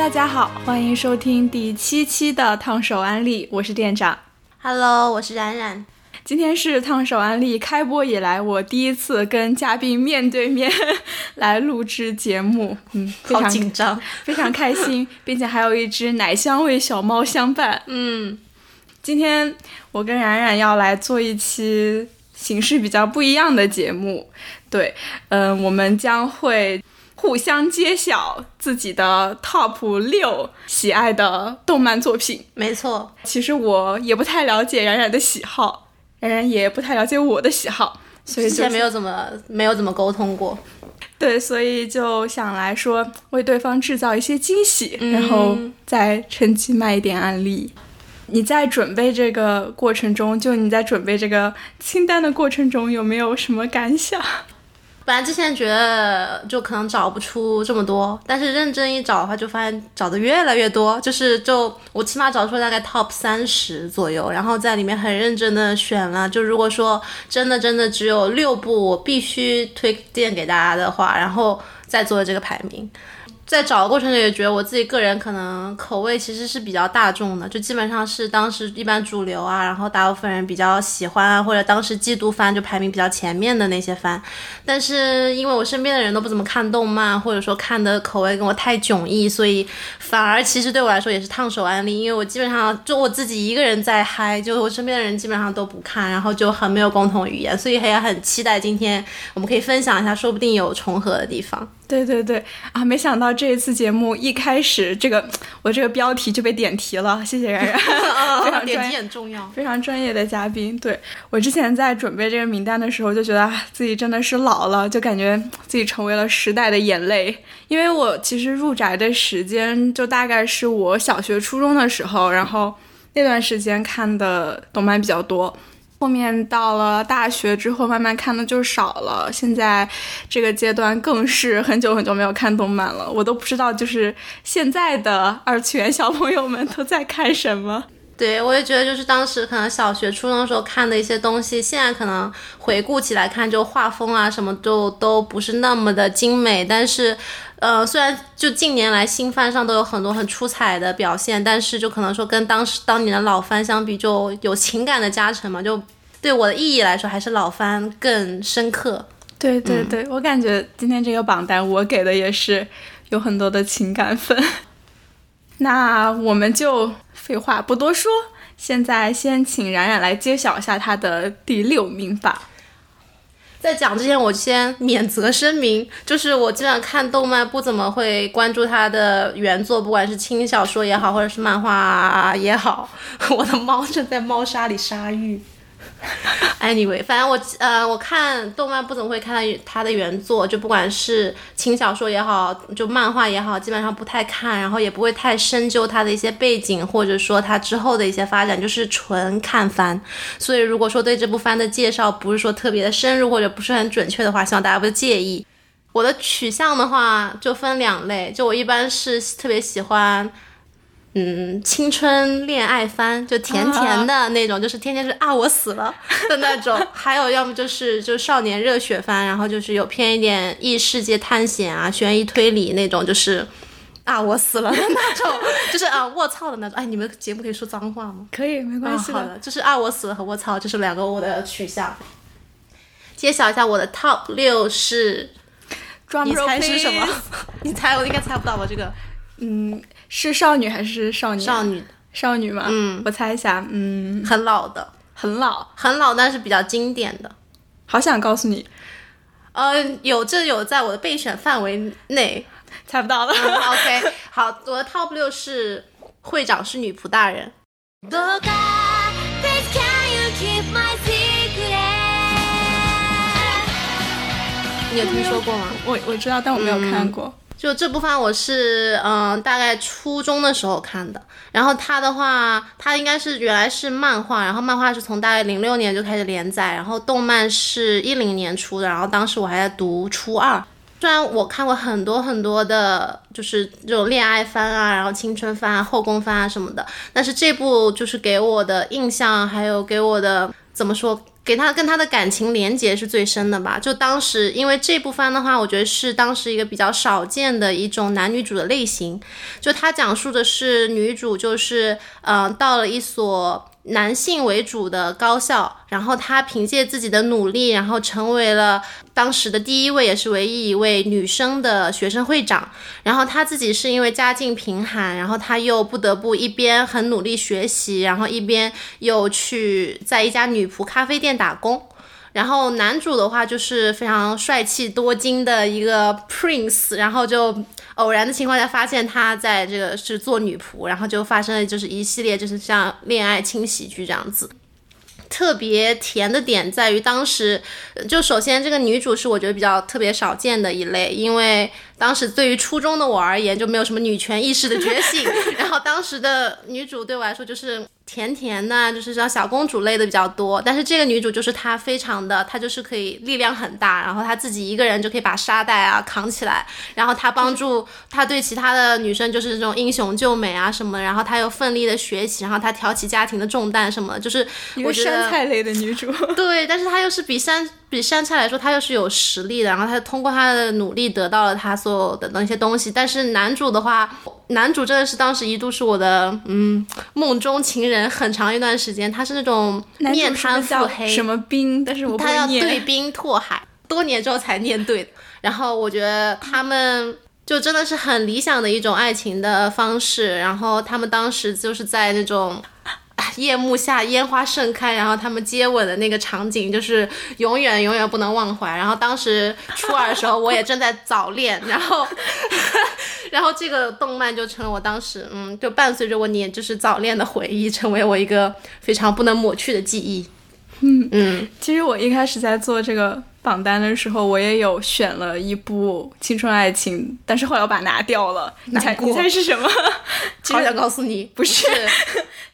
大家好，欢迎收听第七期的烫手安利，我是店长。Hello，我是冉冉。今天是烫手安利开播以来我第一次跟嘉宾面对面 来录制节目，嗯，非常紧张。非常开心，并且还有一只奶香味小猫相伴。嗯，今天我跟冉冉要来做一期形式比较不一样的节目，对，嗯、我们将会互相揭晓自己的 top 六喜爱的动漫作品。没错。其实我也不太了解冉冉的喜好，冉冉也不太了解我的喜好，所以就之前没有怎么没有怎么沟通过。对，所以就想来说为对方制造一些惊喜，然后再趁机卖一点案例。你在准备这个过程中，就你在准备这个清单的过程中，有没有什么感想？反正之前觉得就可能找不出这么多，但是认真一找的话，就发现找的越来越多。就是就我起码找出了大概 top 三十左右，然后在里面很认真的选了。就如果说真的真的只有六部我必须推荐给大家的话，然后再做这个排名。在找的过程中也觉得我自己个人可能口味其实是比较大众的，就基本上是当时一般主流啊，然后大部分人比较喜欢啊，或者当时季度番就排名比较前面的那些番。但是因为我身边的人都不怎么看动漫，或者说看的口味跟我太迥异，所以反而其实对我来说也是烫手安利，因为我基本上就我自己一个人在嗨，就我身边的人基本上都不看，然后就很没有共同语言，所以也很期待今天我们可以分享一下，说不定有重合的地方。对对对啊！没想到这一次节目一开始，这个我这个标题就被点题了，谢谢冉冉，非常点题。很重要。非常专业的嘉宾，对我之前在准备这个名单的时候，就觉得啊自己真的是老了，就感觉自己成为了时代的眼泪。因为我其实入宅的时间就大概是我小学、初中的时候，然后那段时间看的动漫比较多。后面到了大学之后，慢慢看的就少了。现在这个阶段更是很久很久没有看动漫了，我都不知道就是现在的二次元小朋友们都在看什么。对，我也觉得就是当时可能小学、初中的时候看的一些东西，现在可能回顾起来看，就画风啊什么就都不是那么的精美。但是，呃，虽然就近年来新番上都有很多很出彩的表现，但是就可能说跟当时当年的老番相比，就有情感的加成嘛，就对我的意义来说，还是老番更深刻。对对对，我感觉今天这个榜单我给的也是有很多的情感分。那我们就废话不多说，现在先请冉冉来揭晓一下她的第六名吧。在讲之前，我先免责声明，就是我基本上看动漫不怎么会关注它的原作，不管是轻小说也好，或者是漫画也好。我的猫正在猫砂里沙浴。Anyway，反正我呃，我看动漫不怎么会看它它的原作，就不管是轻小说也好，就漫画也好，基本上不太看，然后也不会太深究它的一些背景，或者说它之后的一些发展，就是纯看番。所以如果说对这部番的介绍不是说特别的深入或者不是很准确的话，希望大家不介意。我的取向的话就分两类，就我一般是特别喜欢。嗯，青春恋爱番就甜甜的那种，就是天天是啊我死了 的那种，还有要么就是就少年热血番，然后就是有偏一点异世界探险啊、悬疑推理那种，就是啊我死了的那种，就是啊卧槽的那种。哎，你们节目可以说脏话吗？可以，没关系啊、好的，就是啊我死了和卧槽，这是两个我的取向。揭晓一下我的 top 六是，你猜是什么 你猜我应该猜不到吧？这个嗯，是少女还是少年？少女少女吗？嗯，我猜一下，嗯，很老的，很老，很老，但是比较经典的。好想告诉你，呃，有这有在我的备选范围内。猜不到了。嗯 OK，好，我的 top 六是会长是女仆大人。どうか Please can you keep my secret 你有听说过吗？我我知道，但我没有看过。 就这部番我是嗯、大概初中的时候看的，然后它的话，它应该是原来是漫画，然后漫画是从大概零六年就开始连载，然后动漫是一零年出的，然后当时我还在读初二。虽然我看过很多很多的，就是这种恋爱番啊，然后青春番啊、后宫番啊什么的，但是这部就是给我的印象，还有给我的怎么说，给他跟他的感情连接是最深的吧。就当时，因为这部番的话，我觉得是当时一个比较少见的一种男女主的类型。就它讲述的是女主就是呃到了一所。男性为主的高校，然后她凭借自己的努力，然后成为了当时的第一位，也是唯一一位女生的学生会长。然后她自己是因为家境贫寒，然后她又不得不一边很努力学习，然后一边又去在一家女仆咖啡店打工。然后男主的话就是非常帅气多金的一个 prince，然后就偶然的情况下发现他在这个是做女仆，然后就发生了就是一系列就是像恋爱轻喜剧这样子。特别甜的点在于当时，就首先这个女主是我觉得比较特别少见的一类，因为当时对于初中的我而言就没有什么女权意识的觉醒，然后当时的女主对我来说就是甜甜的，就是像小公主类的比较多，但是这个女主就是她非常的，她就是可以力量很大，然后她自己一个人就可以把沙袋啊扛起来，然后她帮助她对其他的女生就是这种英雄救美啊什么，然后她又奋力的学习，然后她挑起家庭的重担什么的，就是一个山菜类的女主。对，但是她又是比山比山菜来说，他又是有实力的，然后他通过他的努力得到了他所有的那些东西。但是男主的话，男主真的是当时一度是我的嗯梦中情人，很长一段时间，他是那种面瘫腹黑，什么冰？但是我不他要。对冰拓海，多年之后才念对的。然后我觉得他们就真的是很理想的一种爱情的方式。然后他们当时就是在那种。哎夜幕下，烟花盛开，然后他们接吻的那个场景，就是永远永远不能忘怀。然后当时初二的时候，我也正在早恋，然后，然后这个动漫就成了我当时，嗯，就伴随着我年就是早恋的回忆，成为我一个非常不能抹去的记忆。嗯嗯其实我一开始在做这个榜单的时候，我也有选了一部青春爱情，但是后来我把它拿掉了。你猜，你猜是什么？好想告诉你，不是，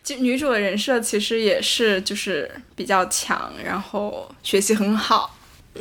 就女主的人设其实也是就是比较强，然后学习很好。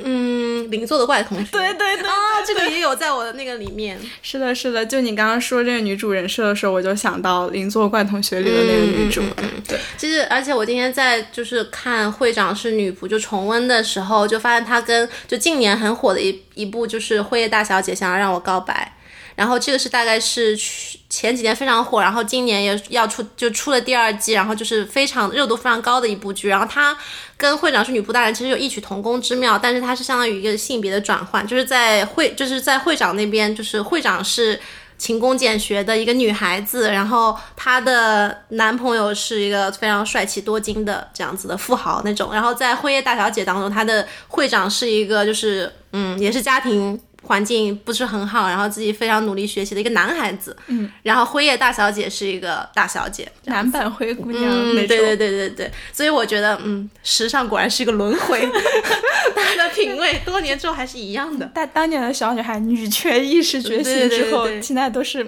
嗯，邻座的怪同学。对对对啊，这个也有在我的那个里面。是的，是的。就你刚刚说这个女主人设的时候，我就想到《邻座怪同学》里的那个女主。嗯对，其实，而且我今天在就是看《会长是女仆》就重温的时候，就发现她跟就近年很火的一一部就是《辉夜大小姐想要让我告白》，然后这个是大概是去前几年非常火，然后今年也要出就出了第二季，然后就是非常热度非常高的一部剧。然后它跟会长是女仆大人其实有异曲同工之妙，但是它是相当于一个性别的转换，就是在会就是在会长那边，就是会长是。勤工俭学的一个女孩子，然后她的男朋友是一个非常帅气多金的这样子的富豪那种，然后在《辉夜大小姐》当中，她的会长是一个就是嗯，也是家庭环境不是很好，然后自己非常努力学习的一个男孩子，嗯，然后辉夜大小姐是一个大小姐，男版灰姑娘。对对对对对，所以我觉得嗯，时尚果然是一个轮回，大家的品味多年之后还是一样的。但当年的小女孩女权意识觉醒之后，对对对对。现在都是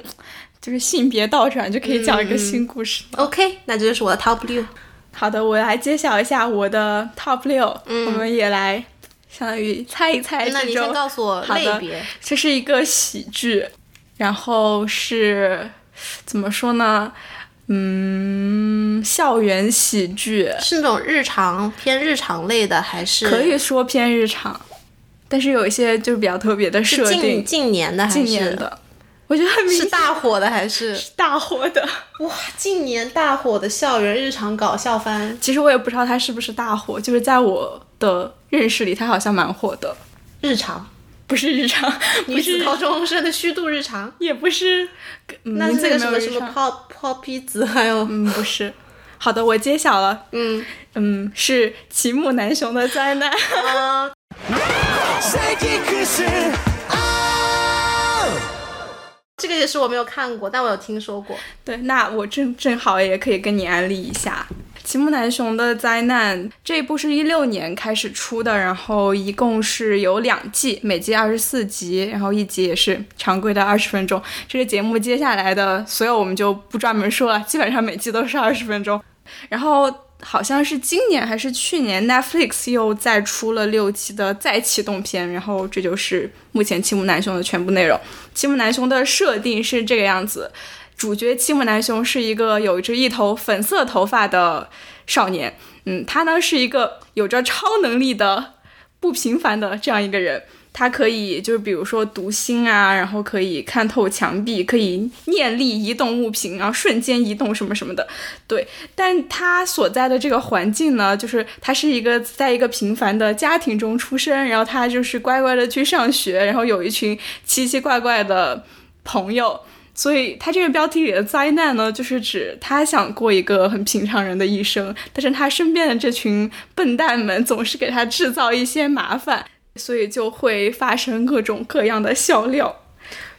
就是性别倒转，就可以讲一个新故事了。OK，那这就是我的 Top 六。好的，我来揭晓一下我的 top 六、我们也来相当于猜一猜那你先告诉我类别。这是一个喜剧，然后是怎么说呢？嗯，校园喜剧是那种日常偏日常类的，还是可以说偏日常，但是有一些就是比较特别的设定。近年的还是近年的，我觉得是大火的还是大火的。哇？近年大火的校园日常搞笑番，其实我也不知道它是不是大火，就是在我的认识里，他好像蛮火的。日常。不是日常，不是。高中生的虚度日常，也不是，嗯那是名字那个什么什么泡泡皮子，还有？嗯，不是。好的，我揭晓了，嗯。嗯，是齐木楠雄的灾难。啊，这个也是我没有看过，但我有听说过。对，那我正正好也可以跟你安利一下奇木楠雄的灾难这一部是一六年开始出的，然后一共是有两季，每季二十四集，然后一集也是常规的二十分钟。这个节目接下来的所有我们就不专门说了，基本上每季都是二十分钟。然后好像是今年还是去年，Netflix 又再出了六期的再启动篇，然后这就是目前齐木楠雄的全部内容。齐木楠雄的设定是这个样子。主角七木南雄是一个有着一头粉色头发的少年，嗯，他呢是一个有着超能力的不平凡的这样一个人。他可以就是比如说读心啊，然后可以看透墙壁，可以念力移动物品，然后瞬间移动什么什么的。对，但他所在的这个环境呢，就是他是一个在一个平凡的家庭中出生，然后他就是乖乖的去上学，然后有一群奇奇怪怪的朋友。所以他这个标题里的灾难呢，就是指他想过一个很平常人的一生，但是他身边的这群笨蛋们总是给他制造一些麻烦。所以就会发生各种各样的笑料，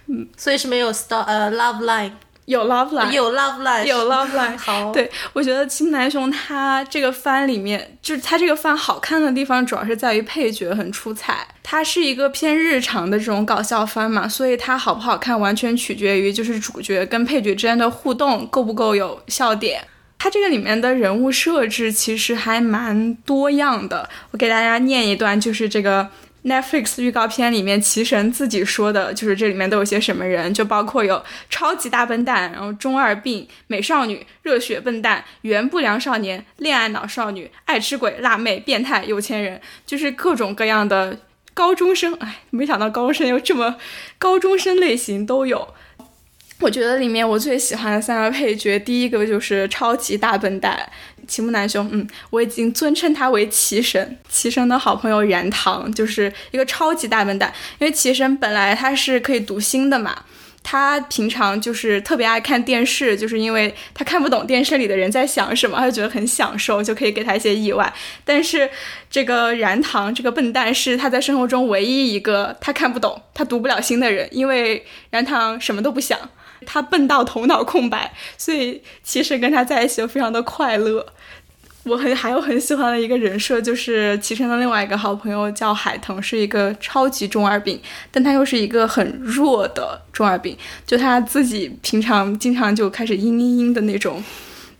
嗯所以是没有 star 呃 love line，有 love line，有 love line，有 love line。好，对我觉得青南雄他这个番里面，就是他这个番好看的地方，主要是在于配角很出彩。它是一个偏日常的这种搞笑番嘛，所以它好不好看完全取决于就是主角跟配角之间的互动够不够有笑点。它这个里面的人物设置其实还蛮多样的，我给大家念一段，就是这个。Netflix 预告片里面，齐神自己说的就是这里面都有些什么人，就包括有超级大笨蛋，然后中二病、美少女、热血笨蛋、原不良少年、恋爱脑少女、爱吃鬼、辣妹、变态、有钱人，就是各种各样的高中生。哎，没想到高中生有这么高中生类型都有。我觉得里面我最喜欢的三个配角，第一个就是超级大笨蛋。齐木南雄，嗯，我已经尊称他为齐神。齐神的好朋友然堂就是一个超级大笨蛋，因为齐神本来他是可以读心的嘛，他平常就是特别爱看电视，就是因为他看不懂电视里的人在想什么，他就觉得很享受，就可以给他一些意外。但是这个然堂这个笨蛋是他在生活中唯一一个他看不懂、他读不了心的人，因为然堂什么都不想，他笨到头脑空白，所以其实跟他在一起就非常的快乐。我很还有很喜欢的一个人设，就是齐晨的另外一个好朋友叫海腾，是一个超级中二病，但他又是一个很弱的中二病，就他自己平常经常就开始嘤嘤嘤的那种，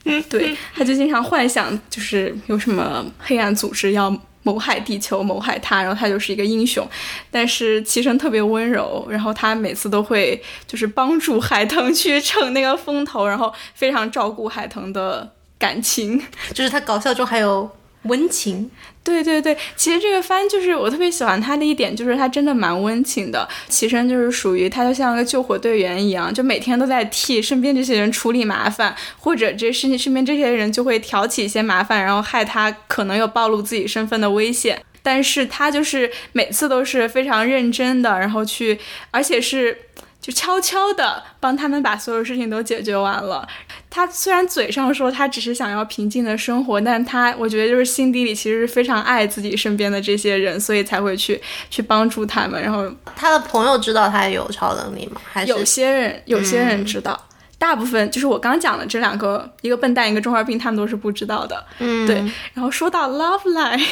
嗯，对，他就经常幻想就是有什么黑暗组织要谋害地球、谋害他，然后他就是一个英雄，但是齐生特别温柔，然后他每次都会就是帮助海腾去逞那个风头，然后非常照顾海腾的。感情就是他搞笑中还有温情，对对对，其实这个番就是我特别喜欢他的一点，就是他真的蛮温情的。齐生就是属于他就像个救火队员一样，就每天都在替身边这些人处理麻烦，或者这身身边这些人就会挑起一些麻烦，然后害他可能有暴露自己身份的危险。但是他就是每次都是非常认真的，然后去，而且是。就悄悄的帮他们把所有事情都解决完了。他虽然嘴上说他只是想要平静的生活，但他我觉得就是心底里其实是非常爱自己身边的这些人，所以才会去 去帮助他们。然后他的朋友知道他有超能力吗？还是有些人有些人知道。大部分就是我刚讲的这两个，一个笨蛋，一个中二病，他们都是不知道的。嗯，对。然后说到 Love Line，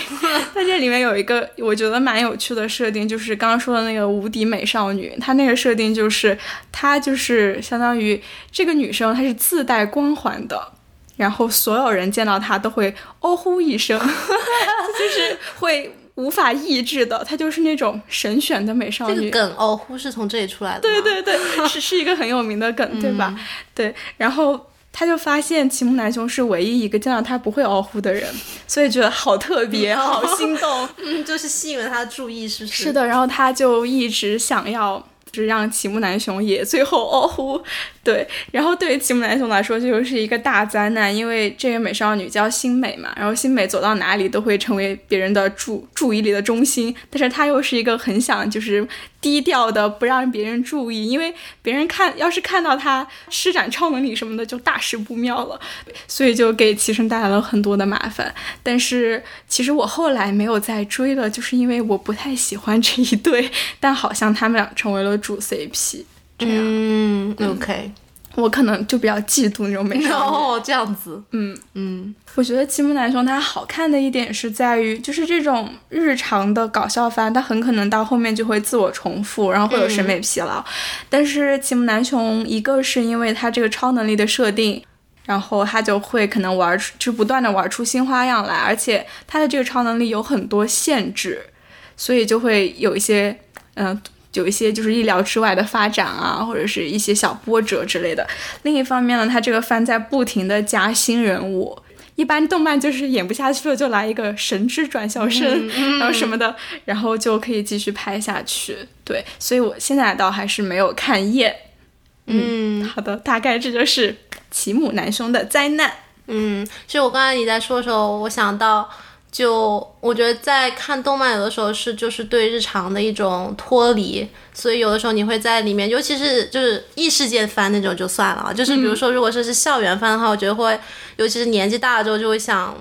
在这里面有一个我觉得蛮有趣的设定，就是刚刚说的那个无敌美少女，她那个设定就是她就是相当于这个女生她是自带光环的，然后所有人见到她都会哦呼一声，就是会。无法抑制的，她就是那种神选的美少女。这个梗哦呼是从这里出来的。对对对，是是一个很有名的梗，对吧？对，然后他就发现齐木楠雄是唯一一个见到他不会哦呼的人，所以觉得好特别，好心动，嗯，就是吸引了他的注意，是不是？是的，然后他就一直想要。是让齐木南雄也最后哦呼，对，然后对于齐木南雄来说，就是一个大灾难，因为这个美少女叫新美嘛，然后新美走到哪里都会成为别人的注注意力的中心，但是她又是一个很想就是。低调的不让别人注意，因为别人看要是看到他施展超能力什么的，就大事不妙了，所以就给齐生带来了很多的麻烦。但是其实我后来没有再追了，就是因为我不太喜欢这一对，但好像他们俩成为了主 CP，这样。嗯，OK。我可能就比较嫉妒那种美少女 哦，这样子，嗯嗯，我觉得《七木南雄》它好看的一点是在于，就是这种日常的搞笑番，它很可能到后面就会自我重复，然后会有审美疲劳。但是《七木南雄》一个是因为它这个超能力的设定，然后它就会可能玩出，就不断的玩出新花样来，而且它的这个超能力有很多限制，所以就会有一些，嗯。有一些就是意料之外的发展啊，或者是一些小波折之类的。另一方面呢，它这个番在不停的加新人物。一般动漫就是演不下去了，就来一个神之转校生，然后什么的，然后就可以继续拍下去。对，所以我现在倒还是没有看厌。嗯，好的，大概这就是其母难兄的灾难。嗯，其实我刚才你在说的时候，我想到，就我觉得在看动漫有的时候是就是对日常的一种脱离，所以有的时候你会在里面，尤其是就是异世界番那种就算了，就是比如说如果说是校园番的话，我觉得会，尤其是年纪大了之后就会想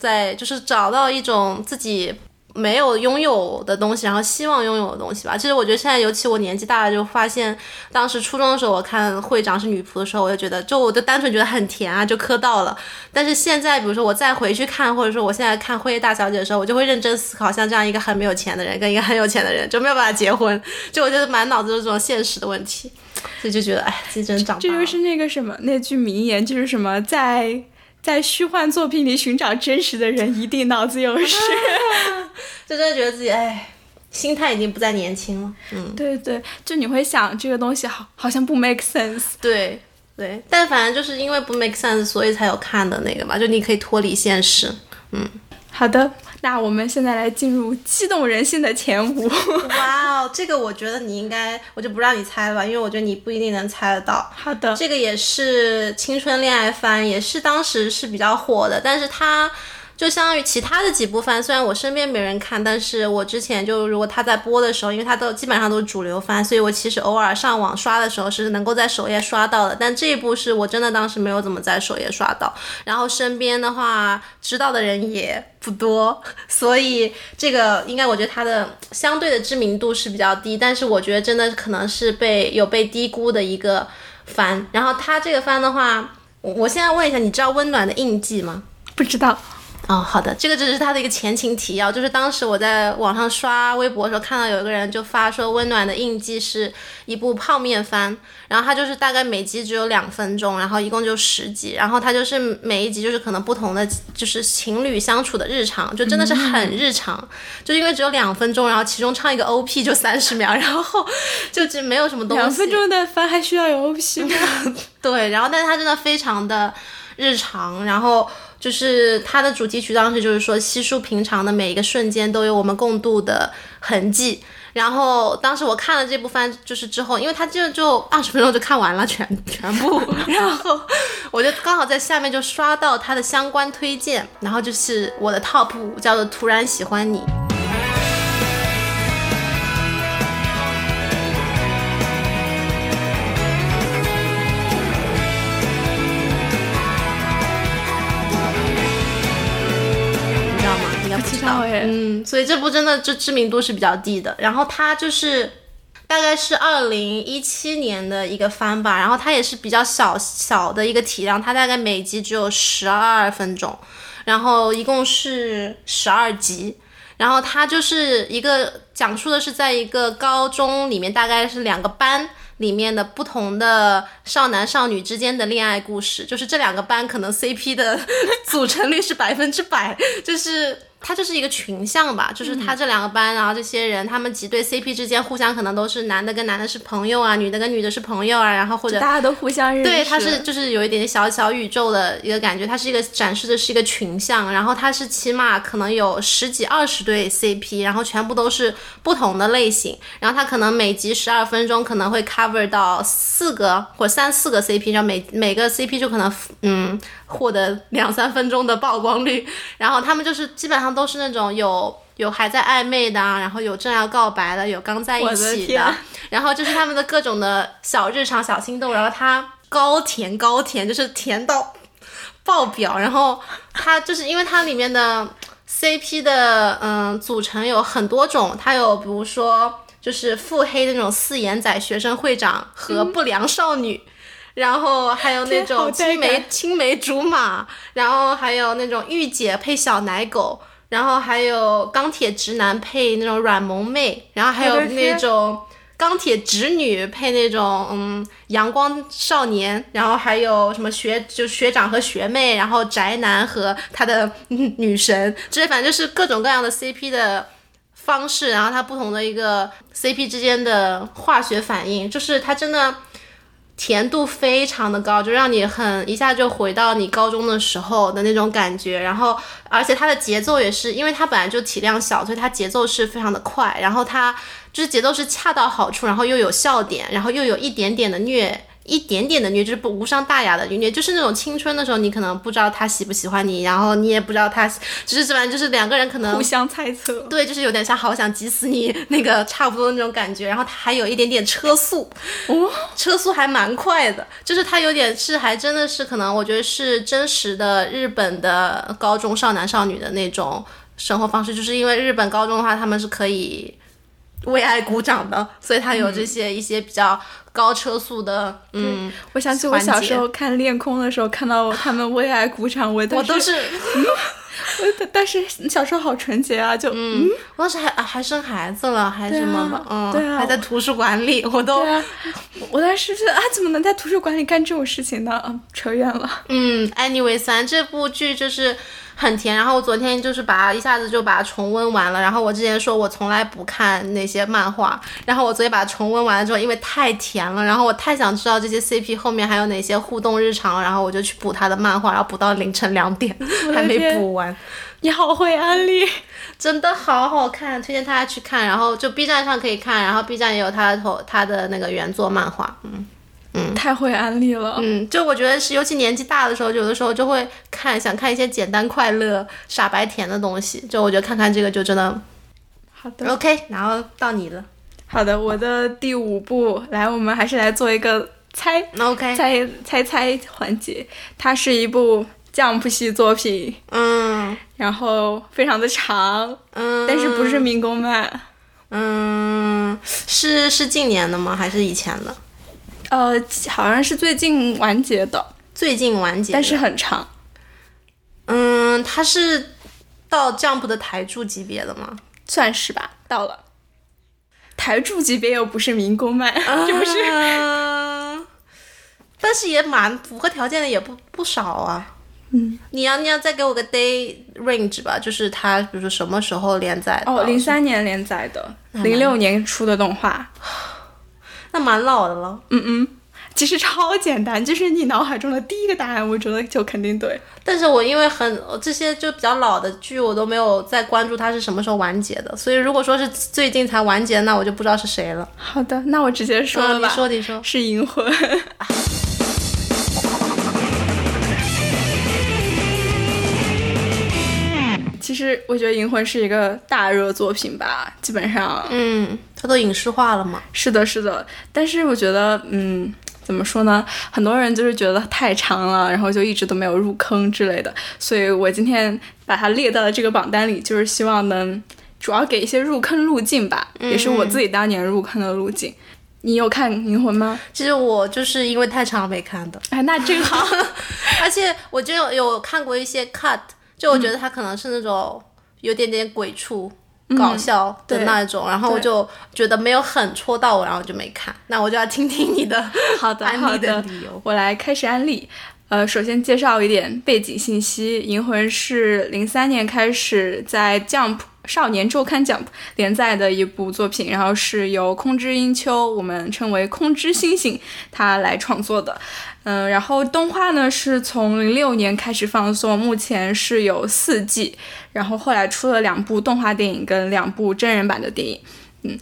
在就是找到一种自己。没有拥有的东西，然后希望拥有的东西吧。其实我觉得现在，尤其我年纪大了，就发现，当时初中的时候，我看会长是女仆的时候，我就觉得，就我就单纯觉得很甜啊，就磕到了。但是现在，比如说我再回去看，或者说我现在看辉夜大小姐的时候，我就会认真思考，像这样一个很没有钱的人，跟一个很有钱的人，就没有办法结婚。就我觉得满脑子都是这种现实的问题，所以就觉得，哎，自己真长。这就是那个什么那句名言，就是什么在在虚幻作品里寻找真实的人，一定脑子有事。就真的觉得自己，哎，心态已经不再年轻了。嗯，对对，就你会想这个东西好好像不 make sense。对对，但反正就是因为不 make sense，所以才有看的那个嘛，就你可以脱离现实。嗯，好的，那我们现在来进入激动人心的前五。哇哦，这个我觉得你应该，我就不让你猜了吧，因为我觉得你不一定能猜得到。好的，这个也是青春恋爱番，也是当时是比较火的，但是它。就相当于其他的几部番，虽然我身边没人看，但是我之前就如果他在播的时候，因为他都基本上都是主流番，所以我其实偶尔上网刷的时候是能够在首页刷到的。但这一部是我真的当时没有怎么在首页刷到，然后身边的话知道的人也不多，所以这个应该我觉得它的相对的知名度是比较低，但是我觉得真的可能是被有被低估的一个番。然后它这个番的话，我我现在问一下，你知道温暖的印记吗？不知道。哦，好的，这个只是他的一个前情提要，就是当时我在网上刷微博的时候，看到有一个人就发说，《温暖的印记》是一部泡面番，然后它就是大概每集只有两分钟，然后一共就十集，然后它就是每一集就是可能不同的，就是情侣相处的日常，就真的是很日常，就因为只有两分钟，然后其中唱一个 OP 就三十秒，然后就就没有什么东西。两分钟的番还需要有 OP 吗？对，然后但是它真的非常的日常，然后。就是它的主题曲，当时就是说稀疏平常的每一个瞬间都有我们共度的痕迹。然后当时我看了这部番，就是之后，因为它就就二十分钟就看完了全 全部，然后我就刚好在下面就刷到它的相关推荐，然后就是我的 top 叫做《突然喜欢你》。嗯，所以这部真的就知名度是比较低的。然后它就是大概是二零一七年的一个番吧，然后它也是比较小小的一个体量，它大概每集只有十二分钟，然后一共是十二集。然后它就是一个讲述的是在一个高中里面，大概是两个班里面的不同的少男少女之间的恋爱故事，就是这两个班可能 CP 的组成率是百分之百，就是。它就是一个群像吧，就是他这两个班，然后这些人，他们几对 CP 之间互相可能都是男的跟男的是朋友啊，女的跟女的是朋友啊，然后或者大家都互相认识。对，它是就是有一点点小小宇宙的一个感觉，它是一个展示的是一个群像，然后它是起码可能有十几二十对 CP，然后全部都是不同的类型，然后它可能每集十二分钟可能会 cover 到四个或三四个 CP，然后每每个 CP 就可能嗯。获得两三分钟的曝光率，然后他们就是基本上都是那种有有还在暧昧的，然后有正要告白的，有刚在一起的，然后就是他们的各种的小日常、小心动，然后他高甜高甜，就是甜到爆表，然后他就是因为它里面的 CP 的嗯组成有很多种，它有比如说就是腹黑的那种四眼仔学生会长和不良少女。然后还有那种青梅青梅竹马，然后还有那种御姐配小奶狗，然后还有钢铁直男配那种软萌妹，然后还有那种钢铁直女配那种嗯阳光少年，然后还有什么学就学长和学妹，然后宅男和他的女神，这些反正就是各种各样的 CP 的。方式，然后它不同的一个 CP 之间的化学反应，就是它真的甜度非常的高，就让你很一下就回到你高中的时候的那种感觉。然后，而且它的节奏也是，因为它本来就体量小，所以它节奏是非常的快。然后它就是节奏是恰到好处，然后又有笑点，然后又有一点点的虐。一点点的虐，就是不无伤大雅的虐，就是那种青春的时候，你可能不知道他喜不喜欢你，然后你也不知道他，就是反正就是两个人可能互相猜测。对，就是有点像好想急死你那个差不多那种感觉，然后他还有一点点车速，哦，车速还蛮快的，就是他有点是还真的是可能我觉得是真实的日本的高中少男少女的那种生活方式，就是因为日本高中的话他们是可以为爱鼓掌的，所以他有这些一些比较高车速的，嗯，我想起我小时候看《恋空》的时候，看到他们为爱鼓掌，我我都是。我 但是小时候好纯洁啊，就嗯，我当时还还生孩子了，还什么吧，嗯，对啊，还在图书馆里，我都，我当时觉得啊，怎么能在图书馆里干这种事情呢？嗯，扯远了。嗯，Anyway，三这部剧就是很甜，然后我昨天就是把一下子就把它重温完了。然后我之前说我从来不看那些漫画，然后我昨天把它重温完了之后，因为太甜了，然后我太想知道这些 CP 后面还有哪些互动日常，然后我就去补他的漫画，然后补到凌晨两点还没补完。你好会安利，真的好好看，推荐大家去看。然后就 B 站上可以看，然后 B 站也有他的头，他的那个原作漫画。嗯嗯，太会安利了。嗯，就我觉得是，尤其年纪大的时候，有的时候就会看，想看一些简单快乐、傻白甜的东西。就我觉得看看这个就真的好的。OK，然后到你了。好的，我的第五部，来，我们还是来做一个猜 OK，猜猜猜环节。它是一部 Jump 系作品，嗯然后非常的长，嗯，但是不是民工漫。嗯，是是近年的吗？还是以前的？呃，好像是最近完结的，最近完结，但是很长。嗯，它是到 Jump 的台柱级别的吗？算是吧，到了。台柱级别又不是民工漫，是不是？嗯，但是也蛮符合条件的，也不不少啊。嗯，你要你要再给我个 day range 吧，就是它，比如说什么时候连载的？哦，零三年连载的，零六年出的动画。那蛮老的了。嗯嗯，其实超简单，就是你脑海中的第一个答案，我觉得就肯定对。但是我因为很这些就比较老的剧，我都没有再关注它是什么时候完结的，所以如果说是最近才完结，那我就不知道是谁了。好的，那我直接说了吧。嗯你说，你说。是银魂。其实我觉得《银魂》是一个大热作品吧，基本上嗯，它都影视化了嘛。是的，是的。但是我觉得，嗯，怎么说呢？很多人就是觉得太长了，然后就一直都没有入坑之类的。所以我今天把它列到了这个榜单里，就是希望能主要给一些入坑路径吧，也是我自己当年入坑的路径。你有看《银魂》吗？其实我就是因为太长没看的，哎，那正好。而且我就有有看过一些 cut，就我觉得他可能是那种有点点鬼畜。搞笑的对那种，然后我就觉得没有很戳到我，然后就没看。那我就要听听你的好的，安利好的理由。我来开始安利。呃，首先介绍一点背景信息，《银魂》是零三年开始在 Jump 少年周刊 Jump 连载的一部作品，然后是由空之英秋，我们称为空之星星，他来创作的。嗯，然后动画呢是从零六年开始放送，目前是有四季，然后后来出了两部动画电影跟两部真人版的电影。嗯，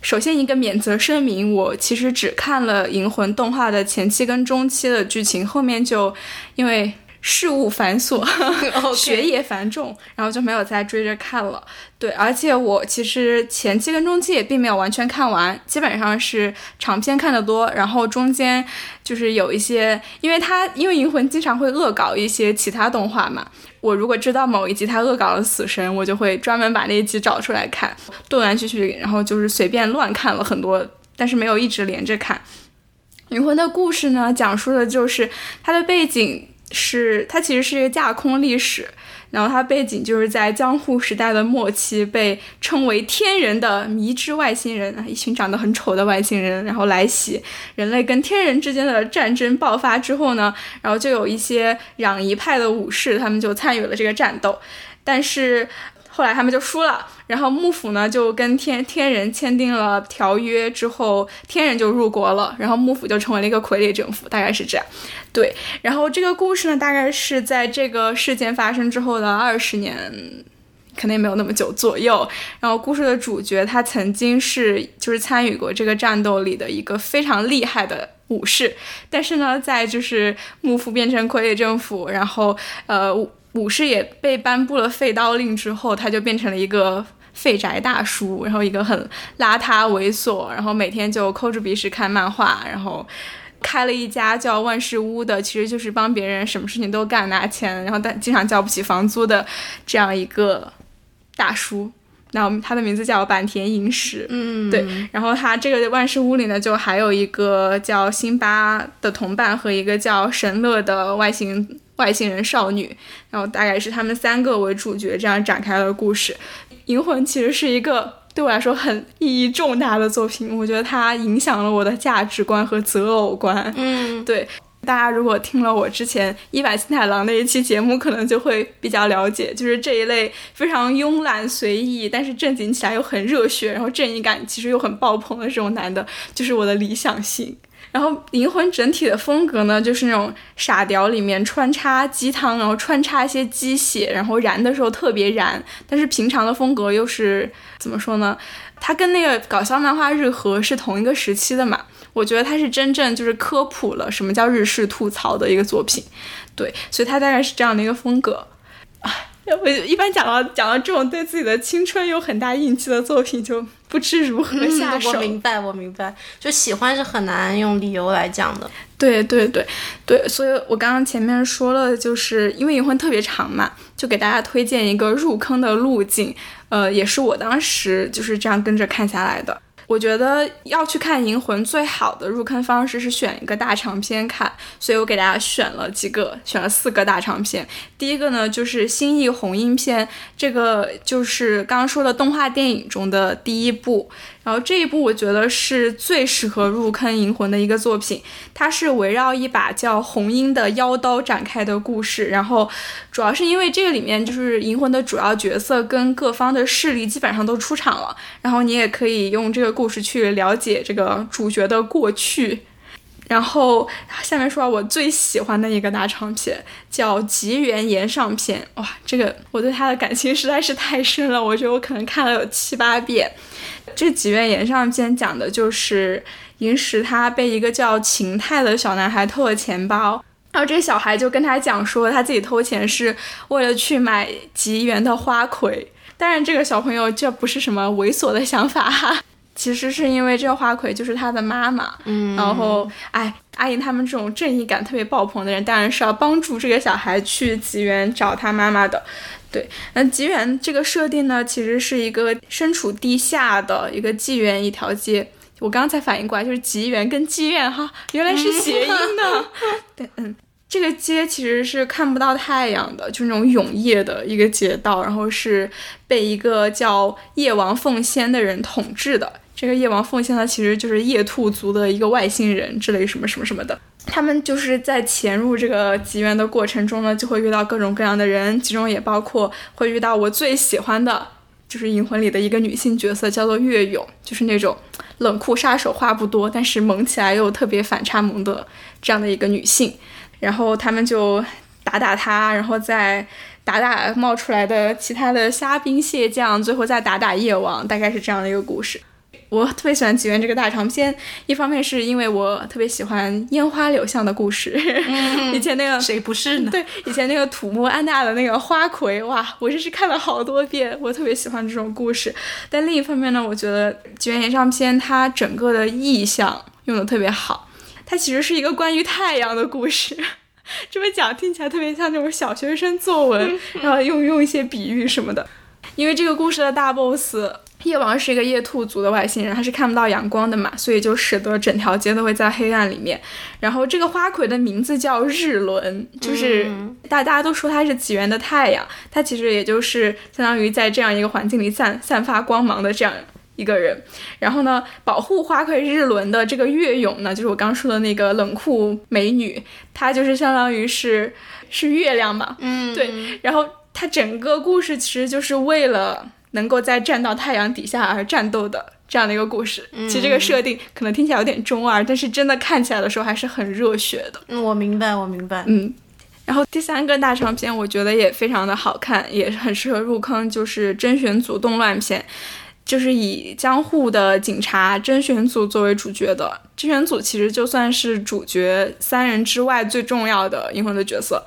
首先一个免责声明，我其实只看了《银魂》动画的前期跟中期的剧情，后面就因为事务繁琐 学业繁重，然后就没有再追着看了。对，而且我其实前期跟中期也并没有完全看完，基本上是长篇看的多，然后中间就是有一些，因为他因为《银魂》经常会恶搞一些其他动画嘛。我如果知道某一集他恶搞了死神，我就会专门把那一集找出来看，断断续续，然后就是随便乱看了很多，但是没有一直连着看。银魂的故事呢，讲述的就是它的背景是，它其实是一个架空历史，然后它背景就是在江户时代的末期，被称为天人的迷之外星人，一群长得很丑的外星人，然后来袭，人类跟天人之间的战争爆发之后呢，然后就有一些攘夷派的武士，他们就参与了这个战斗，但是后来他们就输了，然后幕府呢就跟天天人签订了条约之后，天人就入国了，然后幕府就成为了一个傀儡政府，大概是这样。对，然后这个故事呢，大概是在这个事件发生之后的二十年。可能也没有那么久左右，然后故事的主角他曾经是就是参与过这个战斗里的一个非常厉害的武士，但是呢，在就是幕府变成傀儡政府，然后呃武武士也被颁布了废刀令之后，他就变成了一个废宅大叔，然后一个很邋遢猥琐，然后每天就抠着鼻屎看漫画，然后。开了一家叫万事屋的，其实就是帮别人什么事情都干拿钱，然后但经常交不起房租的这样一个大叔。那我们他的名字叫坂田银时，嗯，对。然后他这个万事屋里呢，就还有一个叫辛巴的同伴和一个叫神乐的外星外星人少女，然后大概是他们三个为主角，这样展开了故事。银魂其实是一个对我来说很意义重大的作品，我觉得它影响了我的价值观和择偶观。嗯，对，大家如果听了我之前伊坂幸太郎那一期节目，可能就会比较了解，就是这一类非常慵懒随意，但是正经起来又很热血，然后正义感其实又很爆棚的这种男的，就是我的理想型。然后《银魂》整体的风格呢，就是那种傻屌里面穿插鸡汤，然后穿插一些鸡血，然后燃的时候特别燃，但是平常的风格又是怎么说呢？它跟那个搞笑漫画日和是同一个时期的嘛。我觉得它是真正就是科普了什么叫日式吐槽的一个作品，对，所以它大概是这样的一个风格。啊，我一般讲到讲到这种对自己的青春有很大印记的作品，就不知如何下手。我明白，我明白，就喜欢是很难用理由来讲的。对对对对，所以我刚刚前面说了，就是因为银魂特别长嘛，就给大家推荐一个入坑的路径，呃，也是我当时就是这样跟着看下来的。我觉得要去看《银魂》，最好的入坑方式是选一个大长篇看，所以我给大家选了几个，选了四个大长篇。第一个呢，就是《新义红樱篇》，这个就是刚刚说的动画电影中的第一部。然后这一部我觉得是最适合入坑银魂的一个作品，它是围绕一把叫红樱的妖刀展开的故事。然后主要是因为这个里面就是银魂的主要角色跟各方的势力基本上都出场了，然后你也可以用这个故事去了解这个主角的过去。然后下面说我最喜欢的一个大长篇叫《吉原岩上篇》，哇，这个我对他的感情实在是太深了，我觉得我可能看了有七八遍。这《吉原岩上篇》讲的就是银石他被一个叫秦泰的小男孩偷了钱包，然后这个小孩就跟他讲说他自己偷钱是为了去买吉原的花魁，当然这个小朋友这不是什么猥琐的想法哈。其实是因为这个花魁就是他的妈妈，嗯，然后哎，阿姨他们这种正义感特别爆棚的人，当然是要帮助这个小孩去吉原找他妈妈的。对，那吉原这个设定呢，其实是一个身处地下的一个纪元一条街。我刚刚才反应过来，就是吉原跟妓院哈，原来是谐音的。对，嗯。这个街其实是看不到太阳的，就是那种永夜的一个街道，然后是被一个叫夜王奉先的人统治的。这个夜王奉先呢其实就是夜兔族的一个外星人之类什么什么什么的。他们就是在潜入这个极渊的过程中呢，就会遇到各种各样的人，其中也包括会遇到我最喜欢的，就是《银魂》里的一个女性角色，叫做月勇，就是那种冷酷杀手，话不多，但是萌起来又特别反差萌的这样的一个女性。然后他们就打打他，然后再打打冒出来的其他的虾兵蟹将，最后再打打夜王，大概是这样的一个故事。我特别喜欢《吉原》这个大长篇，一方面是因为我特别喜欢烟花柳巷的故事，以前那个谁不是呢？对，以前那个土木安娜的那个花魁，哇，我真是看了好多遍，我特别喜欢这种故事。但另一方面呢，我觉得《吉原延上篇》它整个的意象用的特别好。它其实是一个关于太阳的故事，这么讲听起来特别像那种小学生作文，然后用用一些比喻什么的。因为这个故事的大 boss 夜王是一个夜兔族的外星人，他是看不到阳光的嘛，所以就使得整条街都会在黑暗里面。然后这个花魁的名字叫日轮，就是大家都说它是起源的太阳，它其实也就是相当于在这样一个环境里散散发光芒的这样。一个人，然后呢，保护花魁日轮的这个月勇呢，就是我刚说的那个冷酷美女，她就是相当于是是月亮嘛，嗯，对。然后她整个故事其实就是为了能够在站到太阳底下而战斗的这样的一个故事。其实这个设定可能听起来有点中二，但是真的看起来的时候还是很热血的。嗯，我明白，我明白。嗯，然后第三个大长篇，我觉得也非常的好看，也是很适合入坑，就是甄选组动乱片，就是以江户的警察甄选组作为主角的。甄选组其实就算是主角三人之外最重要的银魂的角色。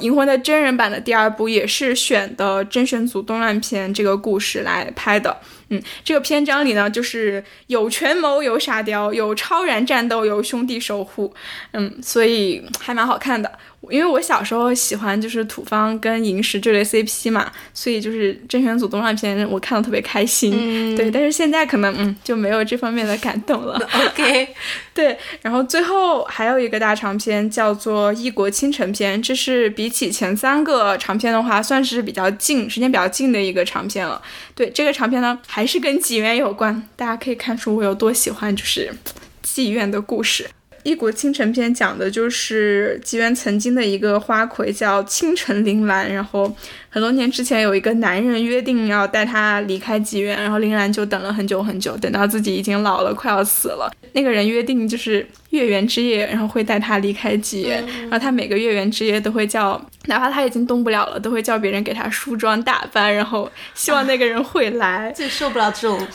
银魂的真人版的第二部也是选的真选组动漫片这个故事来拍的。嗯，这个篇章里呢，就是有权谋，有沙雕，有超然战斗，有兄弟守护。嗯，所以还蛮好看的。因为我小时候喜欢就是土方跟银石这类 CP 嘛，所以就是甄选组动画片我看的特别开心。对，但是现在可能嗯就没有这方面的感动了。OK，对，然后最后还有一个大长篇叫做《异国倾城篇》，这是比起前三个长篇的话，算是比较近，时间比较近的一个长篇了。对，这个长篇呢还是跟妓院有关，大家可以看出我有多喜欢就是妓院的故事。《一国倾城篇》讲的就是妓院曾经的一个花魁叫倾城铃兰，然后很多年之前有一个男人约定要带她离开妓院，然后铃兰就等了很久很久，等到自己已经老了快要死了，那个人约定就是月圆之夜，然后会带她离开妓院，然后他每个月圆之夜都会叫，哪怕他已经动不了了，都会叫别人给他梳妆打扮，然后希望那个人会来。最受不了这种。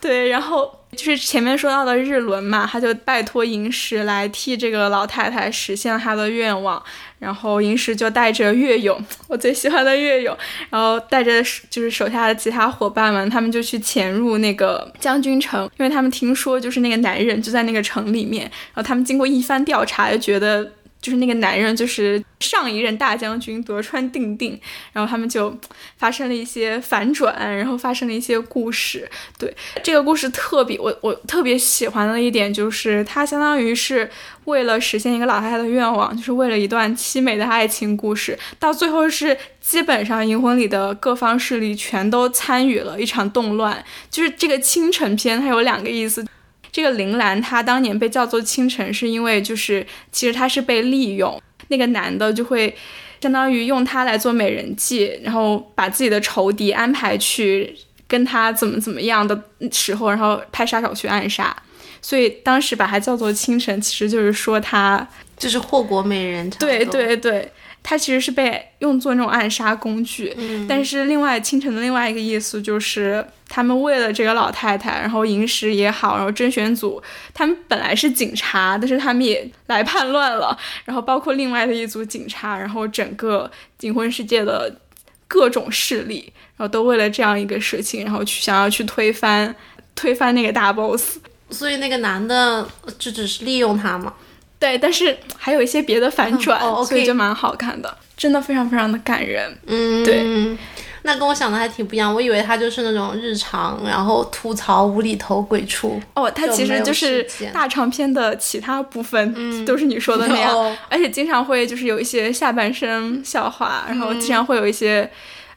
对，然后就是前面说到的日轮嘛，他就拜托银石来替这个老太太实现她的愿望，然后银石就带着月勇，我最喜欢的月勇，然后带着就是手下的其他伙伴们，他们就去潜入那个将军城，因为他们听说就是那个男人就在那个城里面，然后他们经过一番调查，就觉得。就是那个男人，就是上一任大将军德川定定，然后他们就发生了一些反转，然后发生了一些故事。对这个故事特别，我我特别喜欢的一点就是，它相当于是为了实现一个老太太的愿望，就是为了一段凄美的爱情故事，到最后是基本上银魂里的各方势力全都参与了一场动乱。就是这个倾城篇，它有两个意思。这个铃兰她当年被叫做倾城，是因为就是其实她是被利用，那个男的就会相当于用她来做美人计，然后把自己的仇敌安排去跟她怎么怎么样的时候，然后派杀手去暗杀。所以当时把她叫做倾城，其实就是说她就是祸国美人。对对对，她其实是被用作那种暗杀工具。嗯但是另外倾城的另外一个意思就是，他们为了这个老太太，然后银石也好，然后甄选组，他们本来是警察，但是他们也来叛乱了，然后包括另外的一组警察，然后整个警婚世界的各种势力，然后都为了这样一个事情，然后去想要去推翻推翻那个大 boss。所以那个男的就只是利用他嘛。对，但是还有一些别的反转，所以就蛮好看的，真的非常非常的感人。嗯，对。那跟我想的还挺不一样，我以为他就是那种日常，然后吐槽无厘头鬼畜。哦，他其实就是大长篇的其他部分，都是你说的那样，哦而且经常会就是有一些下半身笑话，然后经常会有一些。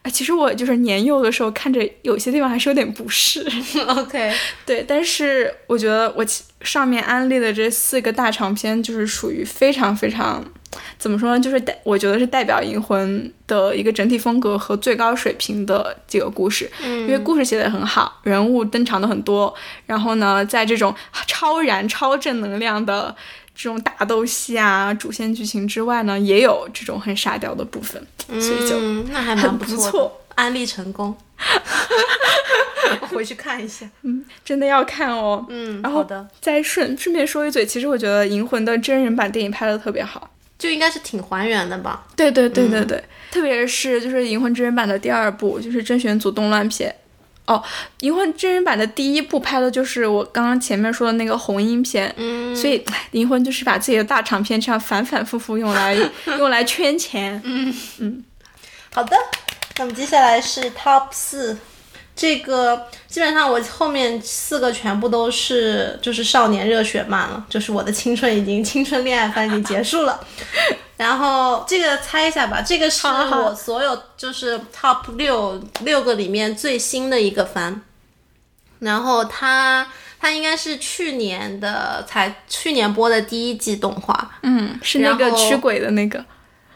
哎，其实我就是年幼的时候看着有些地方还是有点不适，OK，对，但是我觉得我其上面安利的这四个大长篇就是属于非常非常，怎么说呢，就是代我觉得是代表银魂的一个整体风格和最高水平的几个故事，因为故事写得很好，人物登场的很多，然后呢，在这种超燃超正能量的。这种打斗戏啊，主线剧情之外呢，也有这种很傻雕的部分，所以就嗯，那还蛮不错安利成功，我 回去看一下。嗯真的要看哦。嗯，然后好的，再顺顺便说一嘴，其实我觉得《银魂》的真人版电影拍的特别好。就应该是挺还原的吧？对对对对对，特别是就是《银魂》真人版的第二部，就是甄选组动乱片。哦，《银魂》真人版的第一部拍的就是我刚刚前面说的那个红樱片，嗯，所以唉《银魂》就是把自己的大长篇这样反反复复用来 用来圈钱。嗯好的，那么接下来是 Top 四，这个基本上我后面四个全部都是就是少年热血漫了，就是我的青春已经青春恋爱番已经结束了。然后这个猜一下吧，这个是我所有就是 Top 六六个里面最新的一个番，然后它它应该是去年的才去年播的第一季动画，嗯，是那个驱鬼的那个。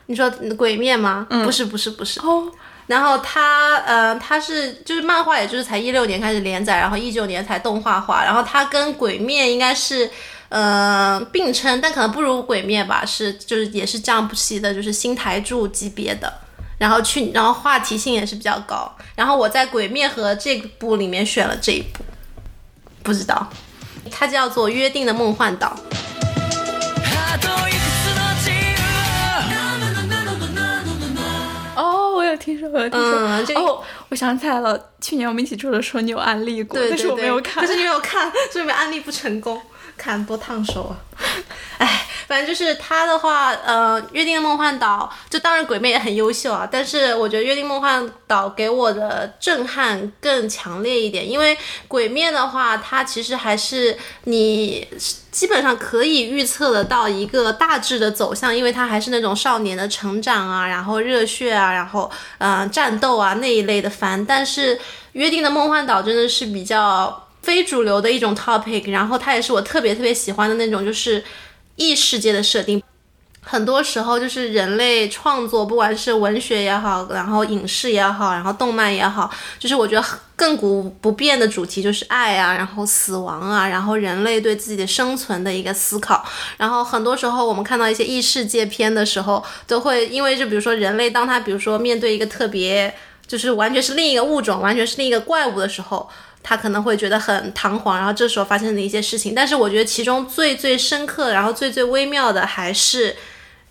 你说鬼面吗？不是，不是，不是。哦，然后它，呃，它是就是漫画，也就是才一六年开始连载，然后一九年才动画化。然后它跟鬼灭应该是，呃，并称，但可能不如鬼灭吧，是就是也是这样不息的，就是新台柱级别的。然后去，然后话题性也是比较高。然后我在鬼灭和这部里面选了这一部，不知道，它叫做《约定的梦幻岛》。听说，我听说。嗯这个哦，我想起来了，去年我们一起住的时候你有安利过，对对但是我没有看。可是你没有看，所以没安利不成功，看多烫手啊！哎，反正就是他的话，呃，《约定的梦幻岛》就当然鬼魅也很优秀啊，但是我觉得《约定梦幻岛》给我的震撼更强烈一点，因为鬼灭的话，它其实还是你基本上可以预测得到一个大致的走向，因为它还是那种少年的成长啊，然后热血啊，然后嗯、战斗啊那一类的番，但是《约定的梦幻岛》真的是比较非主流的一种 topic，然后它也是我特别特别喜欢的那种，就是异世界的设定。很多时候就是人类创作，不管是文学也好，然后影视也好，然后动漫也好，就是我觉得亘古不变的主题就是爱啊，然后死亡啊，然后人类对自己的生存的一个思考。然后很多时候我们看到一些异世界片的时候，都会因为就比如说人类当他比如说面对一个特别就是完全是另一个物种，完全是另一个怪物的时候。他可能会觉得很彷徨，然后这时候发生的一些事情，但是我觉得其中最最深刻，然后最最微妙的还是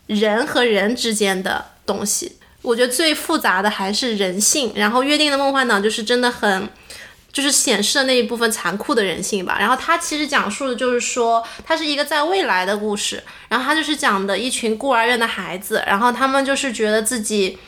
人和人之间的东西。我觉得最复杂的还是人性，然后《约定的梦幻岛》就是真的很，就是显示了那一部分残酷的人性吧。然后它其实讲述的就是说，它是一个在未来的故事，然后它就是讲的一群孤儿院的孩子，然后他们就是觉得自己。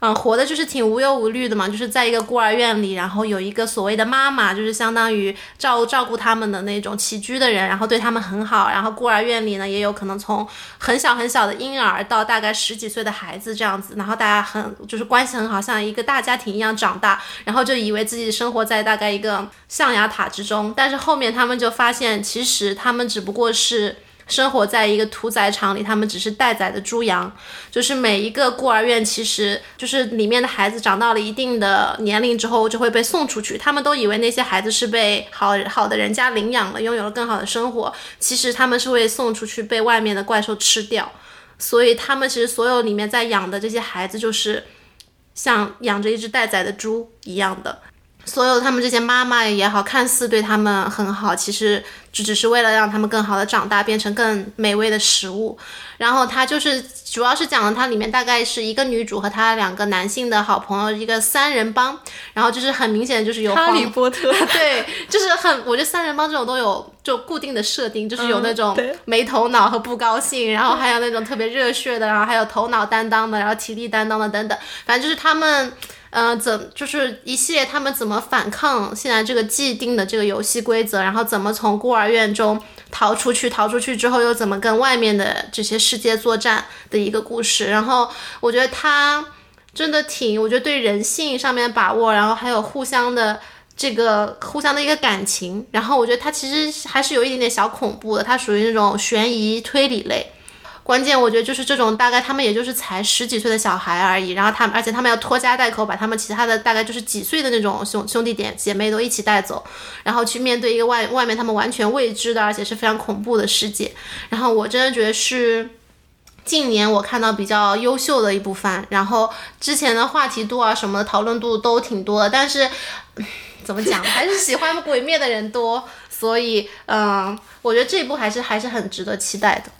嗯，活的就是挺无忧无虑的嘛，就是在一个孤儿院里，然后有一个所谓的妈妈，就是相当于照照顾他们的那种起居的人，然后对他们很好。然后孤儿院里呢，也有可能从很小很小的婴儿到大概十几岁的孩子这样子，然后大家很就是关系很好，像一个大家庭一样长大，然后就以为自己生活在大概一个象牙塔之中，但是后面他们就发现，其实他们只不过是。生活在一个屠宰场里，他们只是待宰的猪羊。就是每一个孤儿院，其实就是里面的孩子长到了一定的年龄之后，就会被送出去。他们都以为那些孩子是被好好的人家领养了，拥有了更好的生活。其实他们是会送出去被外面的怪兽吃掉。所以他们其实所有里面在养的这些孩子，就是像养着一只待宰的猪一样的。所有他们这些妈妈也好，看似对他们很好，其实只只是为了让他们更好的长大，变成更美味的食物。然后它就是主要是讲了它里面大概是一个女主和她两个男性的好朋友，一个三人帮。然后就是很明显就是有哈利波特 对，就是很，我觉得三人帮这种都有就固定的设定，就是有那种 没头脑和不高兴，然后还有那种特别热血的，然后还有头脑担当的，然后体力担当的等等，反正就是他们。呃，怎就是一系列他们怎么反抗现在这个既定的这个游戏规则，然后怎么从孤儿院中逃出去，逃出去之后又怎么跟外面的这些世界作战的一个故事。然后我觉得他真的挺，我觉得对人性上面把握，然后还有互相的这个互相的一个感情，然后我觉得它其实还是有一点点小恐怖的，它属于那种悬疑推理类。关键我觉得就是这种大概他们也就是才十几岁的小孩而已，然后他们而且他们要拖家带口把他们其他的大概就是几岁的那种兄兄弟姐姐妹都一起带走，然后去面对一个外外面他们完全未知的而且是非常恐怖的世界。然后我真的觉得是近年我看到比较优秀的一部番，然后之前的话题度啊什么的讨论度都挺多的，但是怎么讲，还是喜欢鬼灭的人多，所以嗯，我觉得这一部还是还是很值得期待的。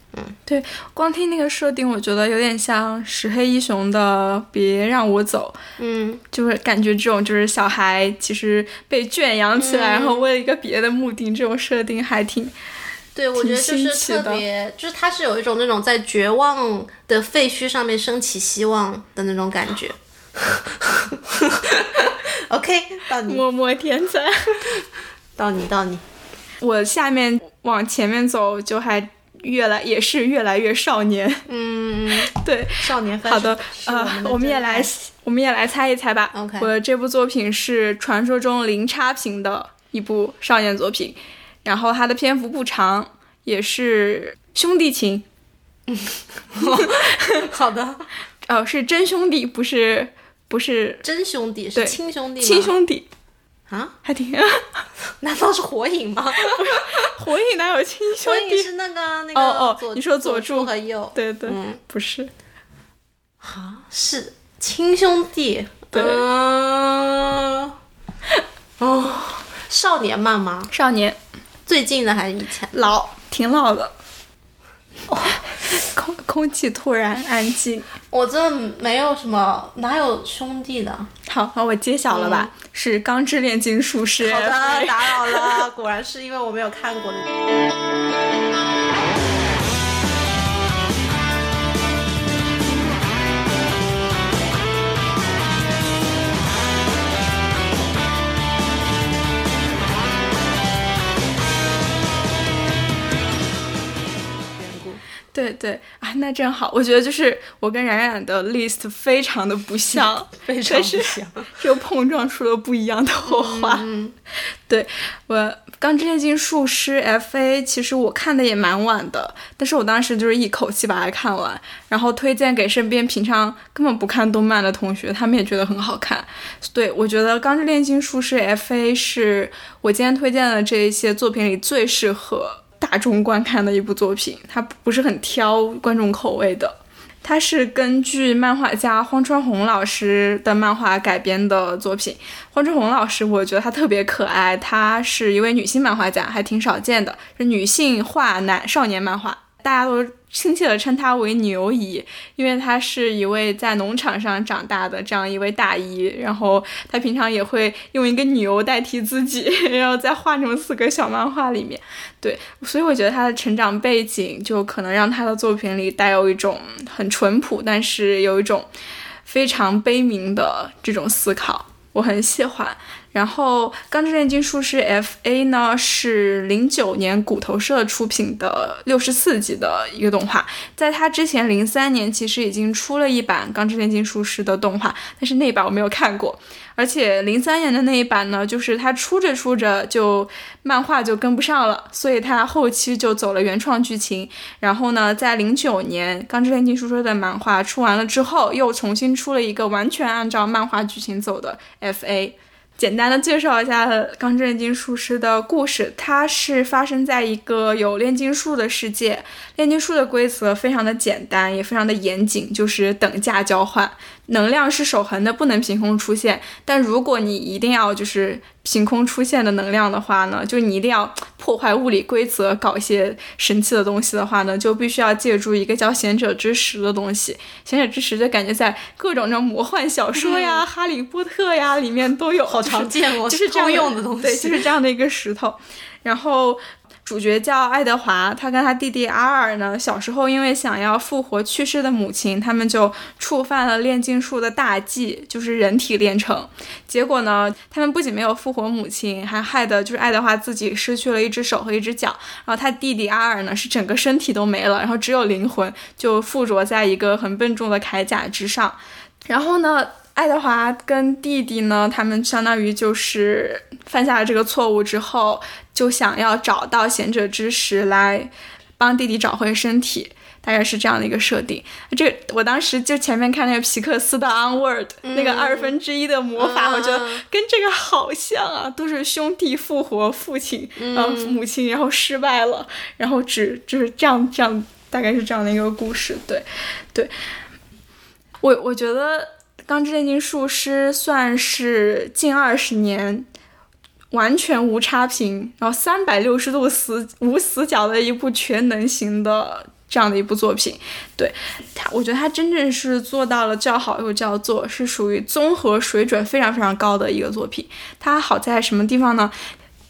对，光听那个设定，我觉得有点像石黑一雄的《别让我走》，嗯，就是感觉这种就是小孩其实被圈养起来，然后为了一个别的目的，这种设定还挺对，我觉得就是特别，就是他是有一种那种在绝望的废墟上面升起希望的那种感觉。OK，到你，默默天才。到你，到你。我下面往前面走，就还越来也是越来越少年。嗯，对，少年番好的，呃，我们也来，我们也来猜一猜吧。OK 我的这部作品是传说中零差评的一部少年作品，然后它的篇幅不长，也是兄弟情，好的，哦，是真兄弟，不是不是真兄弟是亲兄弟？亲兄弟，啊？还挺 难道是火影吗？火影哪有亲兄 火影弟？是那个那个哦哦你说佐佐助和右，对对，嗯不是，啊是亲兄弟。对嗯哦，少年漫吗？少年最近的还是以前？老，挺老的。空空气突然安静。我真的没有什么，哪有兄弟的？好，那我揭晓了吧？是《钢之炼金术师》。嗯好的，打扰了，果然是因为我没有看过对对啊，那正好，我觉得就是我跟冉冉的 list 非常的不像，非但是就碰撞出了不一样的火花。嗯，对我《钢之炼金术师》F.A. 其实我看的也蛮晚的，但是我当时就是一口气把它看完，然后推荐给身边平常根本不看动漫的同学，他们也觉得很好看。对我觉得《钢之炼金术师》F.A. 是我今天推荐的这一些作品里最适合大众观看的一部作品，它不是很挑观众口味的。它是根据漫画家荒川弘老师的漫画改编的作品。荒川弘老师，我觉得她特别可爱，她是一位女性漫画家，还挺少见的，是女性画男少年漫画，大家都亲切地称她为牛姨，因为她是一位在农场上长大的这样一位大姨，然后她平常也会用一个牛代替自己，然后再画成四个小漫画里面。对，所以我觉得他的成长背景就可能让他的作品里带有一种很淳朴，但是有一种非常悲悯的这种思考，我很喜欢。然后《钢之炼金术师 F.A》呢是零九年骨头社出品的六十四集的一个动画，在它之前零三年其实已经出了一版《钢之炼金术师》的动画，但是那版我没有看过。而且零三年的那一版呢，就是它出着出着就漫画就跟不上了，所以它后期就走了原创剧情。然后呢，在零九年《钢之炼金术师》的漫画出完了之后，又重新出了一个完全按照漫画剧情走的 F.A。简单的介绍一下《钢之炼金术师》的故事，它是发生在一个有炼金术的世界。炼金术的规则非常的简单，也非常的严谨，就是等价交换，能量是守恒的，不能凭空出现。但如果你一定要就是凭空出现的能量的话呢，就你一定要破坏物理规则，搞一些神奇的东西的话呢，就必须要借助一个叫贤者之石的东西。贤者之石就感觉在各种这种魔幻小说呀、哈利波特呀里面都有，好常见哦，就是这样用的东西。对，就是这样的一个石头。然后主角叫爱德华，他跟他弟弟阿尔呢，小时候因为想要复活去世的母亲，他们就触犯了炼金术的大忌，就是人体炼成。结果呢，他们不仅没有复活母亲，还害得就是爱德华自己失去了一只手和一只脚。然后他弟弟阿尔呢，是整个身体都没了，然后只有灵魂就附着在一个很笨重的铠甲之上。然后呢，爱德华跟弟弟呢，他们相当于就是犯下了这个错误之后，就想要找到贤者之石来帮弟弟找回身体。大概是这样的一个设定。这个我当时就前面看那个皮克斯的《Onward》、那个二分之一的魔法，嗯我觉得跟这个好像啊，都是兄弟复活父亲，然后母亲然后失败了，然后只就是这样这样，大概是这样的一个故事。对，对，我我觉得《钢之炼金术师》算是近二十年完全无差评，然后三百六十度死无死角的一部全能型的这样的一部作品。对它，我觉得它真正是做到了叫好又叫座，是属于综合水准非常非常高的一个作品。它好在什么地方呢？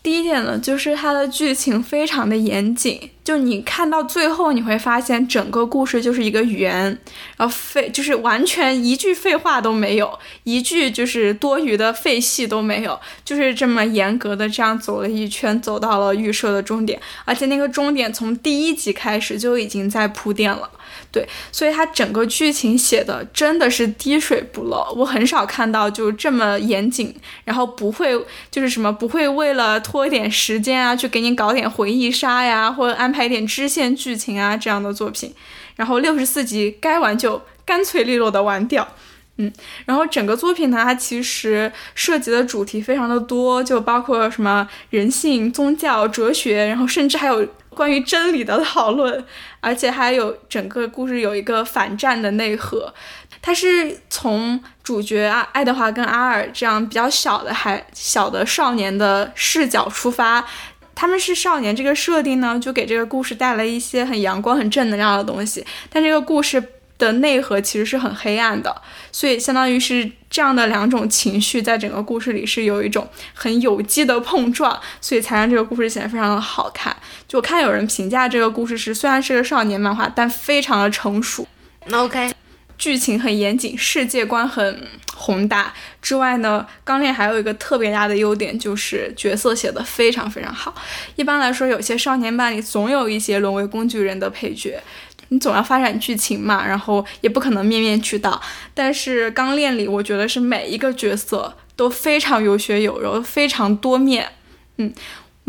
第一点呢，就是它的剧情非常的严谨，就你看到最后，你会发现整个故事就是一个圆，然后废就是完全一句废话都没有，一句就是多余的废戏都没有，就是这么严格的这样走了一圈，走到了预设的终点，而且那个终点从第一集开始就已经在铺垫了。对，所以它整个剧情写的真的是滴水不漏，我很少看到就这么严谨，然后不会就是什么不会为了拖一点时间啊，去给你搞点回忆杀呀，或者安排一点支线剧情啊这样的作品。然后六十四集该完就干脆利落的完掉。嗯，然后整个作品呢，它其实涉及的主题非常的多，就包括什么人性、宗教、哲学，然后甚至还有关于真理的讨论，而且还有整个故事有一个反战的内核。它是从主角啊爱德华跟阿尔这样比较小的还小的少年的视角出发，他们是少年这个设定呢，就给这个故事带来一些很阳光、很正能量的东西。但这个故事的内核其实是很黑暗的，所以相当于是这样的两种情绪在整个故事里是有一种很有机的碰撞，所以才让这个故事显得非常的好看。就我看有人评价这个故事是虽然是个少年漫画，但非常的成熟。OK，剧情很严谨，世界观很宏大之外呢，《钢炼》还有一个特别大的优点，就是角色写的非常非常好。一般来说，有些少年漫里总有一些沦为工具人的配角，你总要发展剧情嘛，然后也不可能面面俱到。但是《钢炼》里，我觉得是每一个角色都非常有血有肉，非常多面。嗯。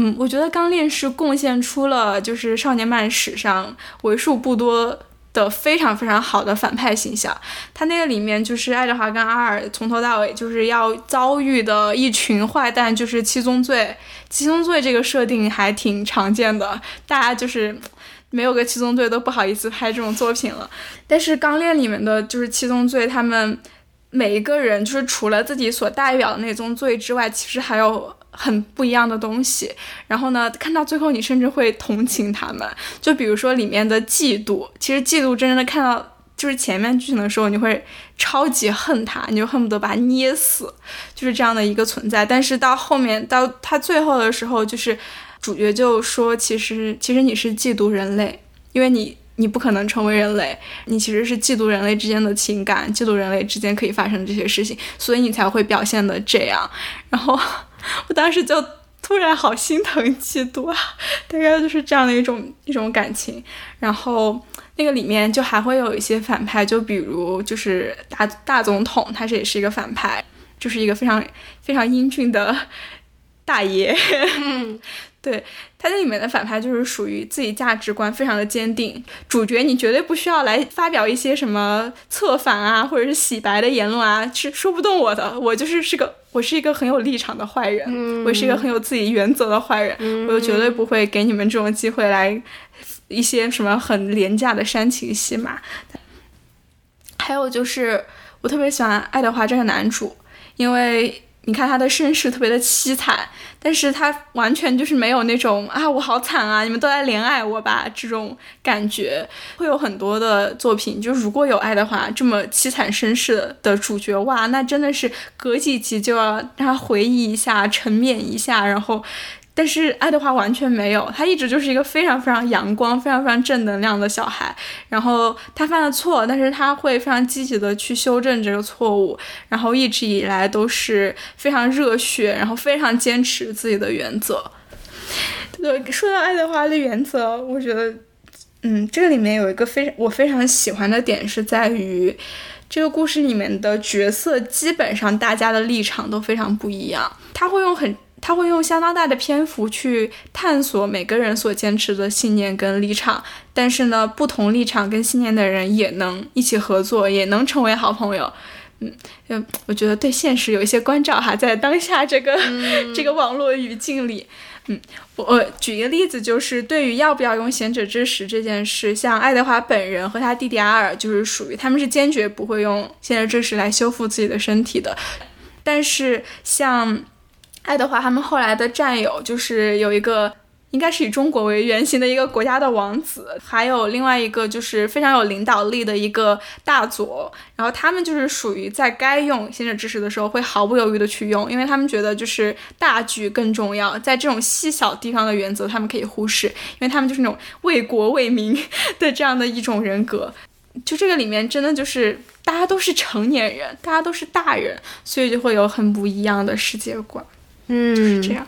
嗯，我觉得《钢炼》是贡献出了就是少年漫史上为数不多的非常非常好的反派形象。他那个里面就是爱德华跟阿尔从头到尾就是要遭遇的一群坏蛋，就是七宗罪。七宗罪这个设定还挺常见的，大家就是没有个七宗罪都不好意思拍这种作品了。但是《钢炼》里面的就是七宗罪，他们每一个人就是除了自己所代表的那宗罪之外，其实还有。很不一样的东西，然后呢，看到最后你甚至会同情他们。就比如说里面的嫉妒，其实嫉妒真正的看到就是前面剧情的时候，你会超级恨他，你就恨不得把他捏死，就是这样的一个存在。但是到后面到他最后的时候，就是主角就说，其实其实你是嫉妒人类，因为你你不可能成为人类，你其实是嫉妒人类之间的情感，嫉妒人类之间可以发生这些事情，所以你才会表现的这样，然后。我当时就突然好心疼嫉妒啊，大概就是这样的一种一种感情。然后那个里面就还会有一些反派，就比如就是大大总统，他这也是一个反派，就是一个非常非常英俊的大爷。对，他在里面的反派就是属于自己价值观非常的坚定。主角你绝对不需要来发表一些什么策反啊，或者是洗白的言论啊，是说不动我的。我就是是个，我是一个很有立场的坏人，我是一个很有自己原则的坏人，我就绝对不会给你们这种机会来一些什么很廉价的煽情戏码。还有就是我特别喜欢爱德华这个男主，因为。你看他的身世特别的凄惨，但是他完全就是没有那种啊我好惨啊，你们都来怜爱我吧这种感觉。会有很多的作品，就如果有爱的话，这么凄惨身世的主角，哇，那真的是隔几集就要让他回忆一下、沉湎一下，然后。但是爱德华完全没有，他一直就是一个非常非常阳光、非常非常正能量的小孩。然后他犯了错，但是他会非常积极的去修正这个错误。然后一直以来都是非常热血，然后非常坚持自己的原则。对，说到爱德华的原则，我觉得，嗯，这里面有一个非常我非常喜欢的点是在于，这个故事里面的角色基本上大家的立场都非常不一样。他会用很。他会用相当大的篇幅去探索每个人所坚持的信念跟立场，但是呢，不同立场跟信念的人也能一起合作，也能成为好朋友。嗯，嗯，我觉得对现实有一些关照哈，在当下这个 这个网络语境里，嗯，我举一个例子，就是对于要不要用贤者之石这件事，像爱德华本人和他弟弟阿尔，就是属于他们是坚决不会用贤者之石来修复自己的身体的，但是像。爱德华他们后来的战友就是有一个，应该是以中国为原型的一个国家的王子，还有另外一个就是非常有领导力的一个大佐。然后他们就是属于在该用贤者知识的时候会毫不犹豫的去用，因为他们觉得就是大局更重要，在这种细小地方的原则他们可以忽视，因为他们就是那种为国为民的这样的一种人格。就这个里面真的就是大家都是成年人，大家都是大人，所以就会有很不一样的世界观。嗯，是这样。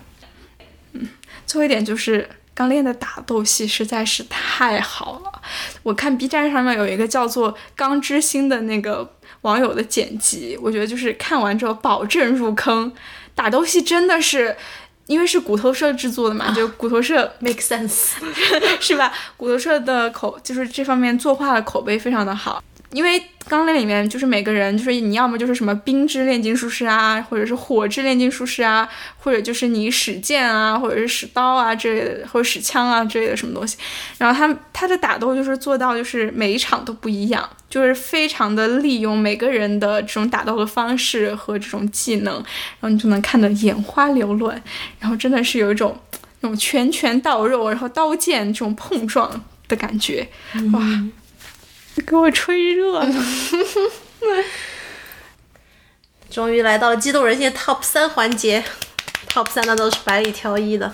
嗯，最后一点就是刚练的打斗戏实在是太好了。我看 B 站上面有一个叫做“钢之星”的那个网友的剪辑，我觉得就是看完之后保证入坑。打斗戏真的是，因为是骨头社制作的嘛，就骨头社 make sense，是吧？骨头社的口就是这方面作画的口碑非常的好。因为钢炼里面就是每个人，就是你要么就是什么冰之炼金术师啊，或者是火之炼金术师啊，或者就是你使剑啊，或者是使刀啊之类的，或者使枪啊之类的什么东西。然后他他的打斗就是做到就是每一场都不一样，就是非常的利用每个人的这种打斗的方式和这种技能，然后你就能看得眼花缭乱，然后真的是有一种那种拳拳到肉，然后刀剑这种碰撞的感觉，哇！给我吹热了。终于来到了激动人心的 Top 三环节，Top 三那都是百里挑一的。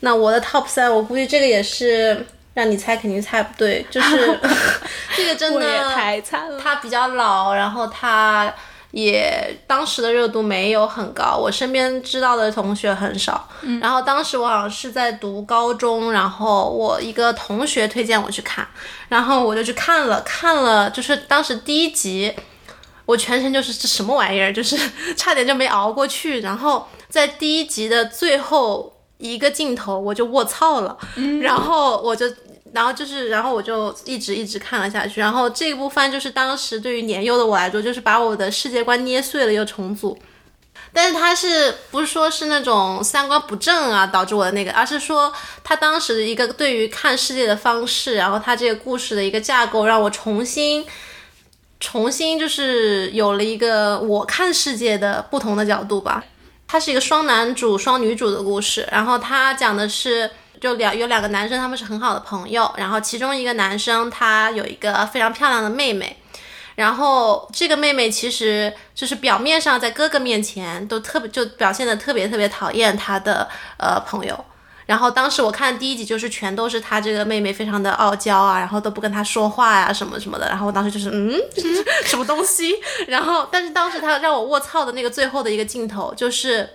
那我的 Top 三，我估计这个也是让你猜，肯定猜不对，就是 这个真的太惨了。它比较老，然后它也当时的热度没有很高，我身边知道的同学很少。然后当时我好像是在读高中，然后我一个同学推荐我去看，然后我就去看了，看了就是当时第一集。我全程就是这什么玩意儿，就是 差点就没熬过去。然后在第一集的最后一个镜头，我就卧槽了，然后我就。然后就是，然后我就一直一直看了下去。然后这部番就是当时对于年幼的我来说，就是把我的世界观捏碎了又重组。但是他是不是说是那种三观不正啊导致我的那个，而是说他当时的一个对于看世界的方式，然后他这个故事的一个架构，让我重新重新就是有了一个我看世界的不同的角度吧。它是一个双男主双女主的故事，然后它讲的是就两有两个男生，他们是很好的朋友，然后其中一个男生他有一个非常漂亮的妹妹。然后这个妹妹其实就是表面上在哥哥面前都特别就表现的特别特别讨厌她的呃朋友。然后当时我看第一集就是全都是她这个妹妹非常的傲娇啊，然后都不跟她说话呀、什么什么的。然后我当时就是嗯 什么东西？然后但是当时她让我卧槽的那个最后的一个镜头就是。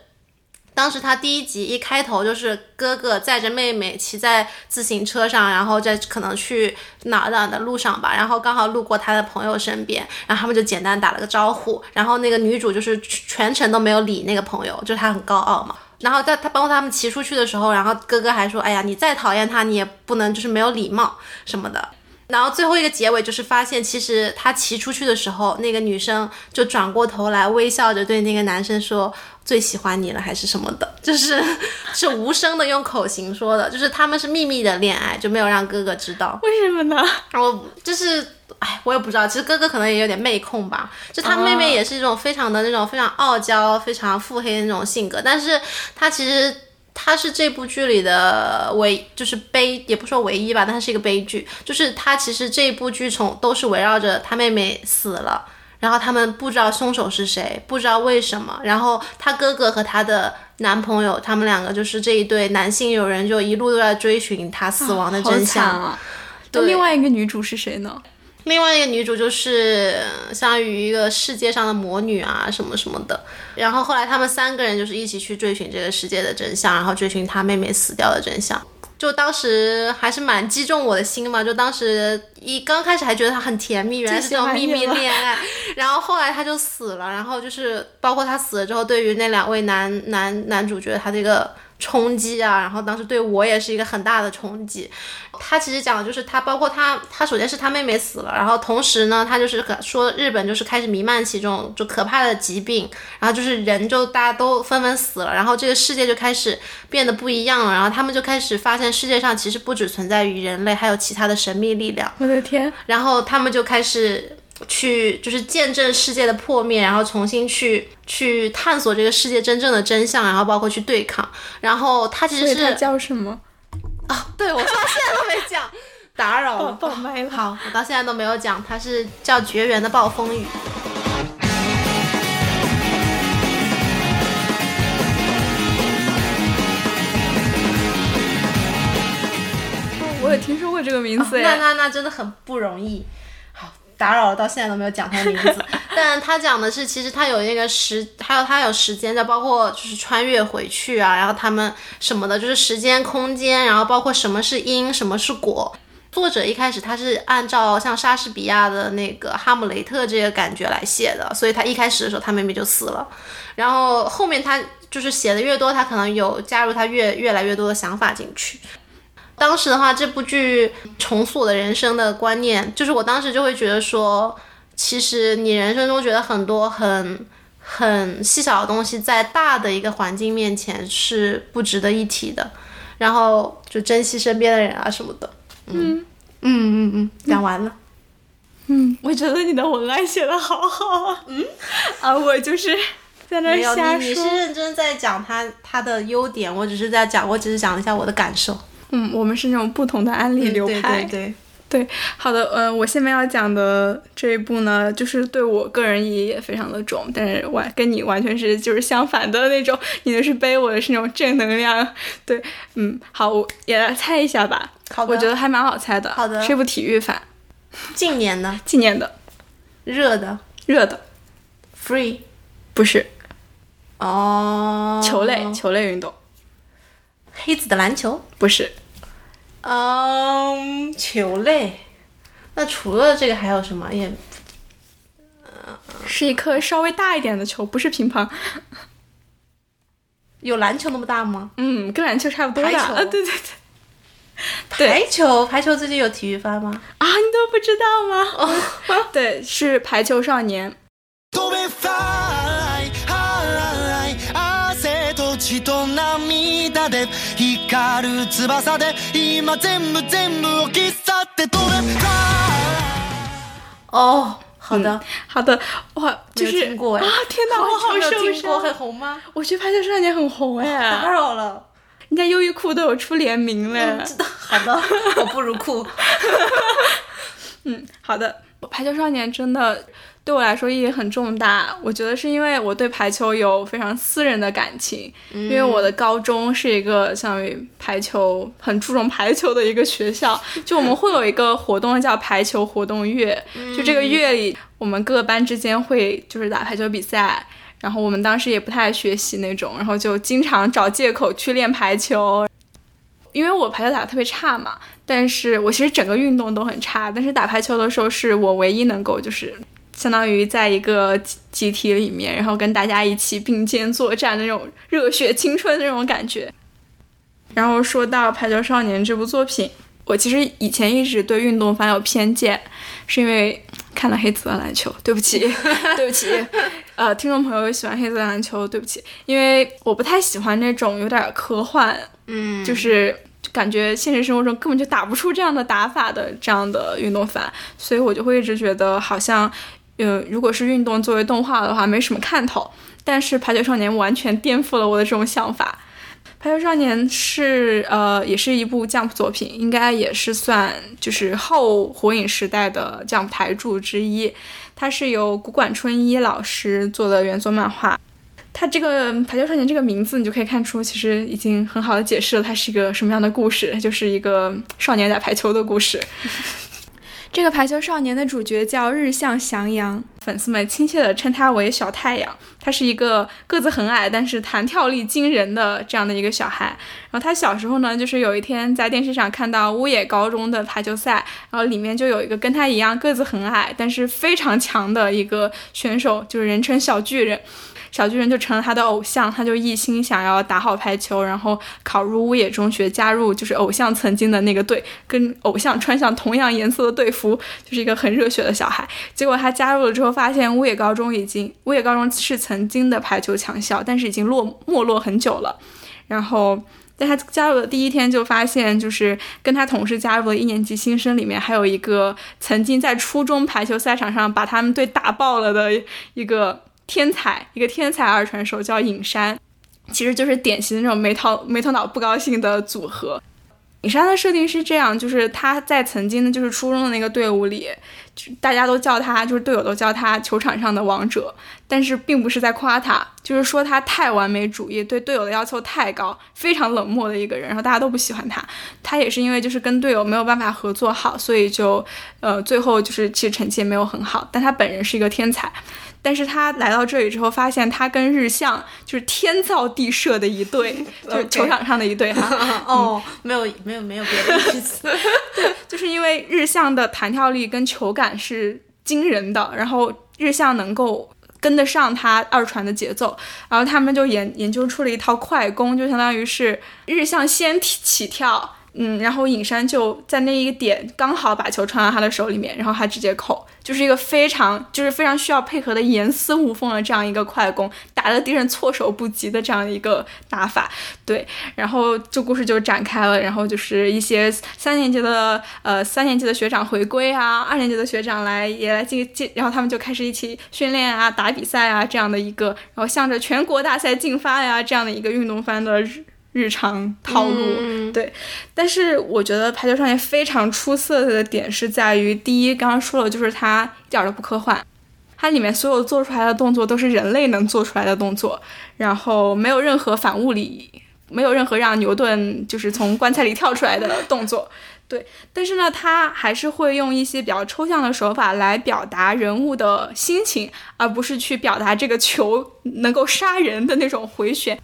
当时他第一集一开头就是哥哥载着妹妹骑在自行车上，然后在可能去哪哪的路上吧，然后刚好路过他的朋友身边，然后他们就简单打了个招呼，然后那个女主就是全程都没有理那个朋友，就是她很高傲嘛。然后在他包括他们骑出去的时候，然后哥哥还说：“哎呀，你再讨厌他，你也不能就是没有礼貌什么的。”然后最后一个结尾就是发现，其实他骑出去的时候，那个女生就转过头来微笑着对那个男生说：“最喜欢你了，还是什么的。”就是 是无声的用口型说的，就是他们是秘密的恋爱，就没有让哥哥知道。为什么呢？我就是，哎，我也不知道，其实哥哥可能也有点妹控吧。就他妹妹也是一种非常的那种非常傲娇、非常腹黑的那种性格，但是他其实他是这部剧里的唯，就是悲，也不说唯一吧，但它是一个悲剧。就是他其实这部剧从都是围绕着他妹妹死了。然后他们不知道凶手是谁，不知道为什么。然后他哥哥和他的男朋友，他们两个就是这一对男性友人，就一路都在追寻他死亡的真相。啊！那另外一个女主是谁呢？另外一个女主就是呃相当于一个世界上的魔女啊，什么什么的。然后后来他们三个人就是一起去追寻这个世界的真相，然后追寻他妹妹死掉的真相。就当时还是蛮击中我的心嘛，就当时一刚开始还觉得他很甜蜜，原来是这种秘密恋爱，然后后来他就死了，然后就是包括他死了之后，对于那两位男男男主角他这个冲击啊，然后当时对我也是一个很大的冲击。他其实讲的就是他，包括他，他首先是他妹妹死了，然后同时呢，他就是说日本就是开始弥漫起这种就可怕的疾病，然后就是人就大家都纷纷死了，然后这个世界就开始变得不一样了，然后他们就开始发现世界上其实不只存在于人类，还有其他的神秘力量，我的天，然后他们就开始去就是见证世界的破灭，然后重新去去探索这个世界真正的真相，然后包括去对抗，然后他其实是叫什么啊？对我到现在都没讲，打扰了。爆麦了。好，我到现在都没有讲，他是叫《绝缘的暴风雨》。我也听说过这个名字那哎。那那真的很不容易。好，打扰了，到现在都没有讲他的名字。但他讲的是，其实他有那个时，还有他有时间的，包括就是穿越回去啊，然后他们什么的，就是时间、空间，然后包括什么是因，什么是果。作者一开始他是按照像莎士比亚的那个《哈姆雷特》这个感觉来写的，所以他一开始的时候他妹妹就死了，然后后面他就是写的越多，他可能有加入他越越来越多的想法进去。当时的话，这部剧重塑我的人生的观念，就是我当时就会觉得说，其实你人生中觉得很多很很细小的东西，在大的一个环境面前是不值得一提的，然后就珍惜身边的人啊什么的。嗯嗯嗯嗯，讲完了。嗯，我觉得你的文案写的好好啊。嗯，啊，我就是在那儿没有瞎你，你是。认真在讲他他的优点，我只是在讲，我只是讲了一下我的感受。嗯，我们是那种不同的安利流对派。对。对，对，好的，呃，我下面要讲的这一部呢，就是对我个人意义也非常的重，但是完跟你完全是就是相反的那种，你的是悲，我的是那种正能量。对，嗯，好，我也来猜一下吧。好的。我觉得还蛮好猜的。好的。是一部体育番，近年的纪念的，热的。热的，free。不是。哦，球类，球类运动，黑子的篮球，不是嗯，球类。那除了这个还有什么？也是一颗稍微大一点的球，不是乒乓，有篮球那么大吗？嗯，跟篮球差不多大。排球啊，对对对。排球，排球最近有体育番吗？啊，你都不知道吗？哦 对，是排球少年。涙で光る翼で今全部全部を切っ去って飛べファ哦，好的，好的，哇，没就是有听过哎啊！天哪，我好没有受听过，很伤。红吗？我觉得排球少年很红打哎，扰了。人家优衣库都有出联名了。知道，好的，我不如酷。嗯，好的，排球少年真的 对我来说意义很重大。我觉得是因为我对排球有非常私人的感情，因为我的高中是一个相当于排球很注重排球的一个学校，就我们会有一个活动叫排球活动月，就这个月里我们各个班之间会就是打排球比赛。然后我们当时也不太爱学习那种，然后就经常找借口去练排球，因为我排球打得特别差嘛，但是我其实整个运动都很差，但是打排球的时候是我唯一能够就是相当于在一个集集体里面，然后跟大家一起并肩作战的那种热血青春的那种感觉。然后说到《排球少年》这部作品，我其实以前一直对运动番有偏见，是因为看了黑子的篮球。对不起，对不起，呃，听众朋友喜欢黑子的篮球，对不起，因为我不太喜欢那种有点科幻，嗯，就是感觉现实生活中根本就打不出这样的打法的这样的运动番，所以我就会一直觉得好像，呃，如果是运动作为动画的话，没什么看头。但是《排球少年》完全颠覆了我的这种想法。《排球少年》是呃，也是一部 Jump 作品，应该也是算就是后火影时代的 Jump 台柱之一。它是由古馆春一老师做的原作漫画。它这个《排球少年》这个名字，你就可以看出，其实已经很好的解释了它是一个什么样的故事，就是一个少年打排球的故事。这个排球少年的主角叫日向翔阳，粉丝们亲切地称他为小太阳。他是一个个子很矮，但是弹跳力惊人的这样的一个小孩。然后他小时候呢，就是有一天在电视上看到乌野高中的排球赛，然后里面就有一个跟他一样个子很矮，但是非常强的一个选手，就是人称小巨人。小巨人就成了他的偶像，他就一心想要打好排球，然后考入乌野中学，加入就是偶像曾经的那个队，跟偶像穿上同样颜色的队服，就是一个很热血的小孩。结果他加入了之后，发现乌野高中已经，乌野高中是曾经的排球强校，但是已经落没落很久了。然后在他加入的第一天就发现，就是跟他同时加入的一年级新生里面，还有一个曾经在初中排球赛场上把他们队打爆了的一个天才，一个天才二传手叫尹山，其实就是典型的那种没头没头脑不高兴的组合。尹山的设定是这样，就是他在曾经的就是初中的那个队伍里，大家都叫他，就是队友都叫他球场上的王者，但是并不是在夸他，就是说他太完美主义，对队友的要求太高，非常冷漠的一个人，然后大家都不喜欢他。他也是因为就是跟队友没有办法合作好，所以就呃最后就是其实成绩也没有很好，但他本人是一个天才。但是他来到这里之后，发现他跟日向就是天造地设的一对，就是球场上的一对哈。哦，没有没有没有别的意思。对就是因为日向的弹跳力跟球感是惊人的，然后日向能够跟得上他二传的节奏，然后他们就研研究出了一套快攻，就相当于是日向先起起跳，嗯，然后尹山就在那一个点刚好把球传到他的手里面，然后他直接扣，就是一个非常就是非常需要配合的严丝无缝的这样一个快攻，打得敌人措手不及的这样一个打法。对，然后这故事就展开了，然后就是一些三年级的呃三年级的学长回归啊，二年级的学长来也来进进，然后他们就开始一起训练啊、打比赛啊这样的一个，然后向着全国大赛进发呀这样的一个运动番的日日常套路。嗯对，但是我觉得《排球少年》非常出色的点是在于，第一，刚刚说了，就是它一点儿都不科幻，它里面所有做出来的动作都是人类能做出来的动作，然后没有任何反物理，没有任何让牛顿就是从棺材里跳出来的动作。对，但是呢，他还是会用一些比较抽象的手法来表达人物的心情，而不是去表达这个球能够杀人的那种回旋。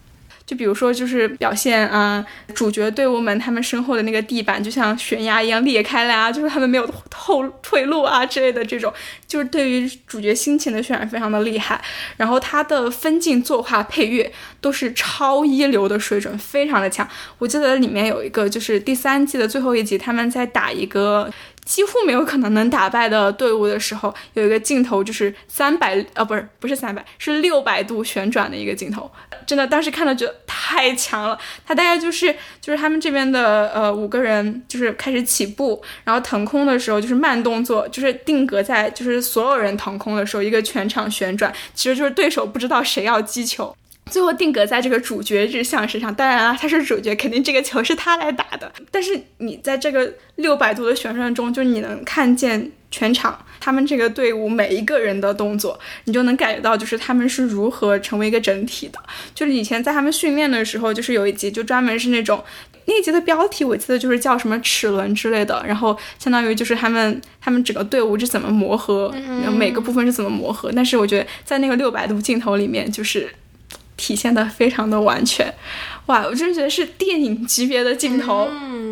就比如说，就是表现啊、主角队伍们他们身后的那个地板就像悬崖一样裂开来啊，就是他们没有后退路啊之类的这种，就是对于主角心情的渲染非常的厉害。然后他的分镜、作画、配乐都是超一流的水准，非常的强。我记得里面有一个就是第三季的最后一集，他们在打一个。几乎没有可能能打败的队伍的时候，有一个镜头就是三百呃不是不是三百是六百度旋转的一个镜头，真的当时看了觉得太强了。他大概就是就是他们这边的呃五个人就是开始起步，然后腾空的时候就是慢动作，就是定格在就是所有人腾空的时候一个全场旋转，其实就是对手不知道谁要击球。最后定格在这个主角日向身上，当然了，他是主角，肯定这个球是他来打的。但是你在这个六百度的旋转中，就你能看见全场他们这个队伍每一个人的动作，你就能感觉到就是他们是如何成为一个整体的。就是以前在他们训练的时候，就是有一集就专门是那种。那一集的标题我记得就是叫什么齿轮之类的，然后相当于就是他们他们整个队伍是怎么磨合，然后每个部分是怎么磨合。但是我觉得在那个六百度镜头里面，就是体现的非常的完全，哇！我真的觉得是电影级别的镜头，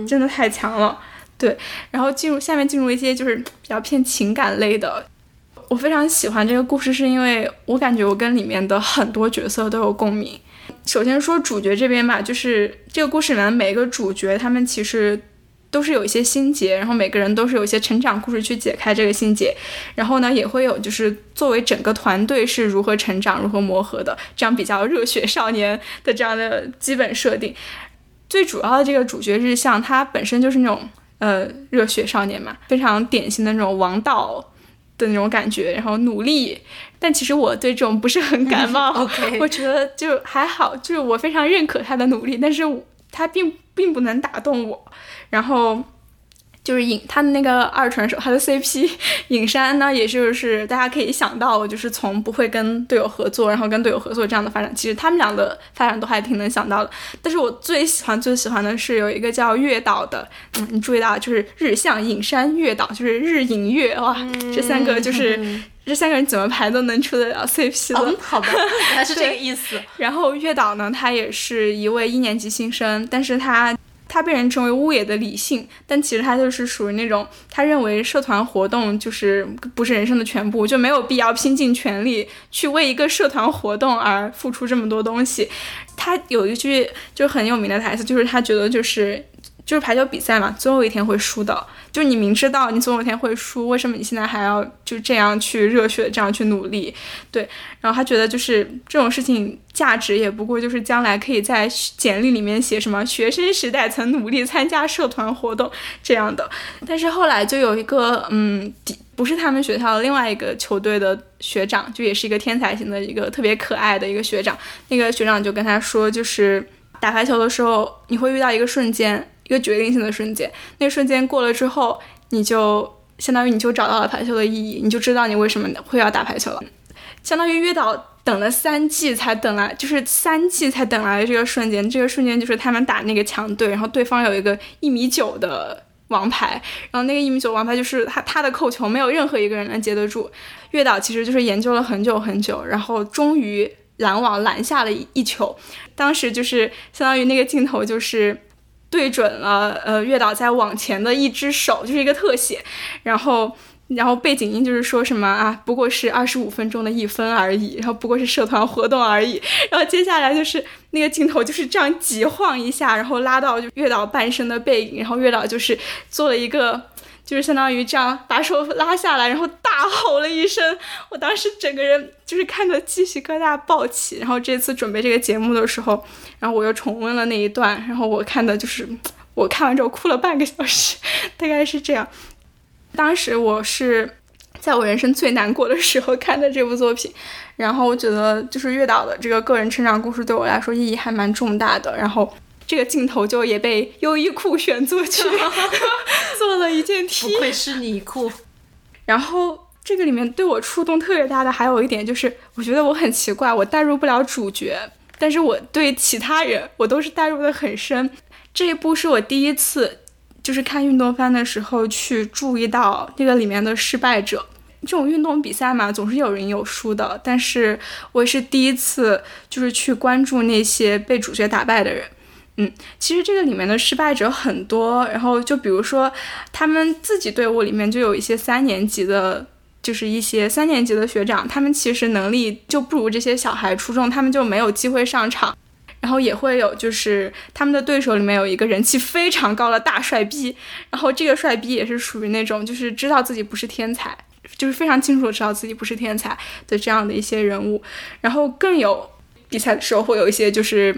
真的太强了。对，然后进入下面进入一些就是比较偏情感类的。我非常喜欢这个故事，是因为我感觉我跟里面的很多角色都有共鸣。首先说主角这边吧，就是这个故事里面的每一个主角，他们其实都是有一些心结，然后每个人都是有一些成长故事去解开这个心结，然后呢也会有就是作为整个团队是如何成长、如何磨合的，这样比较热血少年的这样的基本设定。最主要的这个主角日向，他本身就是那种呃热血少年嘛，非常典型的那种王道的那种感觉，然后努力。但其实我对这种不是很感冒我觉得就还好，就是我非常认可他的努力，但是他并并不能打动我。然后就是影他的那个二传手，他的 CP 影山呢，也就是大家可以想到，就是从不会跟队友合作，然后跟队友合作这样的发展，其实他们俩的发展都还挺能想到的。但是我最喜欢最喜欢的是有一个叫月岛的，嗯，你注意到就是日向影山月岛，就是日影月哇，这三个就是。这三个人怎么排都能出得了 CP 的，嗯，好的，原来是 这个意思。然后月岛呢，他也是一位一年级新生，但是他他被人称为乌野的理性，但其实他就是属于那种他认为社团活动就是不是人生的全部，就没有必要拼尽全力去为一个社团活动而付出这么多东西。他有一句就很有名的台词，就是他觉得就是。就是排球比赛嘛，总有一天会输的。就你明知道你总有一天会输，为什么你现在还要就这样去热血，这样去努力？对，然后他觉得就是这种事情价值也不过就是将来可以在简历里面写什么学生时代曾努力参加社团活动这样的。但是后来就有一个嗯，不是他们学校的另外一个球队的学长，就也是一个天才型的一个特别可爱的一个学长。那个学长就跟他说，就是打排球的时候你会遇到一个瞬间。一个决定性的瞬间，那瞬间过了之后，你就相当于你就找到了排球的意义，你就知道你为什么会要打排球了。相当于约岛等了三季才等来，就是三季才等来的这个瞬间，这个瞬间就是他们打那个强队，然后对方有一个一米九的王牌，然后那个一米九王牌就是他他的扣球没有任何一个人能接得住。月岛其实就是研究了很久很久，然后终于拦网拦下了一球，当时就是相当于那个镜头就是。对准了呃月岛在往前的一只手，就是一个特写，然后然后背景音就是说什么啊，不过是二十五分钟的一分而已，然后不过是社团活动而已，然后接下来就是那个镜头就是这样急晃一下，然后拉到就月岛半身的背影，然后月岛就是做了一个。就是相当于这样把手拉下来，然后大吼了一声，我当时整个人就是看着鸡皮疙瘩爆起。然后这次准备这个节目的时候，然后我又重温了那一段，然后我看的就是我看完之后哭了半个小时，大概是这样。当时我是在我人生最难过的时候看的这部作品，然后我觉得就是月岛的这个个人成长故事对我来说意义还蛮重大的，然后。这个镜头就也被优衣库选作去 做了一件 T，不愧是你库。然后这个里面对我触动特别大的还有一点就是，我觉得我很奇怪，我代入不了主角，但是我对其他人我都是代入的很深。这一部是我第一次就是看运动番的时候去注意到这个里面的失败者。这种运动比赛嘛，总是有人有输的，但是我也是第一次就是去关注那些被主角打败的人。嗯，其实这个里面的失败者很多，然后就比如说他们自己队伍里面就有一些三年级的，就是一些三年级的学长，他们其实能力就不如这些小孩出众，他们就没有机会上场。然后也会有就是他们的对手里面有一个人气非常高的大帅逼，然后这个帅逼也是属于那种就是知道自己不是天才，就是非常清楚的知道自己不是天才的这样的一些人物，然后更有比赛的时候会有一些就是。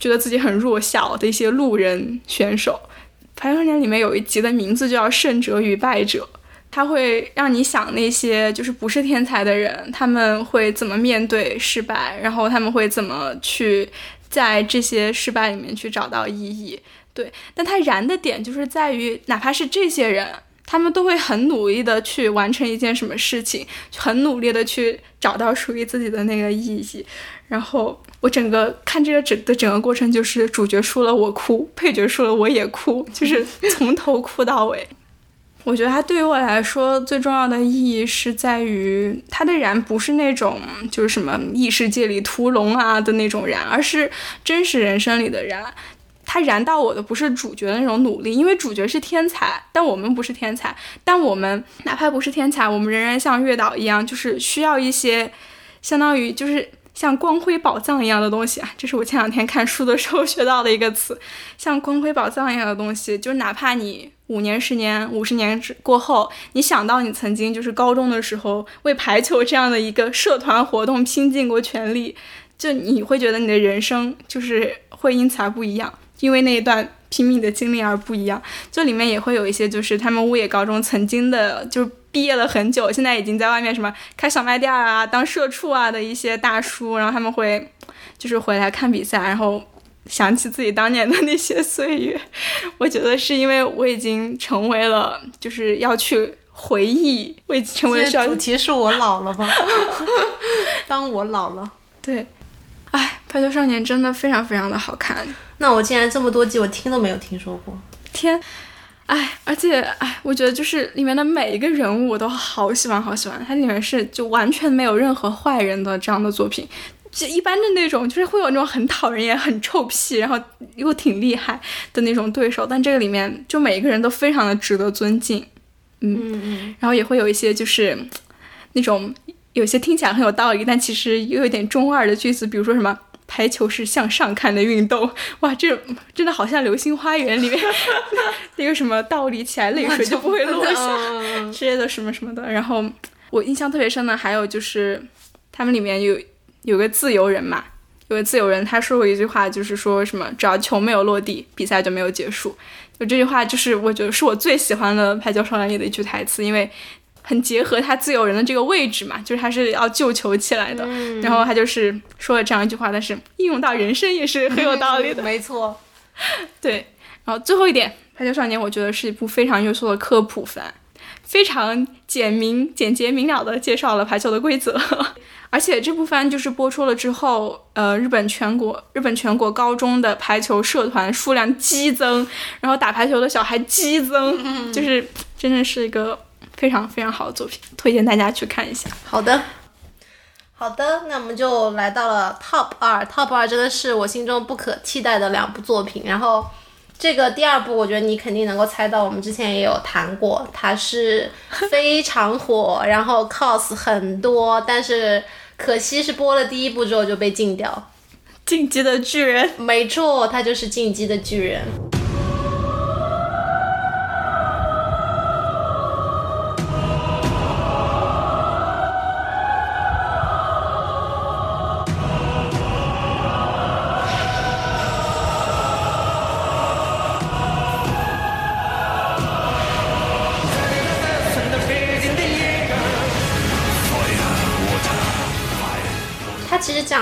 觉得自己很弱小的一些路人选手，《排球少年》里面有一集的名字就叫“胜者与败者”，它会让你想那些就是不是天才的人，他们会怎么面对失败，然后他们会怎么去在这些失败里面去找到意义。对，但它燃的点就是在于，哪怕是这些人，他们都会很努力的去完成一件什么事情，很努力的去找到属于自己的那个意义，然后。我整个看这个整的整个过程，就是主角输了我哭，配角输了我也哭，就是从头哭到尾。我觉得它对于我来说最重要的意义是在于它的燃不是那种就是什么异世界里屠龙啊的那种燃，而是真实人生里的燃。它燃到我的不是主角的那种努力，因为主角是天才，但我们不是天才。但我们哪怕不是天才，我们仍然像月岛一样，就是需要一些相当于就是。像光辉宝藏一样的东西啊，这是我前两天看书的时候 学到的一个词，像光辉宝藏一样的东西，就哪怕你五年、十年、五十年之过后，你想到你曾经就是高中的时候为排球这样的一个社团活动拼尽过全力，就你会觉得你的人生就是会因此而不一样，因为那一段拼命的经历而不一样。这里面也会有一些就是他们乌野高中曾经的，就。毕业了很久，现在已经在外面什么开小卖店啊、当社畜啊的一些大叔，然后他们会就是回来看比赛，然后想起自己当年的那些岁月。我觉得是因为我已经成为了，就是要去回忆，我已经成为主题是我老了吧？当我老了，对，哎，排球少年真的非常非常的好看。那我竟然这么多集我听都没有听说过，天！哎，而且哎，我觉得就是里面的每一个人物我都好喜欢，好喜欢。它里面是就完全没有任何坏人的这样的作品，就一般的那种就是会有那种很讨人厌、很臭屁，然后又挺厉害的那种对手。但这个里面就每一个人都非常的值得尊敬，嗯嗯，然后也会有一些就是那种有些听起来很有道理，但其实又有点中二的句子，比如说什么。排球是向上看的运动，哇，这真的好像《流星花园》里面 那个什么倒立起来泪水就不会落下之类的什么什么的。然后我印象特别深的还有就是他们里面有有个自由人嘛，有个自由人他说过一句话，就是说什么只要球没有落地，比赛就没有结束。就这句话就是我觉得是我最喜欢的《排球少年》里的一句台词，因为。很结合他自由人的这个位置嘛，就是他是要救球起来的，然后他就是说了这样一句话，但是应用到人生也是很有道理的，没错。对，然后最后一点，《排球少年》我觉得是一部非常优秀的科普番，非常简明、简洁明了的介绍了排球的规则，而且这部番就是播出了之后，呃，日本全国日本全国高中的排球社团数量激增，然后打排球的小孩激增，就是真的是一个。非常非常好的作品，推荐大家去看一下。好的，好的，那我们就来到了 Top 二，Top 二真的是我心中不可替代的两部作品。然后这个第二部，我觉得你肯定能够猜到，我们之前也有谈过，它是非常火，然后 cos 很多，但是可惜是播了第一部之后就被禁掉。进击的巨人，没错，它就是《进击的巨人》。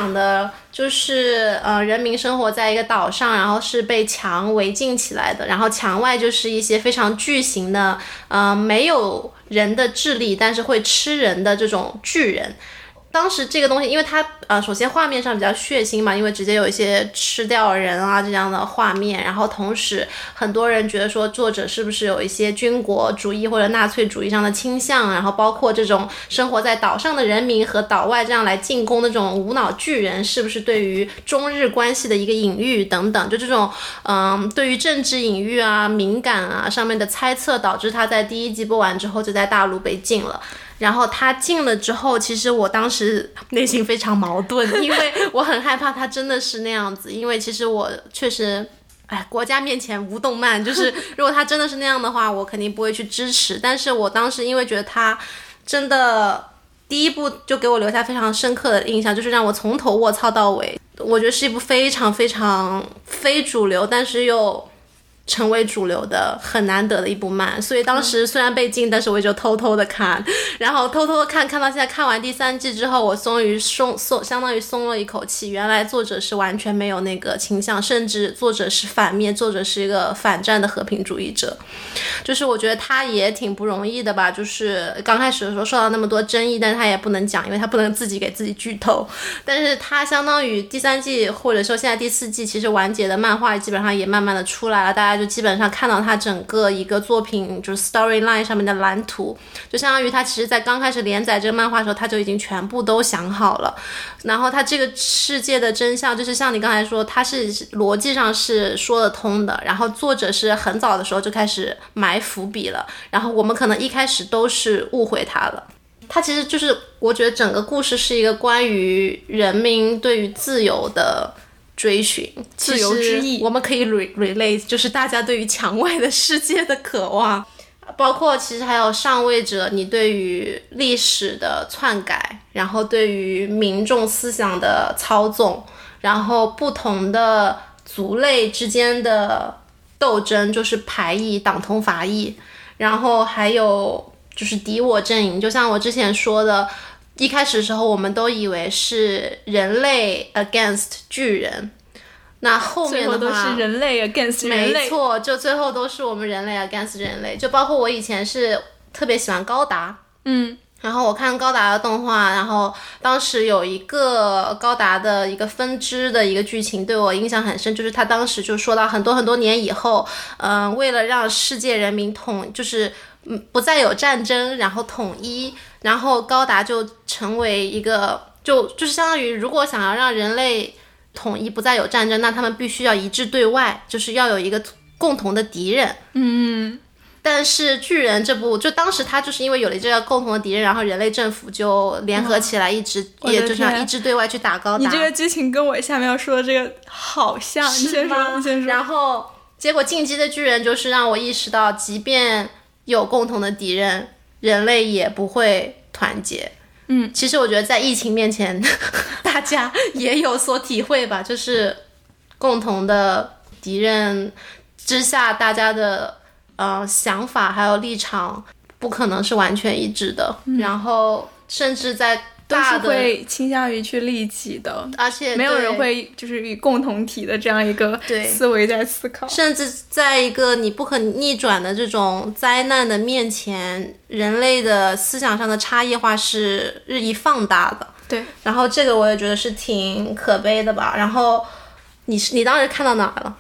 讲的就是，呃，人民生活在一个岛上，然后是被墙围禁起来的，然后墙外就是一些非常巨型的，呃，没有人的智力，但是会吃人的这种巨人。当时这个东西，因为它呃，首先画面上比较血腥嘛，因为直接有一些吃掉人啊这样的画面，然后同时很多人觉得说作者是不是有一些军国主义或者纳粹主义上的倾向，然后包括这种生活在岛上的人民和岛外这样来进攻的这种无脑巨人，是不是对于中日关系的一个隐喻等等，就这种嗯，对于政治隐喻啊、敏感啊上面的猜测，导致他在第一季播完之后就在大陆被禁了。然后他进了之后，其实我当时内心非常矛盾，因为我很害怕他真的是那样子，因为其实我确实。哎，国家面前无动漫，就是 如果他真的是那样的话，我肯定不会去支持。但是我当时因为觉得他真的第一部就给我留下非常深刻的印象，就是让我从头卧槽到尾。我觉得是一部非常非常非主流，但是又成为主流的很难得的一部漫，所以当时虽然被禁，但是我也就偷偷的看，然后偷偷的看，看到现在看完第三季之后，我终于松松，相当于松了一口气。原来作者是完全没有那个倾向，甚至作者是反面，作者是一个反战的和平主义者。就是我觉得他也挺不容易的吧，就是刚开始的时候受到那么多争议，但是他也不能讲，因为他不能自己给自己剧透。但是他相当于第三季或者说现在第四季，其实完结的漫画基本上也慢慢的出来了，大家就基本上看到他整个一个作品就是 storyline 上面的蓝图，就相当于他其实在刚开始连载这个漫画的时候，他就已经全部都想好了。然后他这个世界的真相，就是像你刚才说，他是逻辑上是说得通的。然后作者是很早的时候就开始埋伏笔了，然后我们可能一开始都是误会他了。他其实就是，我觉得整个故事是一个关于人民对于自由的追寻，自由之意。我们可以 re relate，就是大家对于墙外的世界的渴望。包括其实还有上位者，你对于历史的篡改，然后对于民众思想的操纵，然后不同的族类之间的斗争，就是排异、党同伐异，然后还有就是敌我阵营，就像我之前说的，一开始的时候我们都以为是人类 against 巨人，那后面的话是人类 against 人类。没错，就最后都是我们人类 against 人类。就包括我以前是特别喜欢高达，嗯，然后我看高达的动画，然后当时有一个高达的一个分支的一个剧情对我印象很深，就是他当时就说到很多很多年以后，嗯、为了让世界人民统，就是嗯不再有战争，然后统一，然后高达就成为一个，就就是相当于如果想要让人类统一不再有战争，那他们必须要一致对外，就是要有一个共同的敌人。嗯，但是巨人这部，就当时他就是因为有了这个共同的敌人，然后人类政府就联合起来，一直、也就是要一致对外去打高达。你这个剧情跟我下面要说的这个好像，你先说，吗你先说。然后结果进击的巨人就是让我意识到，即便有共同的敌人，人类也不会团结。嗯，其实我觉得在疫情面前，大家也有所体会吧，就是共同的敌人之下，大家的呃想法还有立场不可能是完全一致的，然后甚至在嗯都是，会倾向于去利己的，而且没有人会就是以共同体的这样一个思维在思考。甚至在一个你不可逆转的这种灾难的面前，人类的思想上的差异化是日益放大的。对，然后这个我也觉得是挺可悲的吧。然后你是你当时看到哪儿了？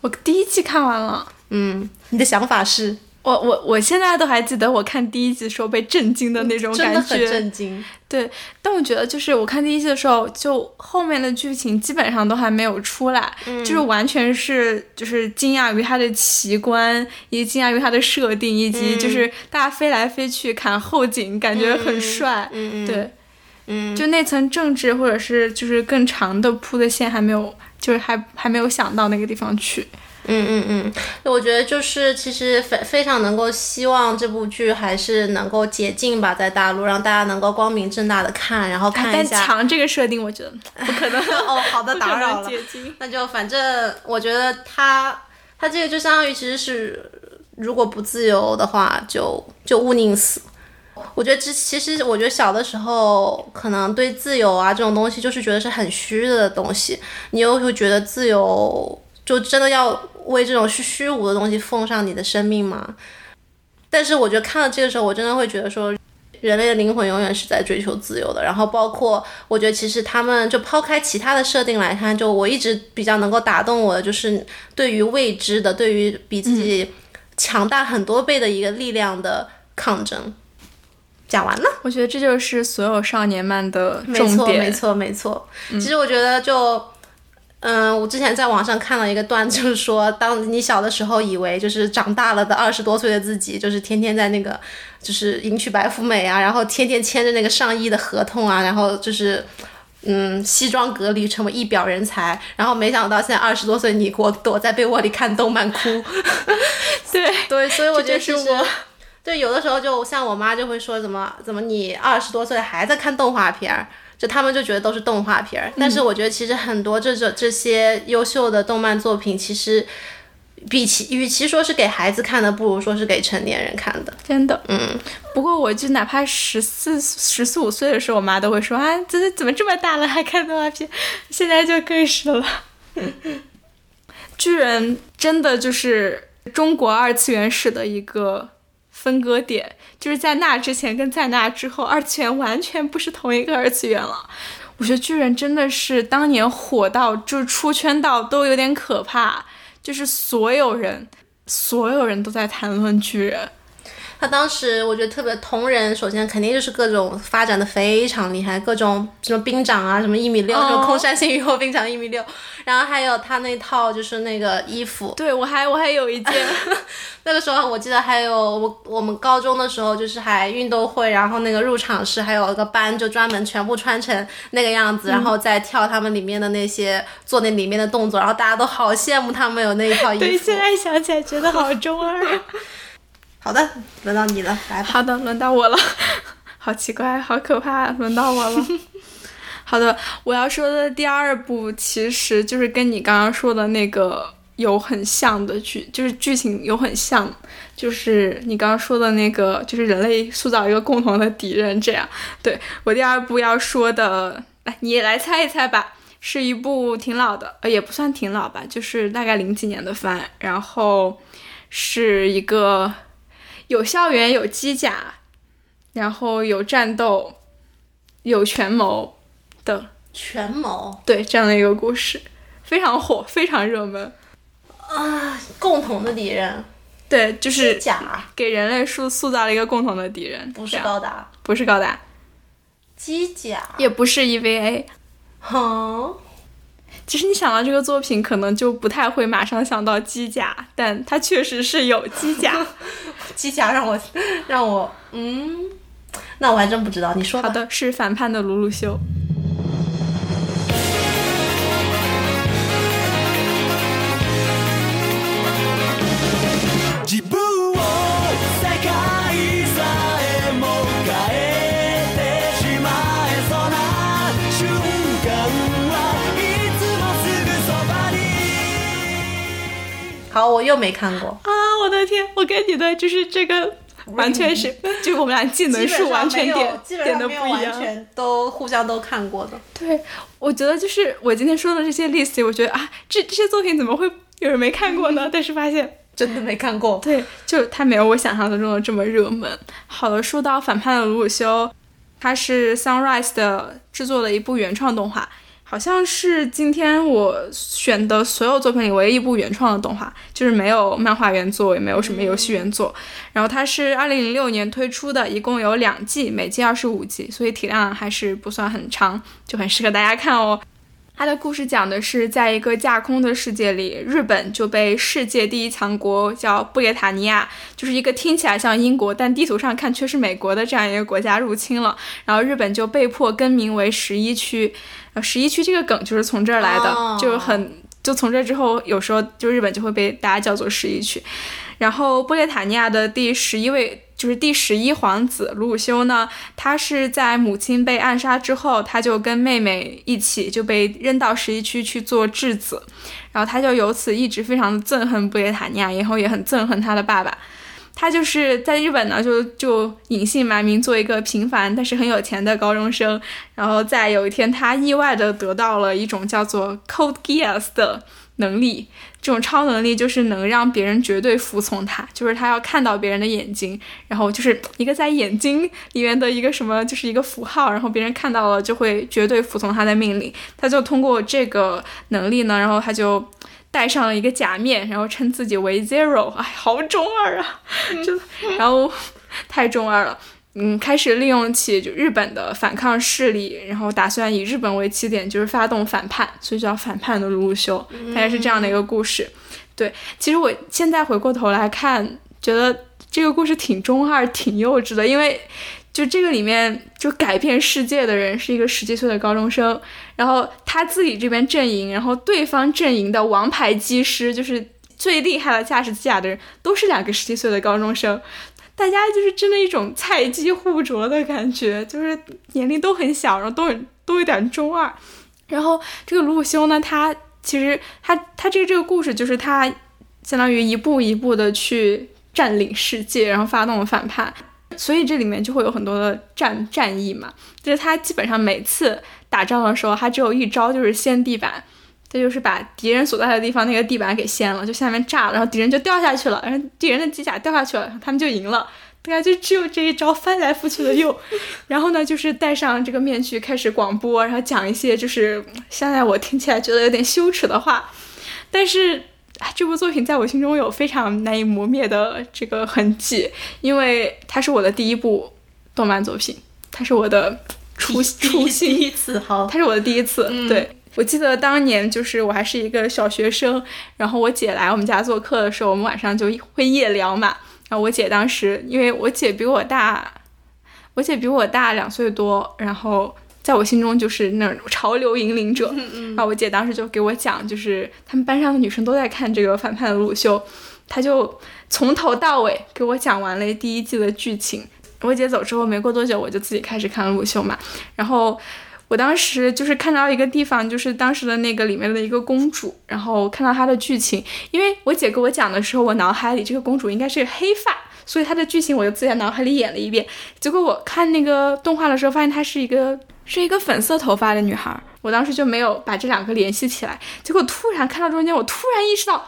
我第一季看完了，嗯，你的想法是？我我我现在都还记得我看第一集的时候被震惊的那种感真的很觉，震惊。对，但我觉得就是我看第一季的时候，就后面的剧情基本上都还没有出来，就是完全是就是惊讶于它的奇观，以及惊讶于它的设定，以及就是大家飞来飞去砍后颈，感觉很帅。对，嗯，就那层政治或者是就是更长的铺的线还没有，就是还还没有想到那个地方去。嗯嗯嗯，我觉得就是其实非非常能够希望这部剧还是能够解禁吧，在大陆让大家能够光明正大的看，然后看一但下。强这个设定，我觉得 不可能，哦，好的，打扰了。那就反正我觉得他他这个就相当于其实是，如果不自由的话，就就勿宁死。我觉得这其实我觉得小的时候可能对自由啊这种东西就是觉得是很虚的东西，你又会觉得自由就真的要为这种虚虚无的东西奉上你的生命吗？但是我觉得看到这个时候，我真的会觉得说，人类的灵魂永远是在追求自由的。然后包括我觉得其实他们就抛开其他的设定来看，就我一直比较能够打动我的，就是对于未知的，对于比自己强大很多倍的一个力量的抗争。讲完了。我觉得这就是所有少年漫的没错，重点。没错，没错。其实我觉得就，嗯，我之前在网上看了一个段，就是说，当你小的时候以为就是长大了的二十多岁的自己，就是天天在那个就是迎娶白富美啊，然后天天签着那个上亿的合同啊，然后就是。嗯，西装革履成为一表人才，然后没想到现在二十多岁，你给我躲在被窝里看动漫哭，对 对，所以我觉得是我对，有的时候就像我妈就会说，怎么怎么你二十多岁还在看动画片儿，就他们就觉得都是动画片儿。但是我觉得其实很多这种这些优秀的动漫作品，其实比其与其说是给孩子看的，不如说是给成年人看的。真的，嗯，不过我就哪怕十四、十四五岁的时候，我妈都会说啊，这怎么这么大了还看动画片？现在就更是了。巨人真的就是中国二次元史的一个分割点，就是在那之前跟在那之后，二次元完全不是同一个二次元了。我觉得巨人真的是当年火到，就是出圈到都有点可怕，就是所有人，所有人都在谈论巨人。他当时我觉得特别同人，首先肯定就是各种发展的非常厉害，各种什么兵长啊，什么一米六，哦什么空山新雨后兵长一米六，然后还有他那套就是那个衣服，对我还我还有一件，那个时候我记得还有我我们高中的时候，就是还运动会，然后那个入场式还有一个班，就专门全部穿成那个样子，然后再跳他们里面的那些做那里面的动作，然后大家都好羡慕他们有那一套衣服对，服现。在想起来觉得好中二啊。好的，轮到你了，来吧。好的，轮到我了，好奇怪，好可怕，轮到我了。好的，我要说的第二部其实就是跟你刚刚说的那个有很像的剧，就是剧情有很像，就是你刚刚说的那个，就是人类塑造一个共同的敌人这样。对我第二部要说的，来你也来猜一猜吧。是一部挺老的，呃，也不算挺老吧，就是大概零几年的番，然后是一个有校园、有机甲，然后有战斗、有权谋的，权谋对这样的一个故事，非常火，非常热门。啊，共同的敌人，对，就是甲给人类塑塑造了一个共同的敌人，不是高达，不是高达，机甲，也不是 EVA。哼，其实你想到这个作品，可能就不太会马上想到机甲，但它确实是有机甲。机甲让我让我嗯，那我还真不知道，你说。好的，是反叛的鲁鲁修。好，我又没看过，啊，我的天！我跟你的就是这个完全是，就我们俩技能数完全点点的不一样。全都互相都看过的。对，我觉得就是我今天说的这些 list，我觉得啊，这这些作品怎么会有人没看过呢？但是发现真的没看过。对，就它没有我想象中的这么热门。好了，说到反叛的鲁鲁修，它是 Sunrise 的制作的一部原创动画，好像是今天我选的所有作品里唯一一部原创的动画，就是没有漫画原作，也没有什么游戏原作。然后它是二零零六年推出的，一共有两季，每季二十五集，所以体量还是不算很长，就很适合大家看哦。它的故事讲的是，在一个架空的世界里，日本就被世界第一强国叫布列塔尼亚，就是一个听起来像英国，但地图上看却是美国的这样一个国家入侵了，然后日本就被迫更名为十一区。呃，十一区这个梗就是从这儿来的，哦就很就从这之后，有时候就日本就会被大家叫做十一区。然后布列塔尼亚的第十一位就是第十一皇子鲁鲁修呢，他是在母亲被暗杀之后，他就跟妹妹一起就被扔到十一区去做质子，然后他就由此一直非常的憎恨布列塔尼亚，然后也很憎恨他的爸爸。他就是在日本呢，就就隐姓埋名做一个平凡但是很有钱的高中生。然后在有一天，他意外的得到了一种叫做 Cold Geass 的能力。这种超能力就是能让别人绝对服从他，就是他要看到别人的眼睛，然后就是一个在眼睛里面的一个什么，就是一个符号，然后别人看到了就会绝对服从他的命令。他就通过这个能力呢，然后他就戴上了一个假面，然后称自己为 Zero，哎，好中二啊，就然后太中二了。嗯，开始利用起就日本的反抗势力，然后打算以日本为起点，就是发动反叛，所以叫反叛的鲁鲁修，大概是这样的一个故事。对，其实我现在回过头来看，觉得这个故事挺中二、挺幼稚的，因为就这个里面就改变世界的人是一个十几岁的高中生，然后他自己这边阵营，然后对方阵营的王牌机师，就是最厉害的驾驶机甲的人，都是两个十七岁的高中生。大家就是真的一种菜鸡互啄的感觉，就是年龄都很小，然后都很都有点中二。然后这个鲁鲁修呢，他其实他他这个这个故事就是他相当于一步一步的去占领世界，然后发动了反叛，所以这里面就会有很多的战战役嘛。就是他基本上每次打仗的时候，他只有一招就是掀地板。这就是把敌人所在的地方那个地板给掀了，就下面炸了，然后敌人就掉下去了，然后敌人的机甲掉下去了，他们就赢了。大概就只有这一招翻来覆去的用，然后呢，就是戴上这个面具开始广播，然后讲一些就是现在我听起来觉得有点羞耻的话，但是哎这部作品在我心中有非常难以磨灭的这个痕迹，因为它是我的第一部动漫作品，它是我的初初心，第一次好，它是我的第一次，对。我记得当年就是我还是一个小学生，然后我姐来我们家做客的时候，我们晚上就会夜聊嘛。然后我姐当时，因为我姐比我大，我姐比我大两岁多，然后在我心中就是那种潮流引领者。然后我姐当时就给我讲，就是他们班上的女生都在看这个反叛的鲁修，她就从头到尾给我讲完了第一季的剧情。我姐走之后没过多久，我就自己开始看鲁修嘛，然后。我当时就是看到一个地方，就是当时的那个里面的一个公主，然后看到她的剧情，因为我姐给我讲的时候，我脑海里这个公主应该是黑发，所以她的剧情我就自己在脑海里演了一遍。结果我看那个动画的时候，发现她是一个是一个粉色头发的女孩，我当时就没有把这两个联系起来。结果突然看到中间，我突然意识到，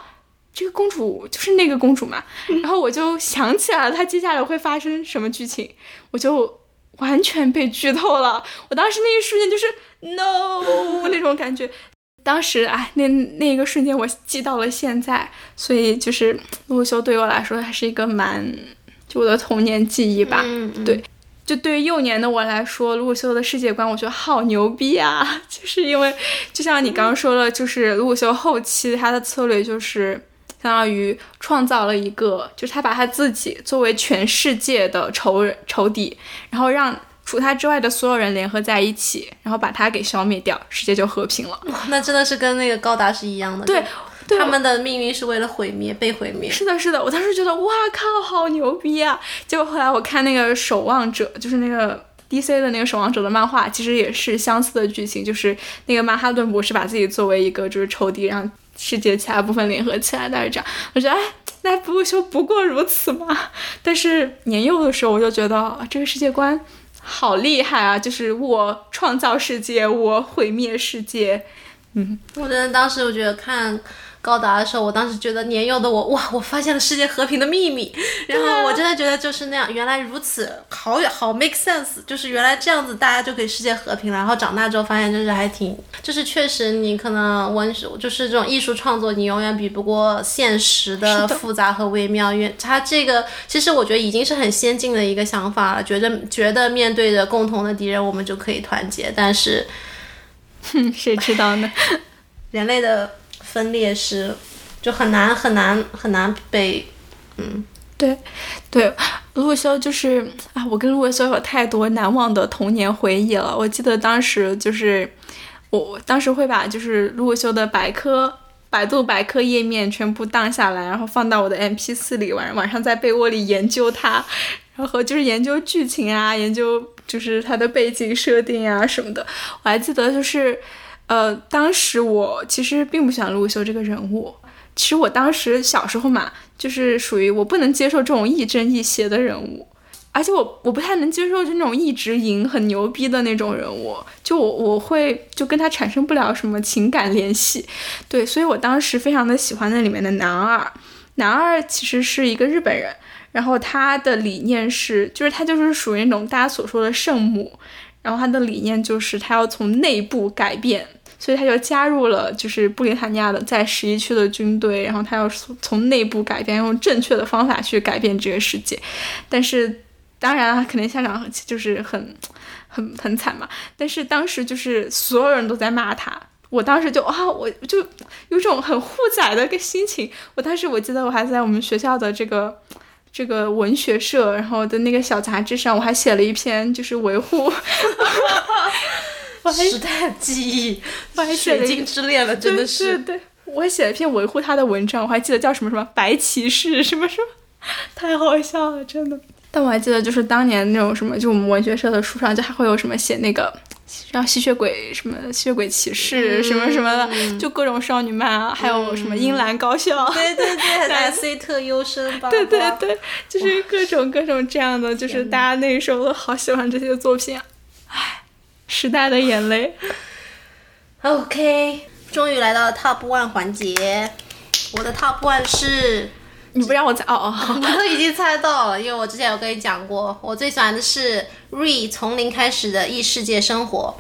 这个公主就是那个公主嘛，然后我就想起来了，她接下来会发生什么剧情，我就。完全被剧透了！我当时那一瞬间就是 no 那种感觉，当时哎，那那一个瞬间我记到了现在，所以就是陆修对我来说还是一个蛮就我的童年记忆吧。嗯嗯对，就对于幼年的我来说，陆修的世界观我觉得好牛逼啊！就是因为就像你刚刚说了，就是陆修后期他的策略就是。相当于创造了一个，就是他把他自己作为全世界的仇人仇敌，然后让除他之外的所有人联合在一起，然后把他给消灭掉，世界就和平了。那真的是跟那个高达是一样的。对对他们的命运是为了毁灭，被毁灭。是的，是的，我当时觉得哇靠，好牛逼啊！结果后来我看那个《守望者》，就是那个 DC 的那个《守望者》的漫画，其实也是相似的剧情，就是那个曼哈顿博士把自己作为一个就是仇敌，然后世界其他部分联合起来，但是这样。我觉得哎，那不就不过如此嘛。但是年幼的时候，我就觉得、这个世界观好厉害啊！就是我创造世界，我毁灭世界，我真的当时我觉得看高达的时候，我当时觉得年幼的我，哇，我发现了世界和平的秘密。然后我真的觉得就是那样，原来如此，好好 make sense，就是原来这样子大家就可以世界和平了。然后长大之后发现就是还挺，就是确实你可能文就是这种艺术创作，你永远比不过现实的复杂和微妙。因为它这个其实我觉得已经是很先进的一个想法了，觉得觉得面对着共同的敌人，我们就可以团结，但是。哼，谁知道呢？人类的分裂是就很难很难很难被嗯对，对，陆修就是啊，我跟陆修有太多难忘的童年回忆了。我记得当时就是我，我当时会把就是陆修的百科。百度百科页面全部荡下来，然后放到我的 MP 4里，晚晚上在被窝里研究它，然后就是研究剧情啊，研究就是它的背景设定啊什么的。我还记得就是，呃，当时我其实并不喜欢陆修这个人物，其实我当时小时候嘛，就是属于我不能接受这种亦正亦邪的人物，而且我我不太能接受就那种一直赢很牛逼的那种人物，就我我会就跟他产生不了什么情感联系，对，所以我当时非常的喜欢那里面的男二，男二其实是一个日本人，然后他的理念是，就是他就是属于那种大家所说的圣母，然后他的理念就是他要从内部改变。所以他就加入了就是布里塔尼亚的在十一区的军队，然后他要从内部改变，用正确的方法去改变这个世界。但是当然了，肯定下场就是很很很惨嘛。但是当时就是所有人都在骂他，我当时就啊，我就有种很护崽的个心情。我当时我记得我还在我们学校的这个。这个文学社，然后的那个小杂志上，我还写了一篇，就是维护，时代的记忆，我还写了一水晶之恋了，真的是。对对对，我还写了一篇维护他的文章，我还记得叫什么什么白骑士什么什么，太好笑了，真的。但我还记得，就是当年那种什么，就我们文学社的书上，就还会有什么写那个，让吸血鬼什么吸血鬼骑士什么什么的，就各种少女漫啊，还有什么英兰高校，对对对，S A 特优生吧。对对对，就是各种各种这样的，就是大家那时候都好喜欢这些作品啊。唉，时代的眼泪。OK，终于来到了 Top One 环节。我的 Top One 是，你不让我猜哦哦，我都已经猜到了，因为我之前有跟你讲过，我最喜欢的是 Re 从零开始的异世界生活。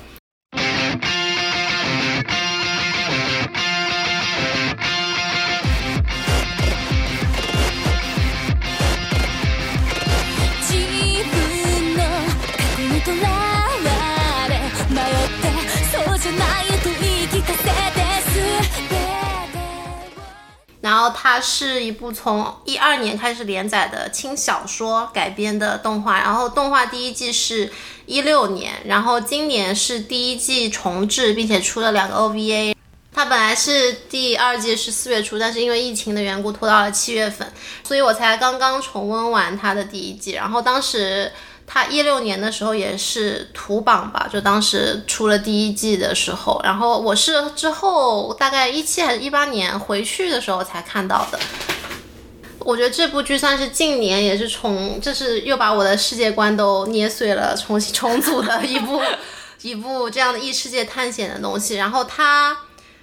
然后它是一部从一二年开始连载的轻小说改编的动画，然后动画第一季是一六年，然后今年是第一季重制，并且出了两个 OVA。它本来是第二季是四月初，但是因为疫情的缘故拖到了七月份，所以我才刚刚重温完它的第一季。然后当时它一六年的时候也是土榜吧，就当时出了第一季的时候，然后我是之后大概一七还是一八年回去的时候才看到的。我觉得这部剧算是近年也是重，就是又把我的世界观都捏碎了，重新重组的一部 一部这样的异世界探险的东西。然后它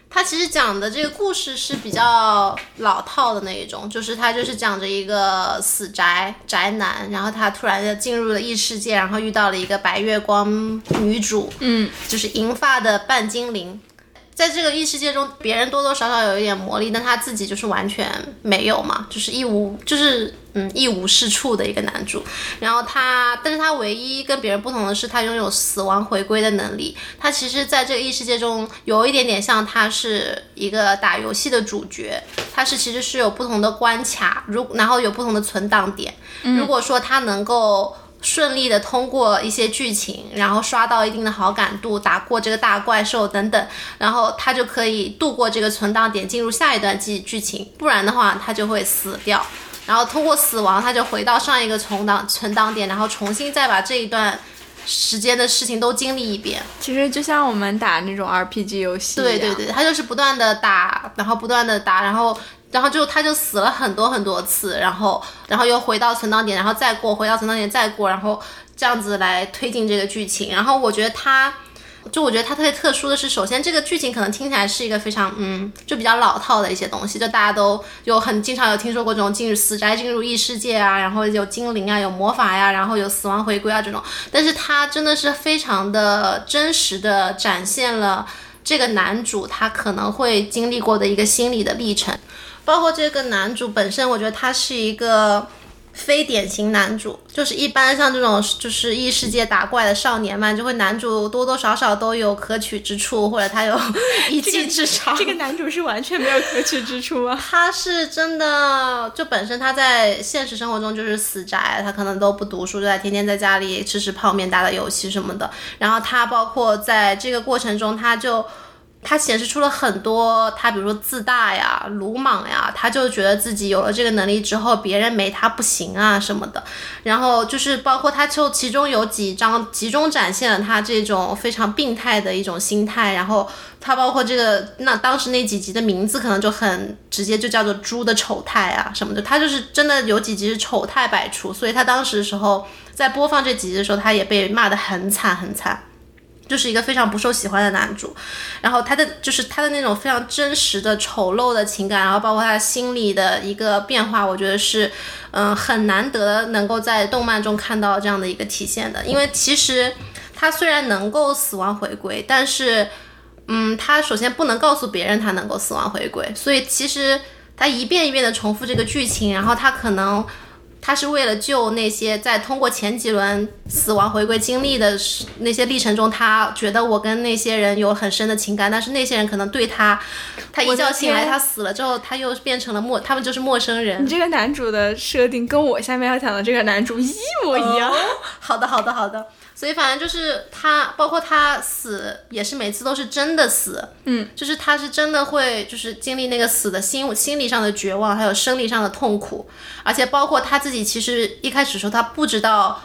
它其实讲的这个故事是比较老套的那一种，就是他就是讲着一个死宅宅男，然后他突然的进入了异世界，然后遇到了一个白月光女主，嗯，就是银发的半精灵。在这个异世界中，别人多多少少有一点魔力，但他自己就是完全没有嘛，就是一无，就是嗯一无是处的一个男主。然后他，但是他唯一跟别人不同的是，他拥有死亡回归的能力。他其实在这个异世界中有一点点像他是一个打游戏的主角，他是其实是有不同的关卡，如然后有不同的存档点。如果说他能够顺利的通过一些剧情，然后刷到一定的好感度，打过这个大怪兽等等，然后他就可以度过这个存档点，进入下一段剧剧情。不然的话，他就会死掉。然后通过死亡，他就回到上一个存档存档点，然后重新再把这一段时间的事情都经历一遍。其实就像我们打那种 RPG 游戏，对对，对，他就是不断的打，然后不断的打，然后然后就他就死了很多很多次，然后然后又回到存档点，然后再过，回到存档点再过，然后这样子来推进这个剧情。然后我觉得他就我觉得它特别特殊的是，首先这个剧情可能听起来是一个非常嗯，就比较老套的一些东西，就大家都有很经常有听说过这种进入死宅进入异世界啊，然后有精灵啊，有魔法呀、然后有死亡回归啊这种，但是它真的是非常的真实的展现了这个男主他可能会经历过的一个心理的历程，包括这个男主本身，我觉得他是一个。非典型男主就是一般像这种就是异世界打怪的少年嘛，就会男主多多少少都有可取之处，或者他有 一技之长。这个男主是完全没有可取之处吗？他是真的，就本身他在现实生活中就是死宅，他可能都不读书，就在天天在家里吃吃泡面、打打游戏什么的。然后他包括在这个过程中，他就。他显示出了很多，他比如说自大呀、鲁莽呀，他就觉得自己有了这个能力之后，别人没他不行啊什么的。然后就是包括他就其中有几章集中展现了他这种非常病态的一种心态。然后他包括这个那当时那几集的名字可能就很直接，就叫做“猪的丑态”啊什么的。他就是真的有几集是丑态百出，所以他当时的时候在播放这几集的时候，他也被骂得很惨很惨。就是一个非常不受喜欢的男主，然后他的就是他的那种非常真实的丑陋的情感，然后包括他心理的一个变化，我觉得是，嗯，很难得能够在动漫中看到这样的一个体现的。因为其实他虽然能够死亡回归，但是，嗯，他首先不能告诉别人他能够死亡回归，所以其实他一遍一遍的重复这个剧情，然后他可能。他是为了救那些在通过前几轮死亡回归经历的那些历程中，他觉得我跟那些人有很深的情感，但是那些人可能对他，他一觉醒来他死了之后，他又变成了陌，他们就是陌生人。你这个男主的设定跟我下面要讲的这个男主一模一样。好的，好的，好的。所以反正就是他，包括他死也是每次都是真的死，嗯，就是他是真的会就是经历那个死的心心理上的绝望，还有生理上的痛苦，而且包括他自己其实一开始说他不知道，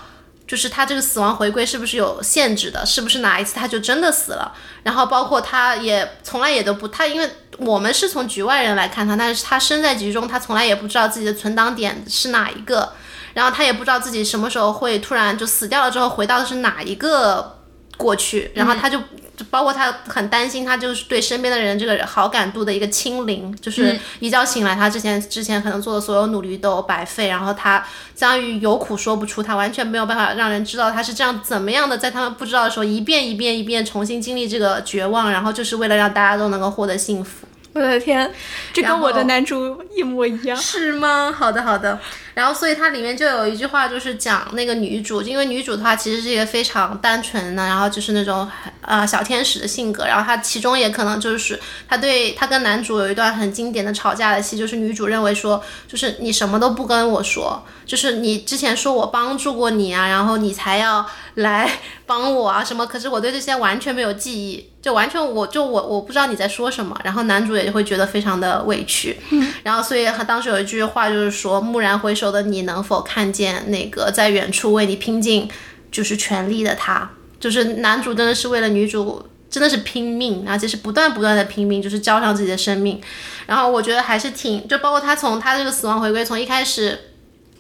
就是他这个死亡回归是不是有限制的，是不是哪一次他就真的死了，然后包括他也从来也都不他因为我们是从局外人来看他，但是他身在局中，他从来也不知道自己的存档点是哪一个。然后他也不知道自己什么时候会突然就死掉了，之后回到的是哪一个过去，然后他就就包括他很担心，他就是对身边的人这个好感度的一个清零，就是一觉醒来，他之前之前可能做的所有努力都白费，然后他相当于有苦说不出，他完全没有办法让人知道他是这样怎么样的，在他们不知道的时候，一遍一遍一遍重新经历这个绝望，然后就是为了让大家都能够获得幸福。我的天，这跟我的男主一模一样。是吗？好的，好的。然后，所以它里面就有一句话，就是讲那个女主，因为女主的话其实是一个非常单纯的，然后就是那种呃小天使的性格。然后她其中也可能就是她对她跟男主有一段很经典的吵架的戏，就是女主认为说，就是你什么都不跟我说，就是你之前说我帮助过你啊，然后你才要来帮我啊什么，可是我对这些完全没有记忆。就完全，我就我我不知道你在说什么，然后男主也会觉得非常的委屈，然后所以他当时有一句话就是说，蓦然回首的你能否看见那个在远处为你拼尽就是全力的他，就是男主真的是为了女主真的是拼命，而且是不断不断的拼命，就是交上自己的生命，然后我觉得还是挺，就包括他从他这个死亡回归从一开始。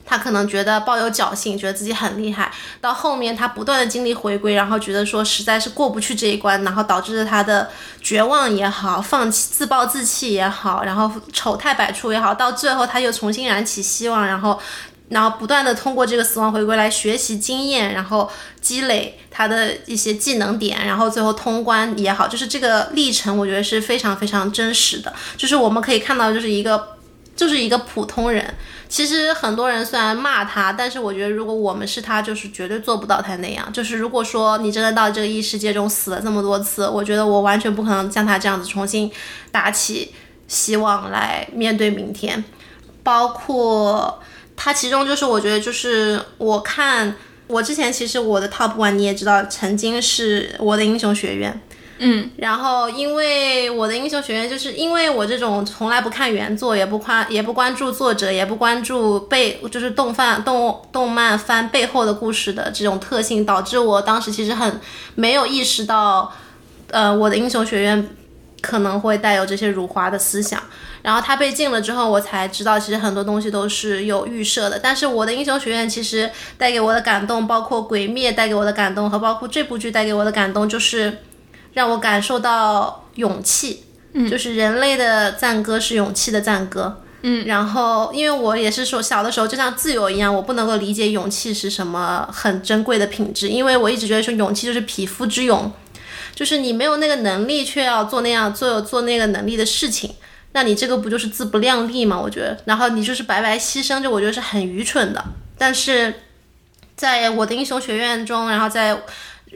他可能觉得抱有侥幸，觉得自己很厉害，到后面他不断的经历回归，然后觉得说实在是过不去这一关，然后导致了他的绝望也好，放弃自暴自弃也好，然后丑态百出也好，到最后他又重新燃起希望，然后，然后不断的通过这个死亡回归来学习经验，然后积累他的一些技能点，然后最后通关也好，就是这个历程，我觉得是非常非常真实的，就是我们可以看到，就是一个就是一个普通人。其实很多人虽然骂他，但是我觉得如果我们是他，就是绝对做不到他那样。就是如果说你真的到这个异世界中死了这么多次，我觉得我完全不可能像他这样子重新打起希望来面对明天。包括他其中就是我觉得就是我看我之前其实我的 top one 你也知道，曾经是我的英雄学院。嗯，然后因为我的英雄学院，就是因为我这种从来不看原作，也不夸，也不关注作者，也不关注背，就是动漫动动漫番背后的故事的这种特性，导致我当时其实很没有意识到，呃，我的英雄学院可能会带有这些辱华的思想。然后它被禁了之后，我才知道其实很多东西都是有预设的。但是我的英雄学院其实带给我的感动，包括鬼灭带给我的感动，和包括这部剧带给我的感动，就是。让我感受到勇气，嗯，就是人类的赞歌是勇气的赞歌。嗯，然后因为我也是说小的时候就像自由一样，我不能够理解勇气是什么很珍贵的品质，因为我一直觉得说勇气就是匹夫之勇，就是你没有那个能力却要做那样做做那个能力的事情，那你这个不就是自不量力吗？我觉得，然后你就是白白牺牲，就我觉得是很愚蠢的。但是在我的英雄学院中，然后在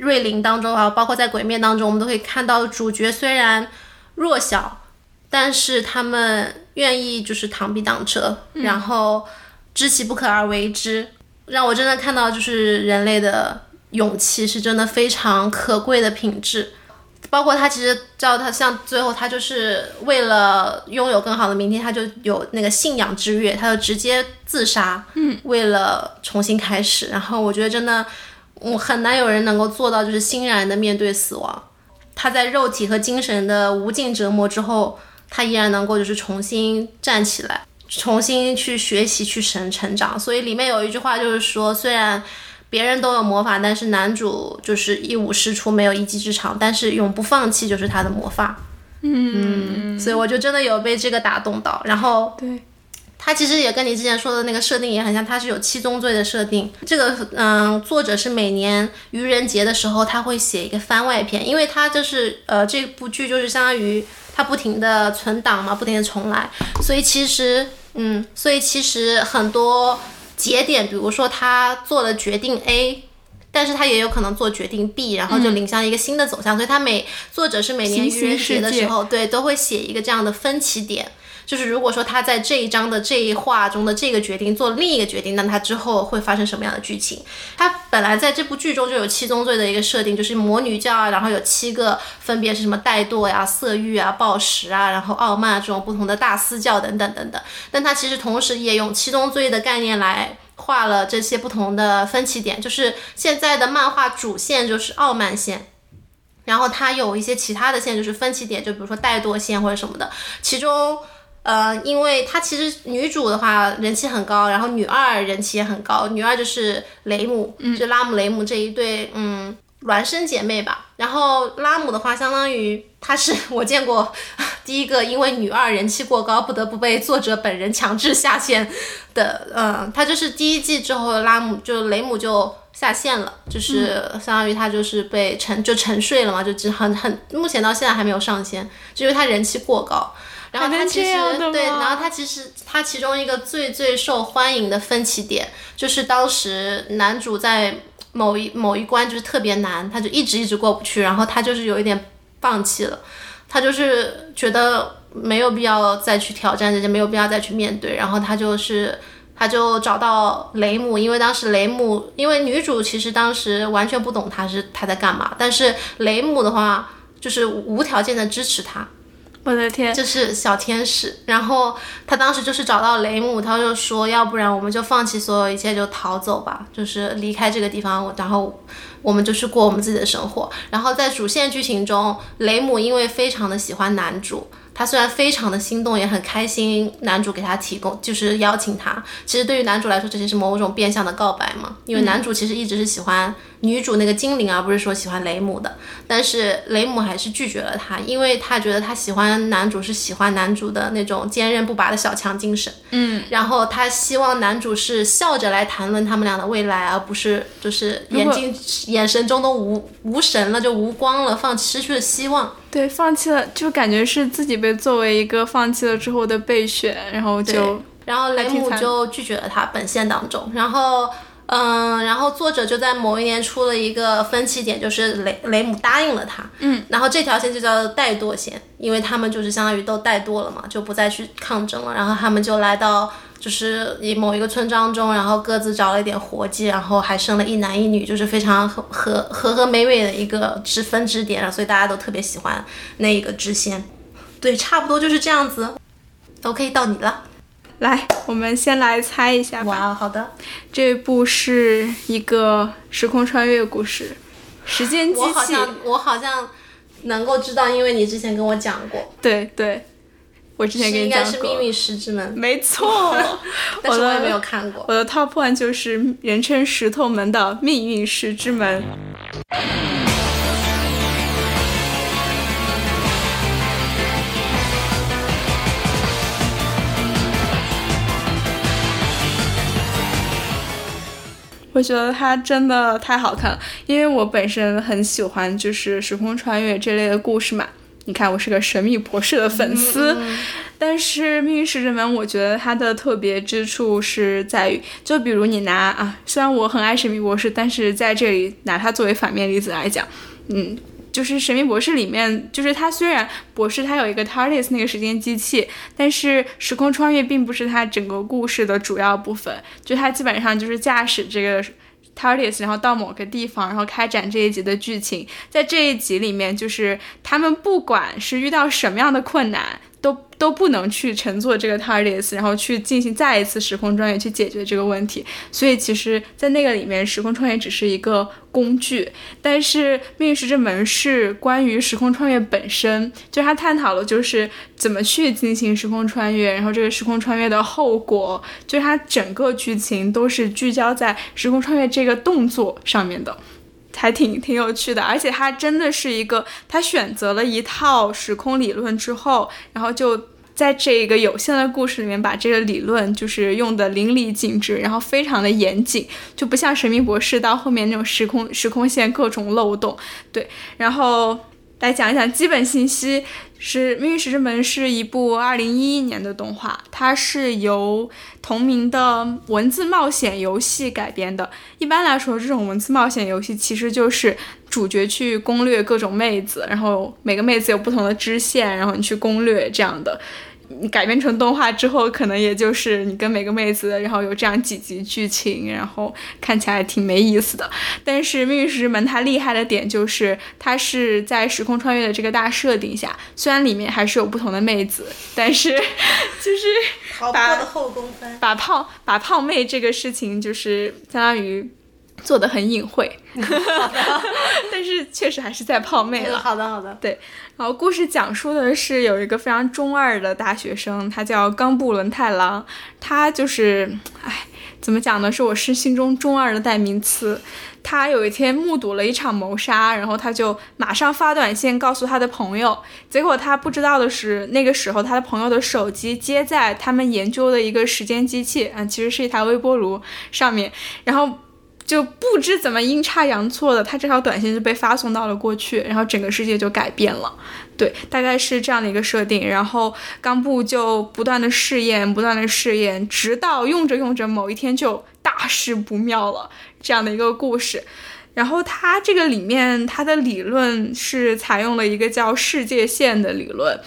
瑞灵当中啊，包括在鬼灭当中，我们都可以看到主角虽然弱小，但是他们愿意就是螳臂挡车，然后知其不可而为之，让我真的看到就是人类的勇气是真的非常可贵的品质。包括他其实叫他像最后他就是为了拥有更好的明天，他就有那个信仰之跃，他就直接自杀，嗯，为了重新开始。然后我觉得真的，我很难有人能够做到就是欣然的面对死亡。他在肉体和精神的无尽折磨之后，他依然能够就是重新站起来，重新去学习去成成长。所以里面有一句话就是说，虽然。别人都有魔法，但是男主就是一无是处，没有一技之长，但是永不放弃就是他的魔法。嗯，所以我就真的有被这个打动到。然后，对，他其实也跟你之前说的那个设定也很像，它是有七宗罪的设定。这个，嗯，作者是每年愚人节的时候他会写一个番外篇，因为他就是呃这部剧就是相当于他不停的存档嘛，不停的重来，所以其实，嗯，所以其实很多。节点，比如说他做了决定 A，但是他也有可能做决定 B，然后就领向一个新的走向。所以他每作者是每年愚人节的时候，对，都会写一个这样的分歧点。就是如果说他在这一章的这一话中的这个决定做另一个决定，那他之后会发生什么样的剧情？他本来在这部剧中就有七宗罪的一个设定，就是魔女教啊，然后有七个分别是什么怠惰呀、色欲啊、暴食啊，然后傲慢啊这种不同的大私教等等等等。但他其实同时也用七宗罪的概念来画了这些不同的分歧点，就是现在的漫画主线就是傲慢线。然后它有一些其他的线，就是分歧点，就比如说怠惰线或者什么的，其中。呃，因为她其实女主的话人气很高，然后女二人气也很高。女二就是雷姆，就拉姆雷姆这一对，嗯，孪生姐妹吧。然后拉姆的话，相当于她是我见过第一个因为女二人气过高，不得不被作者本人强制下线的。嗯，她就是第一季之后，拉姆就雷姆就下线了，就是相当于她就是被沉就沉睡了嘛，就只很很目前到现在还没有上线，就因为她人气过高。然后他其实对，然后他其实他其中一个最最受欢迎的分歧点，就是当时男主在某一某一关就是特别难，他就一直一直过不去，然后他就是有一点放弃了，他就是觉得没有必要再去挑战这些，没有必要再去面对，然后他就是他就找到雷姆，因为当时雷姆因为女主其实当时完全不懂他是他在干嘛，但是雷姆的话就是无条件的支持他。我的天，就是小天使。然后他当时就是找到雷姆，他就说，要不然我们就放弃所有一切，就逃走吧，就是离开这个地方。然后我们就是过我们自己的生活。然后在主线剧情中，雷姆因为非常的喜欢男主。他虽然非常的心动，也很开心，男主给他提供就是邀请他。其实对于男主来说，这些是某种变相的告白嘛？因为男主其实一直是喜欢女主那个精灵，而不是说喜欢雷姆的。但是雷姆还是拒绝了他，因为他觉得他喜欢男主是喜欢男主的那种坚韧不拔的小强精神。嗯，然后他希望男主是笑着来谈论他们俩的未来，而不是就是眼睛眼神中都无无神了，就无光了，放失去了希望。对，放弃了，就感觉是自己被作为一个放弃了之后的备选，然后就，然后雷姆就拒绝了他。本线当中，然后，嗯，然后作者就在某一年出了一个分歧点，就是雷雷姆答应了他，嗯，然后这条线就叫怠惰线，因为他们就是相当于都怠惰了嘛，就不再去抗争了，然后他们就来到。就是以某一个村庄中，然后各自找了一点活计，然后还生了一男一女，就是非常和和和和美美的一个支分支点，所以大家都特别喜欢那一个支线。对，差不多就是这样子。OK，到你了，来，我们先来猜一下吧。哇，好的，这部是一个时空穿越故事，时间机器。我好像我好像能够知道，因为你之前跟我讲过。对对。我之前跟你讲过，应该是《命运石之门》，没错，但是我也没有看过。我的 top one 就是人称石头门的《命运石之门》。我觉得它真的太好看了，因为我本身很喜欢就是时空穿越这类的故事嘛。你看，我是个神秘博士的粉丝，但是《命运石之门》，我觉得它的特别之处是在于，就比如你拿啊，虽然我很爱神秘博士，但是在这里拿它作为反面例子来讲，嗯，就是《神秘博士》里面，就是他虽然博士他有一个 TARDIS 那个时间机器，但是时空穿越并不是他整个故事的主要部分，就他基本上就是驾驶这个 TARDIS，然后到某个地方，然后开展这一集的剧情。在这一集里面，就是他们不管是遇到什么样的困难，都都不能去乘坐这个 TARDIS，然后去进行再一次时空穿越去解决这个问题。所以其实，在那个里面，时空穿越只是一个工具，但是《命运石之门》是关于时空穿越本身，就是它探讨了就是怎么去进行时空穿越，然后这个时空穿越的后果，就是它整个剧情都是聚焦在时空穿越这个动作上面的。还挺挺有趣的，而且他真的是一个，他选择了一套时空理论之后，然后就在这个有限的故事里面把这个理论就是用的淋漓尽致，然后非常的严谨，就不像神秘博士到后面那种时空时空线各种漏洞。对，然后来讲一讲基本信息。是《命运石之门》是一部二零一一年的动画，它是由同名的文字冒险游戏改编的。一般来说，这种文字冒险游戏其实就是主角去攻略各种妹子，然后每个妹子有不同的支线，然后你去攻略这样的。你改编成动画之后，可能也就是你跟每个妹子，然后有这样几集剧情，然后看起来挺没意思的。但是《命运石之门》它厉害的点就是，它是在时空穿越的这个大设定下，虽然里面还是有不同的妹子，但是 就是把后宫番。把胖把胖妹这个事情，就是相当于做的很隐晦，但是确实还是在泡妹了。好的，好的。对然后故事讲述的是有一个非常中二的大学生，他叫冈部伦太郎，他就是，哎，怎么讲呢？是我是心中中二的代名词。他有一天目睹了一场谋杀，然后他就马上发短信告诉他的朋友。结果他不知道的是，那个时候他的朋友的手机接在他们研究的一个时间机器，嗯，其实是一台微波炉上面，然后就不知怎么阴差阳错的，他这条短信就被发送到了过去，然后整个世界就改变了。对，大概是这样的一个设定。然后冈部就不断的试验，不断的试验，直到用着用着，某一天就大事不妙了，这样的一个故事。然后它这个里面，它的理论是采用了一个叫世界线的理论。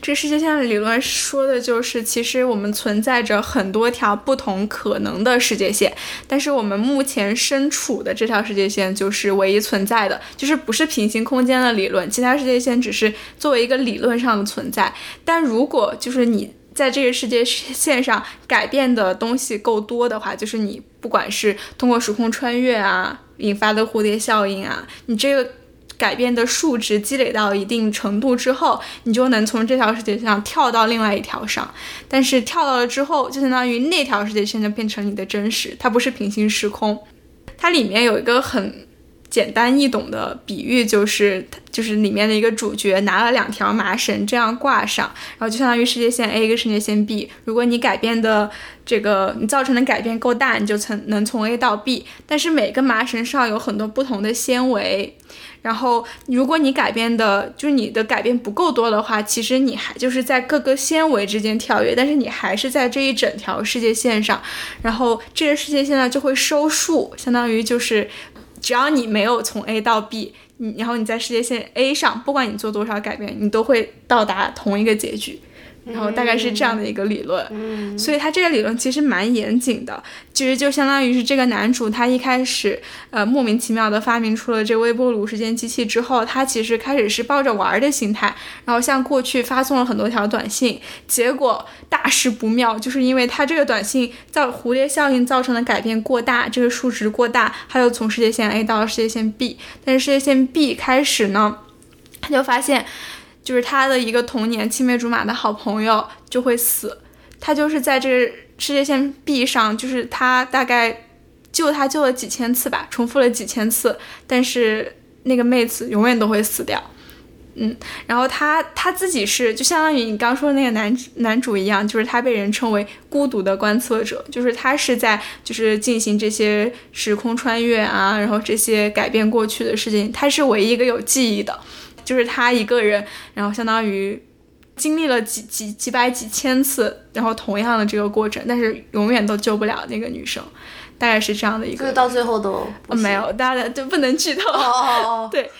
这个世界线的理论说的就是，其实我们存在着很多条不同可能的世界线，但是我们目前身处的这条世界线就是唯一存在的，就是不是平行空间的理论，其他世界线只是作为一个理论上的存在。但如果就是你在这个世界线上改变的东西够多的话，就是你不管是通过时空穿越啊引发的蝴蝶效应啊，你这个。改变的数值积累到一定程度之后，你就能从这条世界上跳到另外一条上。但是跳到了之后，就相当于那条世界线就变成你的真实，它不是平行时空。它里面有一个很简单易懂的比喻，就是就是里面的一个主角拿了两条麻绳这样挂上，然后就相当于世界线 A 跟世界线 B。如果你改变的这个你造成的改变够大，你就从能从 A 到 B。但是每个麻绳上有很多不同的纤维。然后，如果你改变的，就是你的改变不够多的话，其实你还就是在各个纤维之间跳跃，但是你还是在这一整条世界线上。然后这个世界线呢就会收束，相当于就是，只要你没有从 A 到 B，你然后你在世界线 A 上，不管你做多少改变，你都会到达同一个结局。然后大概是这样的一个理论，嗯，所以他这个理论其实蛮严谨的，其实就相当于是这个男主他一开始呃莫名其妙的发明出了这微波炉时间机器之后，他其实开始是抱着玩儿的心态，然后向过去发送了很多条短信，结果大事不妙，就是因为他这个短信造蝴蝶效应造成的改变过大，这个数值过大，他又从世界线 A 到了世界线 B，但是世界线 B 开始呢，他就发现。就是他的一个童年青梅竹马的好朋友就会死，他就是在这个世界线 B 上，就是他大概救他救了几千次吧，重复了几千次，但是那个妹子永远都会死掉。嗯然后他他自己是就相当于你刚说的那个男男主一样，就是他被人称为孤独的观测者，就是他是在就是进行这些时空穿越啊，然后这些改变过去的事情，他是唯一一个有记忆的，就是他一个人，然后相当于经历了几几几百几千次，然后同样的这个过程，但是永远都救不了那个女生，大概是这样的一个。就是到最后都没有，大家就不能剧透。哦哦哦，对，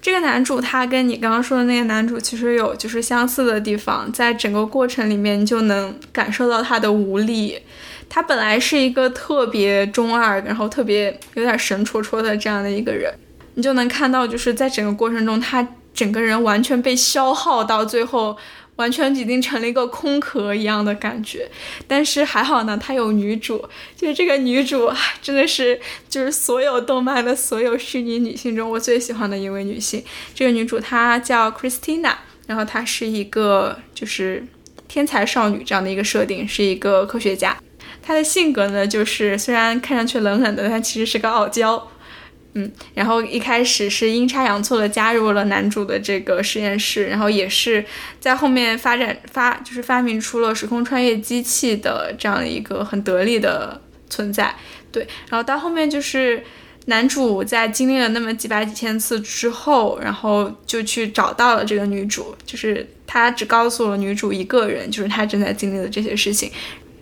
这个男主他跟你刚刚说的那个男主其实有就是相似的地方，在整个过程里面你就能感受到他的无力。他本来是一个特别中二，然后特别有点神戳戳的这样的一个人，你就能看到就是在整个过程中，他整个人完全被消耗到最后。完全已经成了一个空壳一样的感觉，但是还好呢，他有女主，就是这个女主唉真的是就是所有动漫的所有虚拟女性中我最喜欢的一位女性。这个女主她叫 Christina，然后她是一个就是天才少女这样的一个设定，是一个科学家。她的性格呢，就是虽然看上去冷冷的，但其实是个傲娇。嗯，然后一开始是阴差阳错的加入了男主的这个实验室，然后也是在后面发展发就是发明出了时空穿越机器的这样一个很得力的存在。对，然后到后面就是男主在经历了那么几百几千次之后，然后就去找到了这个女主，就是他只告诉了女主一个人，就是他正在经历的这些事情。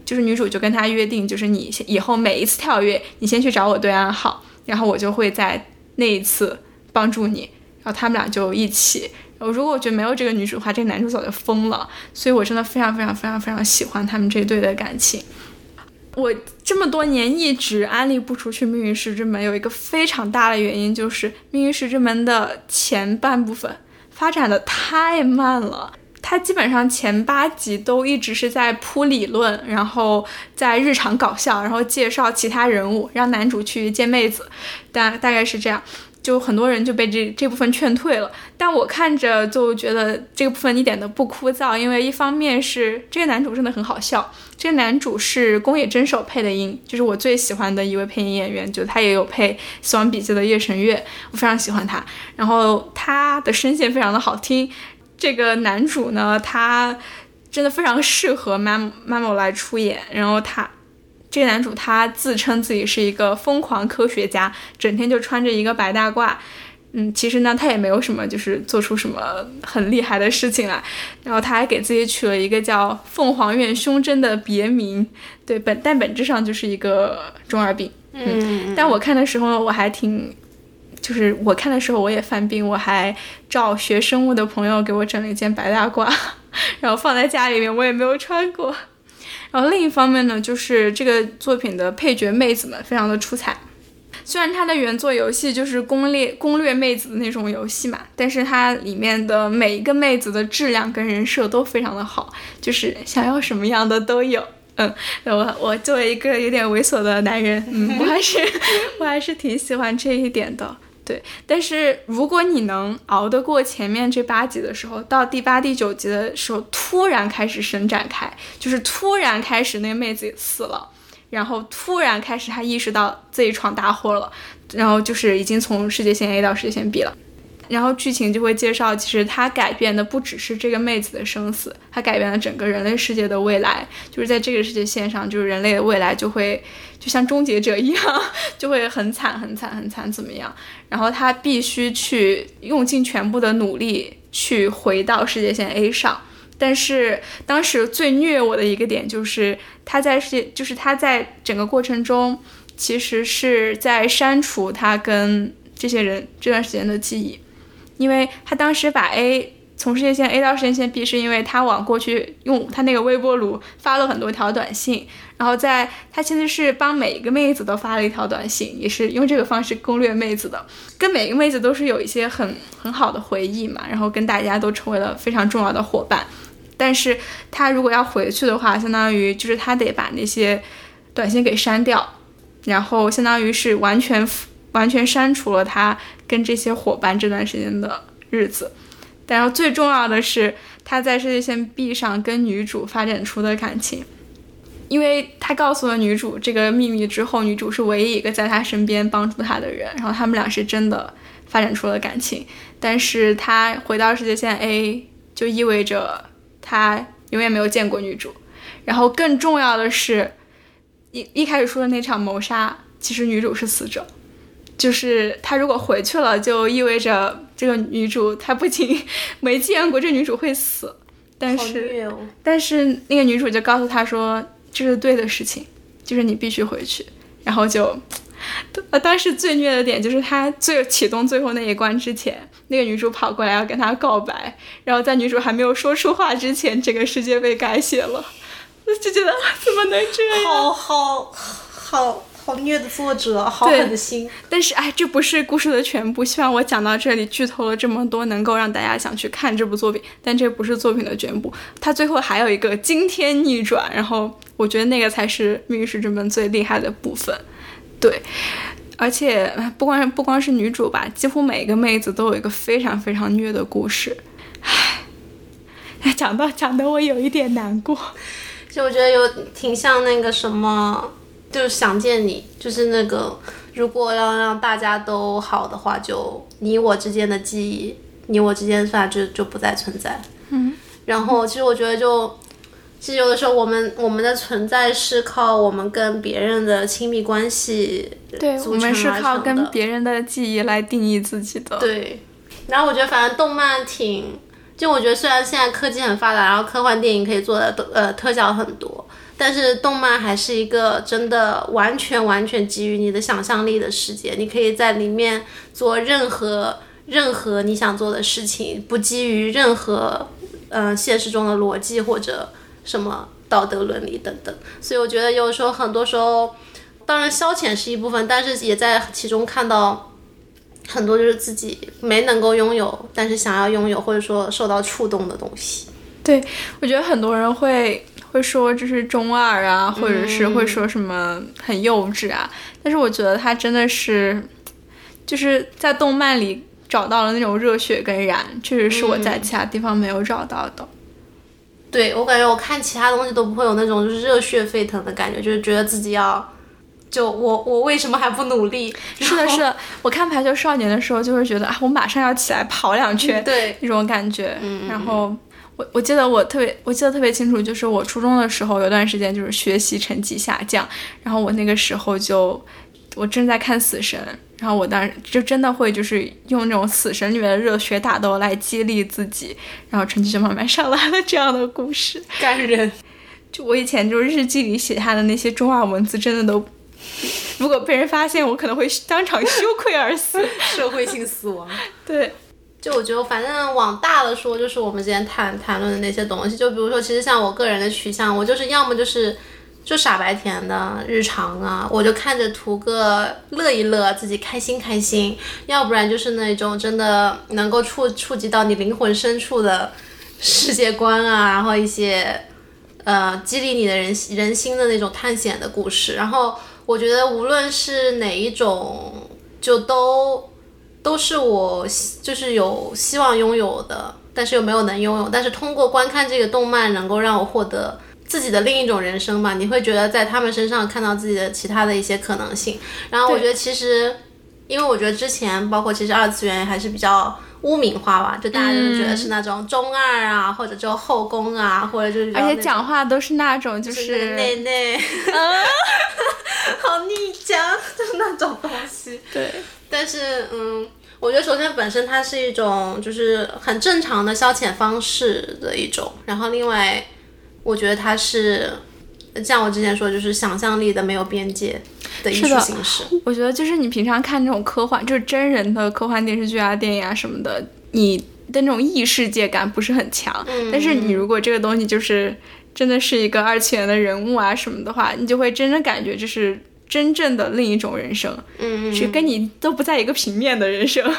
就是女主就跟他约定，就是你以后每一次跳跃，你先去找我对暗号，然后我就会在那一次帮助你，然后他们俩就一起。然后如果我觉得没有这个女主的话，这个男主早就疯了。所以我真的非常非常非常非常喜欢他们这对的感情。我这么多年一直安利不出去《命运石之门》，有一个非常大的原因就是《命运石之门》的前半部分发展的太慢了。他基本上前八集都一直是在铺理论，然后在日常搞笑，然后介绍其他人物，让男主去见妹子，大大概是这样。就很多人就被这这部分劝退了，但我看着就觉得这个部分一点都不枯燥，因为一方面是这个男主真的很好笑，这个男主是宫野真守配的音，就是我最喜欢的一位配音演员，就他也有配《死亡笔记》的夜神月，我非常喜欢他，然后他的声线非常的好听。这个男主呢，他真的非常适合 Mam Mamo 来出演。然后他这个男主他自称自己是一个疯狂科学家，整天就穿着一个白大褂。嗯，其实呢，他也没有什么，就是做出什么很厉害的事情来。然后他还给自己取了一个叫“凤凰院胸针”的别名，对本但本质上就是一个中二病。嗯，但我看的时候，我还挺，就是我看的时候我也犯病，我还找学生物的朋友给我整了一件白大褂，然后放在家里面，我也没有穿过。然后另一方面呢，就是这个作品的配角妹子们非常的出彩。虽然它的原作游戏就是攻略攻略妹子的那种游戏嘛，但是它里面的每一个妹子的质量跟人设都非常的好，就是想要什么样的都有。嗯，我我作为一个有点猥琐的男人，嗯，我还是 我还是挺喜欢这一点的。对，但是如果你能熬得过前面这八集的时候，到第八、第九集的时候，突然开始伸展开，就是突然开始那个妹子也死了，然后突然开始她意识到自己闯大祸了，然后就是已经从世界线 A 到世界线 B 了。然后剧情就会介绍，其实他改变的不只是这个妹子的生死，他改变了整个人类世界的未来。就是在这个世界线上，就是人类的未来就会就像终结者一样，就会很惨、很惨、很惨，怎么样？然后他必须去用尽全部的努力去回到世界线 A 上。但是当时最虐我的一个点就是他在世界，就是他在整个过程中其实是在删除他跟这些人这段时间的记忆。因为他当时把 A 从世界线 A 到世界线 B，是因为他往过去用他那个微波炉发了很多条短信，然后在他其实是帮每一个妹子都发了一条短信，也是用这个方式攻略妹子的，跟每个妹子都是有一些很很好的回忆嘛，然后跟大家都成为了非常重要的伙伴。但是他如果要回去的话，相当于就是他得把那些短信给删掉，然后相当于是完全完全删除了他跟这些伙伴这段时间的日子，然后最重要的是他在世界线 B 上跟女主发展出的感情，因为他告诉了女主这个秘密之后，女主是唯一一个在他身边帮助他的人，然后他们俩是真的发展出了感情，但是他回到世界线 A 就意味着他永远没有见过女主。然后更重要的是，一一开始说的那场谋杀，其实女主是死者。就是他如果回去了，就意味着这个女主她不仅 没见过这女主会死，但是哦。但是那个女主就告诉他说这是对的事情，就是你必须回去，然后就。呃，当时最虐的点就是他最启动最后那一关之前，那个女主跑过来要跟他告白，然后在女主还没有说出话之前，整个世界被改写了，我 就觉得怎么能这样？好好好好虐的作者，好对狠的心。但是哎，这不是故事的全部。希望我讲到这里剧透了这么多，能够让大家想去看这部作品。但这不是作品的全部，它最后还有一个惊天逆转，然后我觉得那个才是《命运石之门》最厉害的部分。对，而且哎不光不光是女主吧，几乎每个妹子都有一个非常非常虐的故事。唉，讲到讲的我有一点难过。就我觉得有挺像那个什么，就是想见你，就是那个如果要让大家都好的话，就你我之间的记忆，你我之间的算就就不再存在。嗯，然后其实我觉得就。其实有的时候，我们我们的存在是靠我们跟别人的亲密关系对，我们是靠跟别人的记忆来定义自己的。对，然后我觉得反正动漫挺，就我觉得虽然现在科技很发达，然后科幻电影可以做的都呃特效很多，但是动漫还是一个真的完全完全基于你的想象力的世界，你可以在里面做任何任何你想做的事情，不基于任何嗯、现实中的逻辑或者什么道德伦理等等，所以我觉得有时候很多时候。当然，消遣是一部分，但是也在其中看到很多就是自己没能够拥有，但是想要拥有或者说受到触动的东西。对，我觉得很多人会会说这是中二啊，或者是会说什么很幼稚啊，但是我觉得他真的是就是在动漫里找到了那种热血跟燃，确实是我在其他地方没有找到的。对我感觉我看其他东西都不会有那种就是热血沸腾的感觉，就是觉得自己要就我我为什么还不努力？是的，是的，我看《排球少年》的时候就会觉得啊，我马上要起来跑两圈，对那种感觉。然后我我记得我特别我记得特别清楚，就是我初中的时候有段时间就是学习成绩下降，然后我那个时候就我正在看《死神》，然后我当时就真的会就是用那种《死神》里面的热血打斗来激励自己，然后成绩就慢慢上来了这样的故事。感人。就我以前就日记里写下的那些中二文字，真的都。如果被人发现，我可能会当场羞愧而死。社会性死亡。对，就我觉得，反正往大了说，就是我们之前谈谈论的那些东西。就比如说，其实像我个人的取向，我就是要么就是就傻白甜的日常啊，我就看着图个乐一乐，自己开心开心；要不然就是那种真的能够触触及到你灵魂深处的世界观啊，然后一些呃激励你的人人心的那种探险的故事。然后我觉得无论是哪一种，就都。都是我希就是有希望拥有的，但是又没有能拥有。但是通过观看这个动漫，能够让我获得自己的另一种人生吧。你会觉得在他们身上看到自己的其他的一些可能性。然后我觉得其实，因为我觉得之前包括其实二次元还是比较污名化吧，就大家就觉得是那种中二啊，或者就后宫啊，或者就是而且讲话都是那种就就是内内，好逆讲，就是那种东西。对但是，嗯，我觉得首先本身它是一种就是很正常的消遣方式的一种，然后另外，我觉得它是像我之前说，就是想象力的没有边界的艺术形式。我觉得就是你平常看那种科幻，就是真人的科幻电视剧啊、电影啊什么的，你的那种异世界感不是很强。但是你如果这个东西就是真的是一个二次元的人物啊什么的话，你就会真正感觉就是真正的另一种人生，嗯，是跟你都不在一个平面的人生。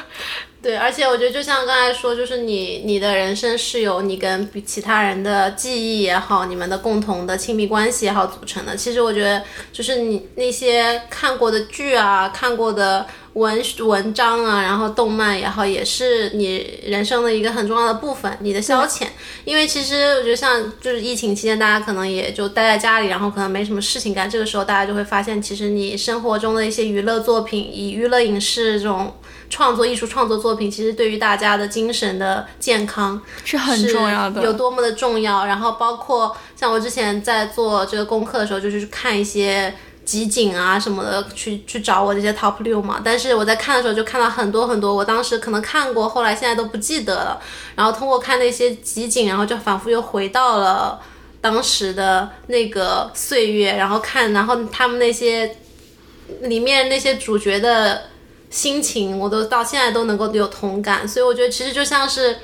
对，而且我觉得就像刚才说，就是你你的人生是由你跟比其他人的记忆也好，你们的共同的亲密关系也好组成的。其实我觉得，就是你那些看过的剧啊，看过的文文章啊，然后动漫也好，也是你人生的一个很重要的部分，你的消遣。因为其实我觉得，像就是疫情期间，大家可能也就待在家里，然后可能没什么事情干，这个时候大家就会发现，其实你生活中的一些娱乐作品，以娱乐影视这种。创作艺术创作作品，其实对于大家的精神的健康是很重要的。有多么的重要。然后包括像我之前在做这个功课的时候，就是去看一些集锦啊什么的，去去找我这些 top 六嘛。但是我在看的时候就看到很多很多，我当时可能看过，后来现在都不记得了。然后通过看那些集锦，然后就仿佛又回到了当时的那个岁月，然后看，然后他们那些里面那些主角的。心情我都到现在都能够有同感，所以我觉得其实就像是，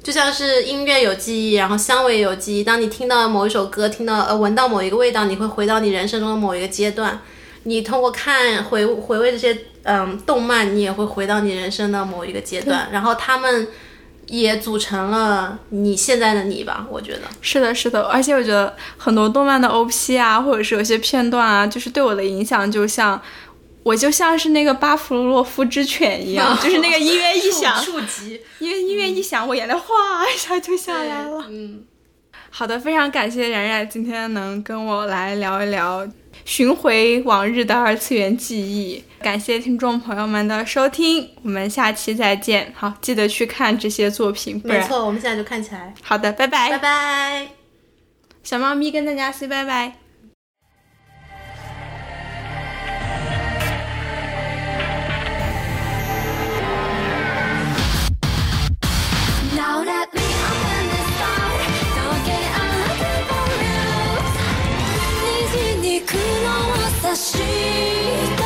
就像是音乐有记忆，然后香味有记忆。当你听到某一首歌，听到呃闻到某一个味道，你会回到你人生中的某一个阶段。你通过看回回味这些嗯动漫，你也会回到你人生的某一个阶段。然后他们也组成了你现在的你吧，我觉得是的，是的。而且我觉得很多动漫的 OP 啊，或者是有些片段啊，就是对我的影响，就像。我就像是那个巴甫洛夫之犬一样，就是那个音乐一响，触及，因为音乐一响，我眼泪哗一下就下来了。嗯，好的，非常感谢冉冉今天能跟我来聊一聊，寻回往日的二次元记忆。感谢听众朋友们的收听，我们下期再见。好，记得去看这些作品，不然没错，我们现在就看起来。好的，拜拜，拜拜。小猫咪跟大家 say 拜拜。を